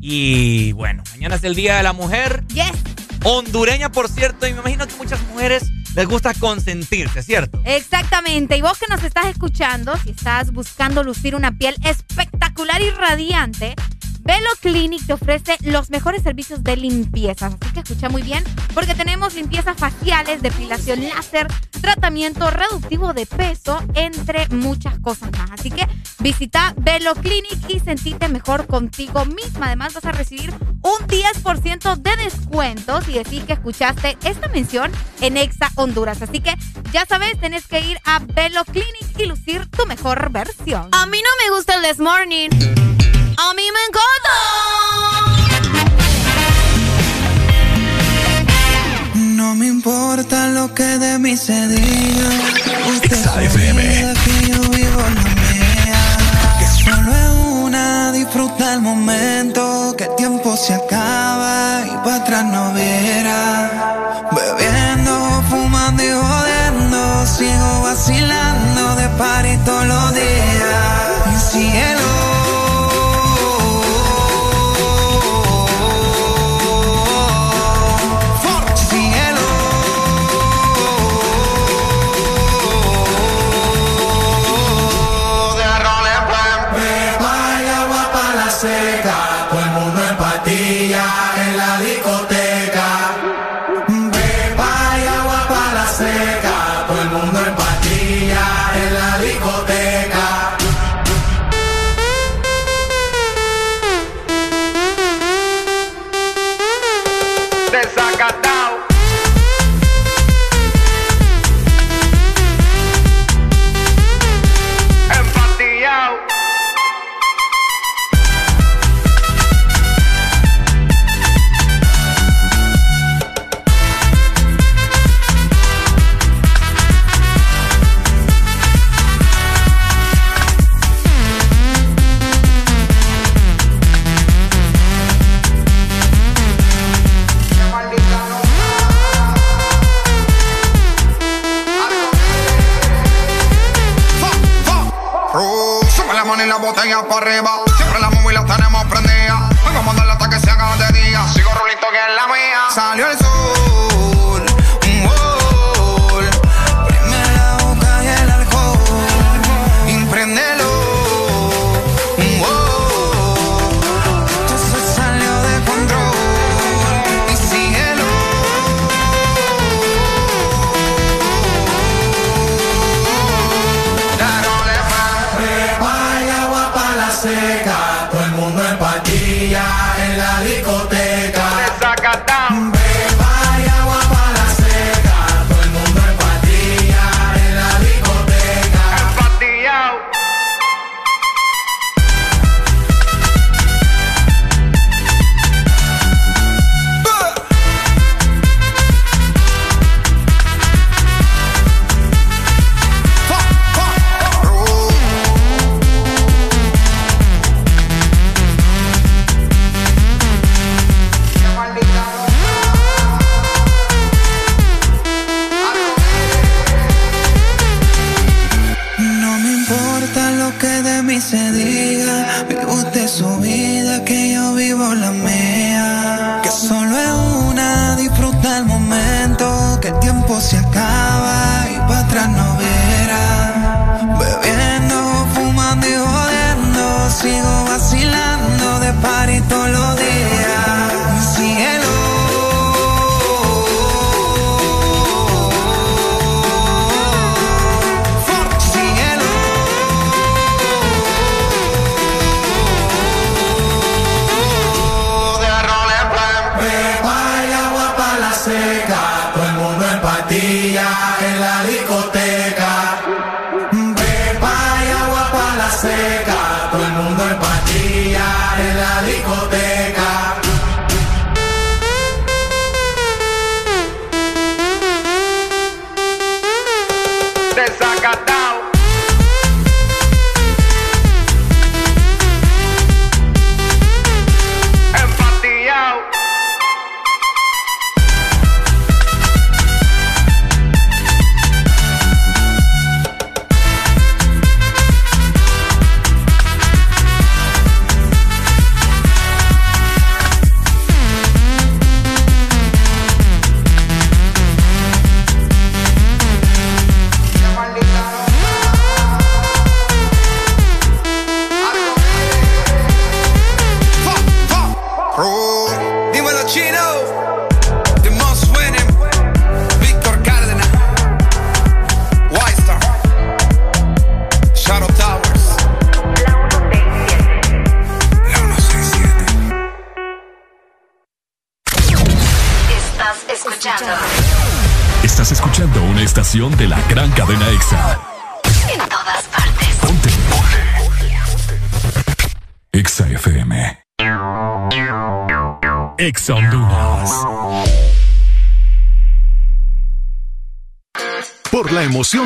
Y bueno, mañana es el Día de la Mujer. Yes. Hondureña, por cierto, y me imagino que muchas mujeres les gusta consentirse, ¿cierto? Exactamente. Y vos que nos estás escuchando, si estás buscando lucir una piel espectacular y radiante, Velo Clinic te ofrece los mejores servicios de limpieza. Así que escucha muy bien, porque tenemos limpiezas faciales, depilación láser, tratamiento reductivo de peso, entre muchas cosas más. Así que visita Velo Clinic y sentite mejor contigo misma. Además, vas a recibir un 10% de descuento si decís que escuchaste esta mención en Exa Honduras. Así que ya sabes, tenés que ir a Velo Clinic y lucir tu mejor versión. A mí no me gusta el This Morning. A mí me encanta. No me importa lo que de mí se diga. Usted vida que yo vivo la mía. Que solo es una, disfruta el momento. Que el tiempo se acaba y para atrás no verá. Bebiendo, fumando y jodiendo. Sigo vacilando de los para arriba.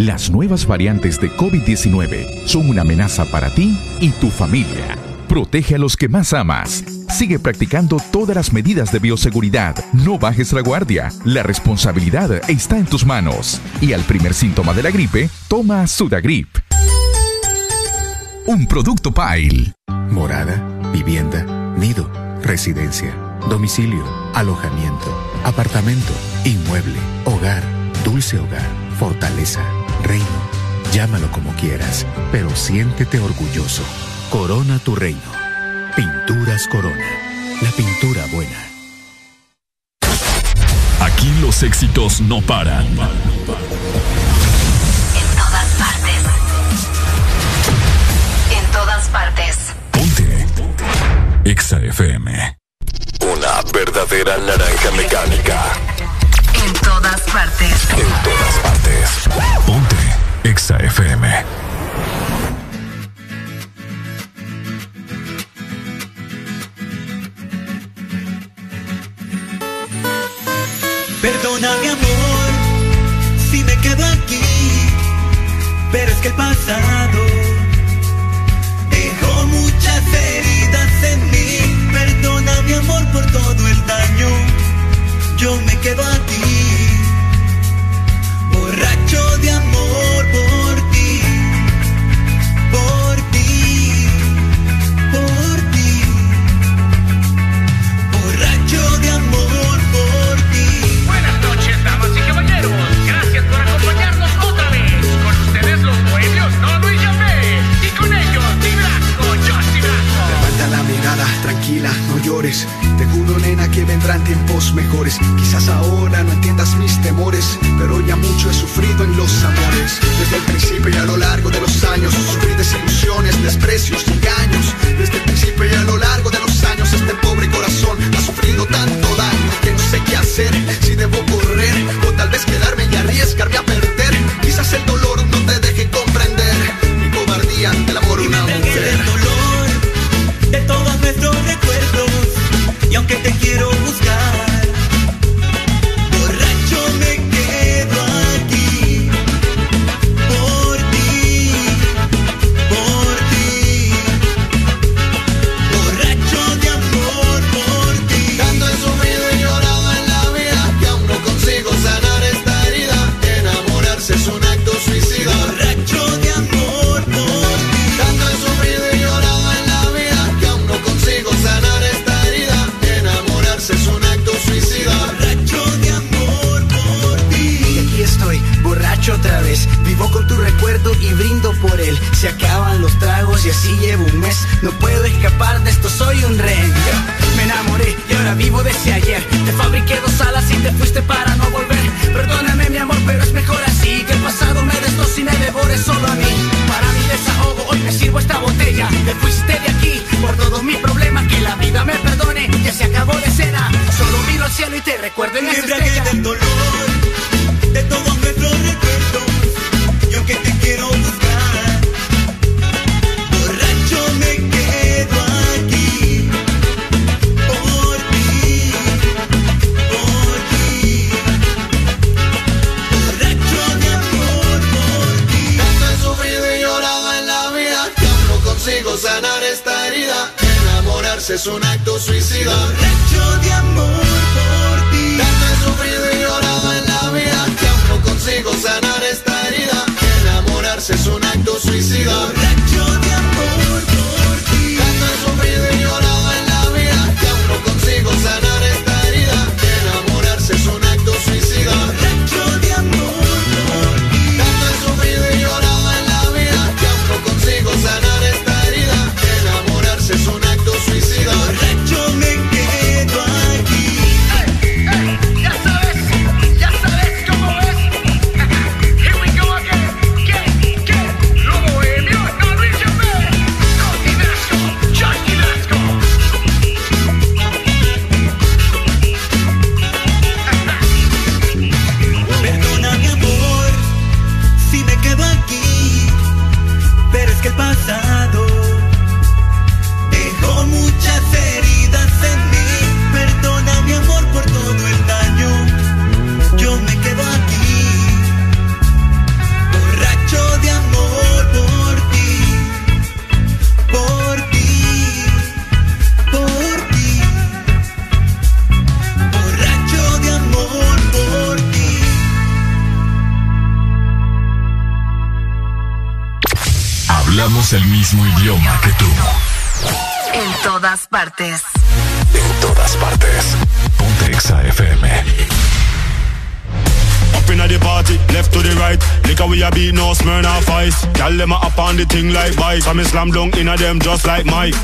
Las nuevas variantes de COVID-19 son una amenaza para ti y tu familia. Protege a los que más amas. Sigue practicando todas las medidas de bioseguridad. No bajes la guardia. La responsabilidad está en tus manos. Y al primer síntoma de la gripe, toma Sudagrip. Un producto Pile. Morada, vivienda, nido, residencia, domicilio, alojamiento, apartamento, inmueble, hogar, dulce hogar, fortaleza, reino. Llámalo como quieras, pero siéntete orgulloso. Corona tu reino. Pinturas Corona. La pintura buena. Aquí los éxitos no paran. En todas partes. En todas partes. EXA FM. Una verdadera naranja mecánica partes. En todas partes. Ponte Exa FM. Perdona mi amor si me quedo aquí, pero es que el pasado dejó muchas heridas en mí. Perdona mi amor por todo el daño, yo me quedo aquí de amor por ti, por ti, por ti, borracho de amor por ti. Buenas noches, damas y caballeros, gracias por acompañarnos otra vez. Con ustedes, los moellos, todo y ya, y con ellos, ti blanco, yo sí blanco. Levanta la mirada, tranquila, no llores. Te juro, nena, que vendrán tiempos mejores. Quizás ahora no entiendas mis temores, pero ya mucho he sufrido en los amores. Desde el principio y a lo largo de los años, sufrí desilusiones, desprecios, engaños. Desde el principio y a lo largo de los años, este pobre corazón ha sufrido tanto daño que no sé qué hacer. Si debo correr o tal vez quedarme y arriesgarme a perder. Quizás el dolor aunque te quiero buscar. slam down in a them just like Mike.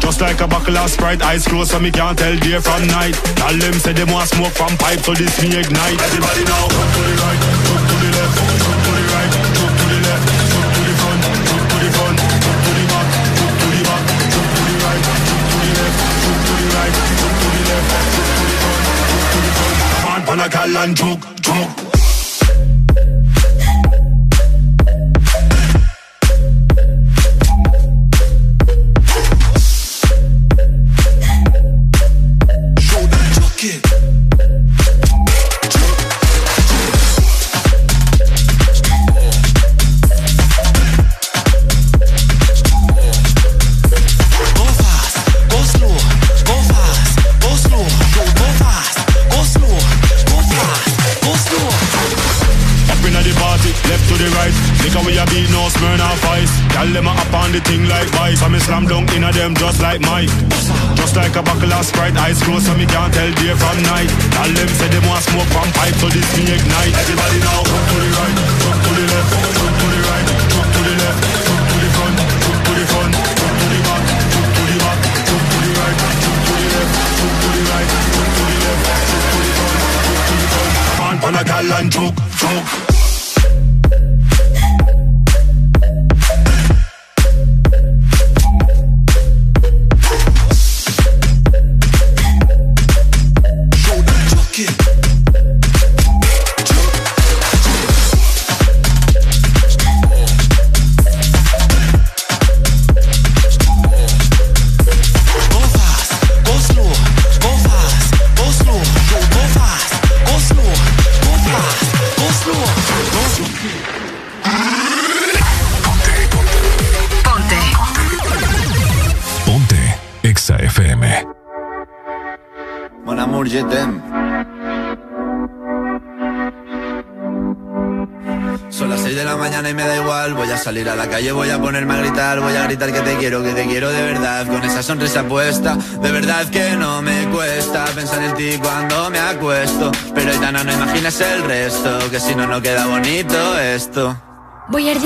Just like a buckle of Sprite, eyes closed so me can't tell day from night. Tell them say them want smoke from pipe, so this me ignite. Everybody now, jump to the right, jump to the left, jump to the right, jump to the left, jump to the front, jump to the front, jump to the back, jump to the back, jump to the right, jump to the left, jump to the right, jump to the left, jump to the front, jump to the front. Man, pan a cal and juke, juke. Voy a ir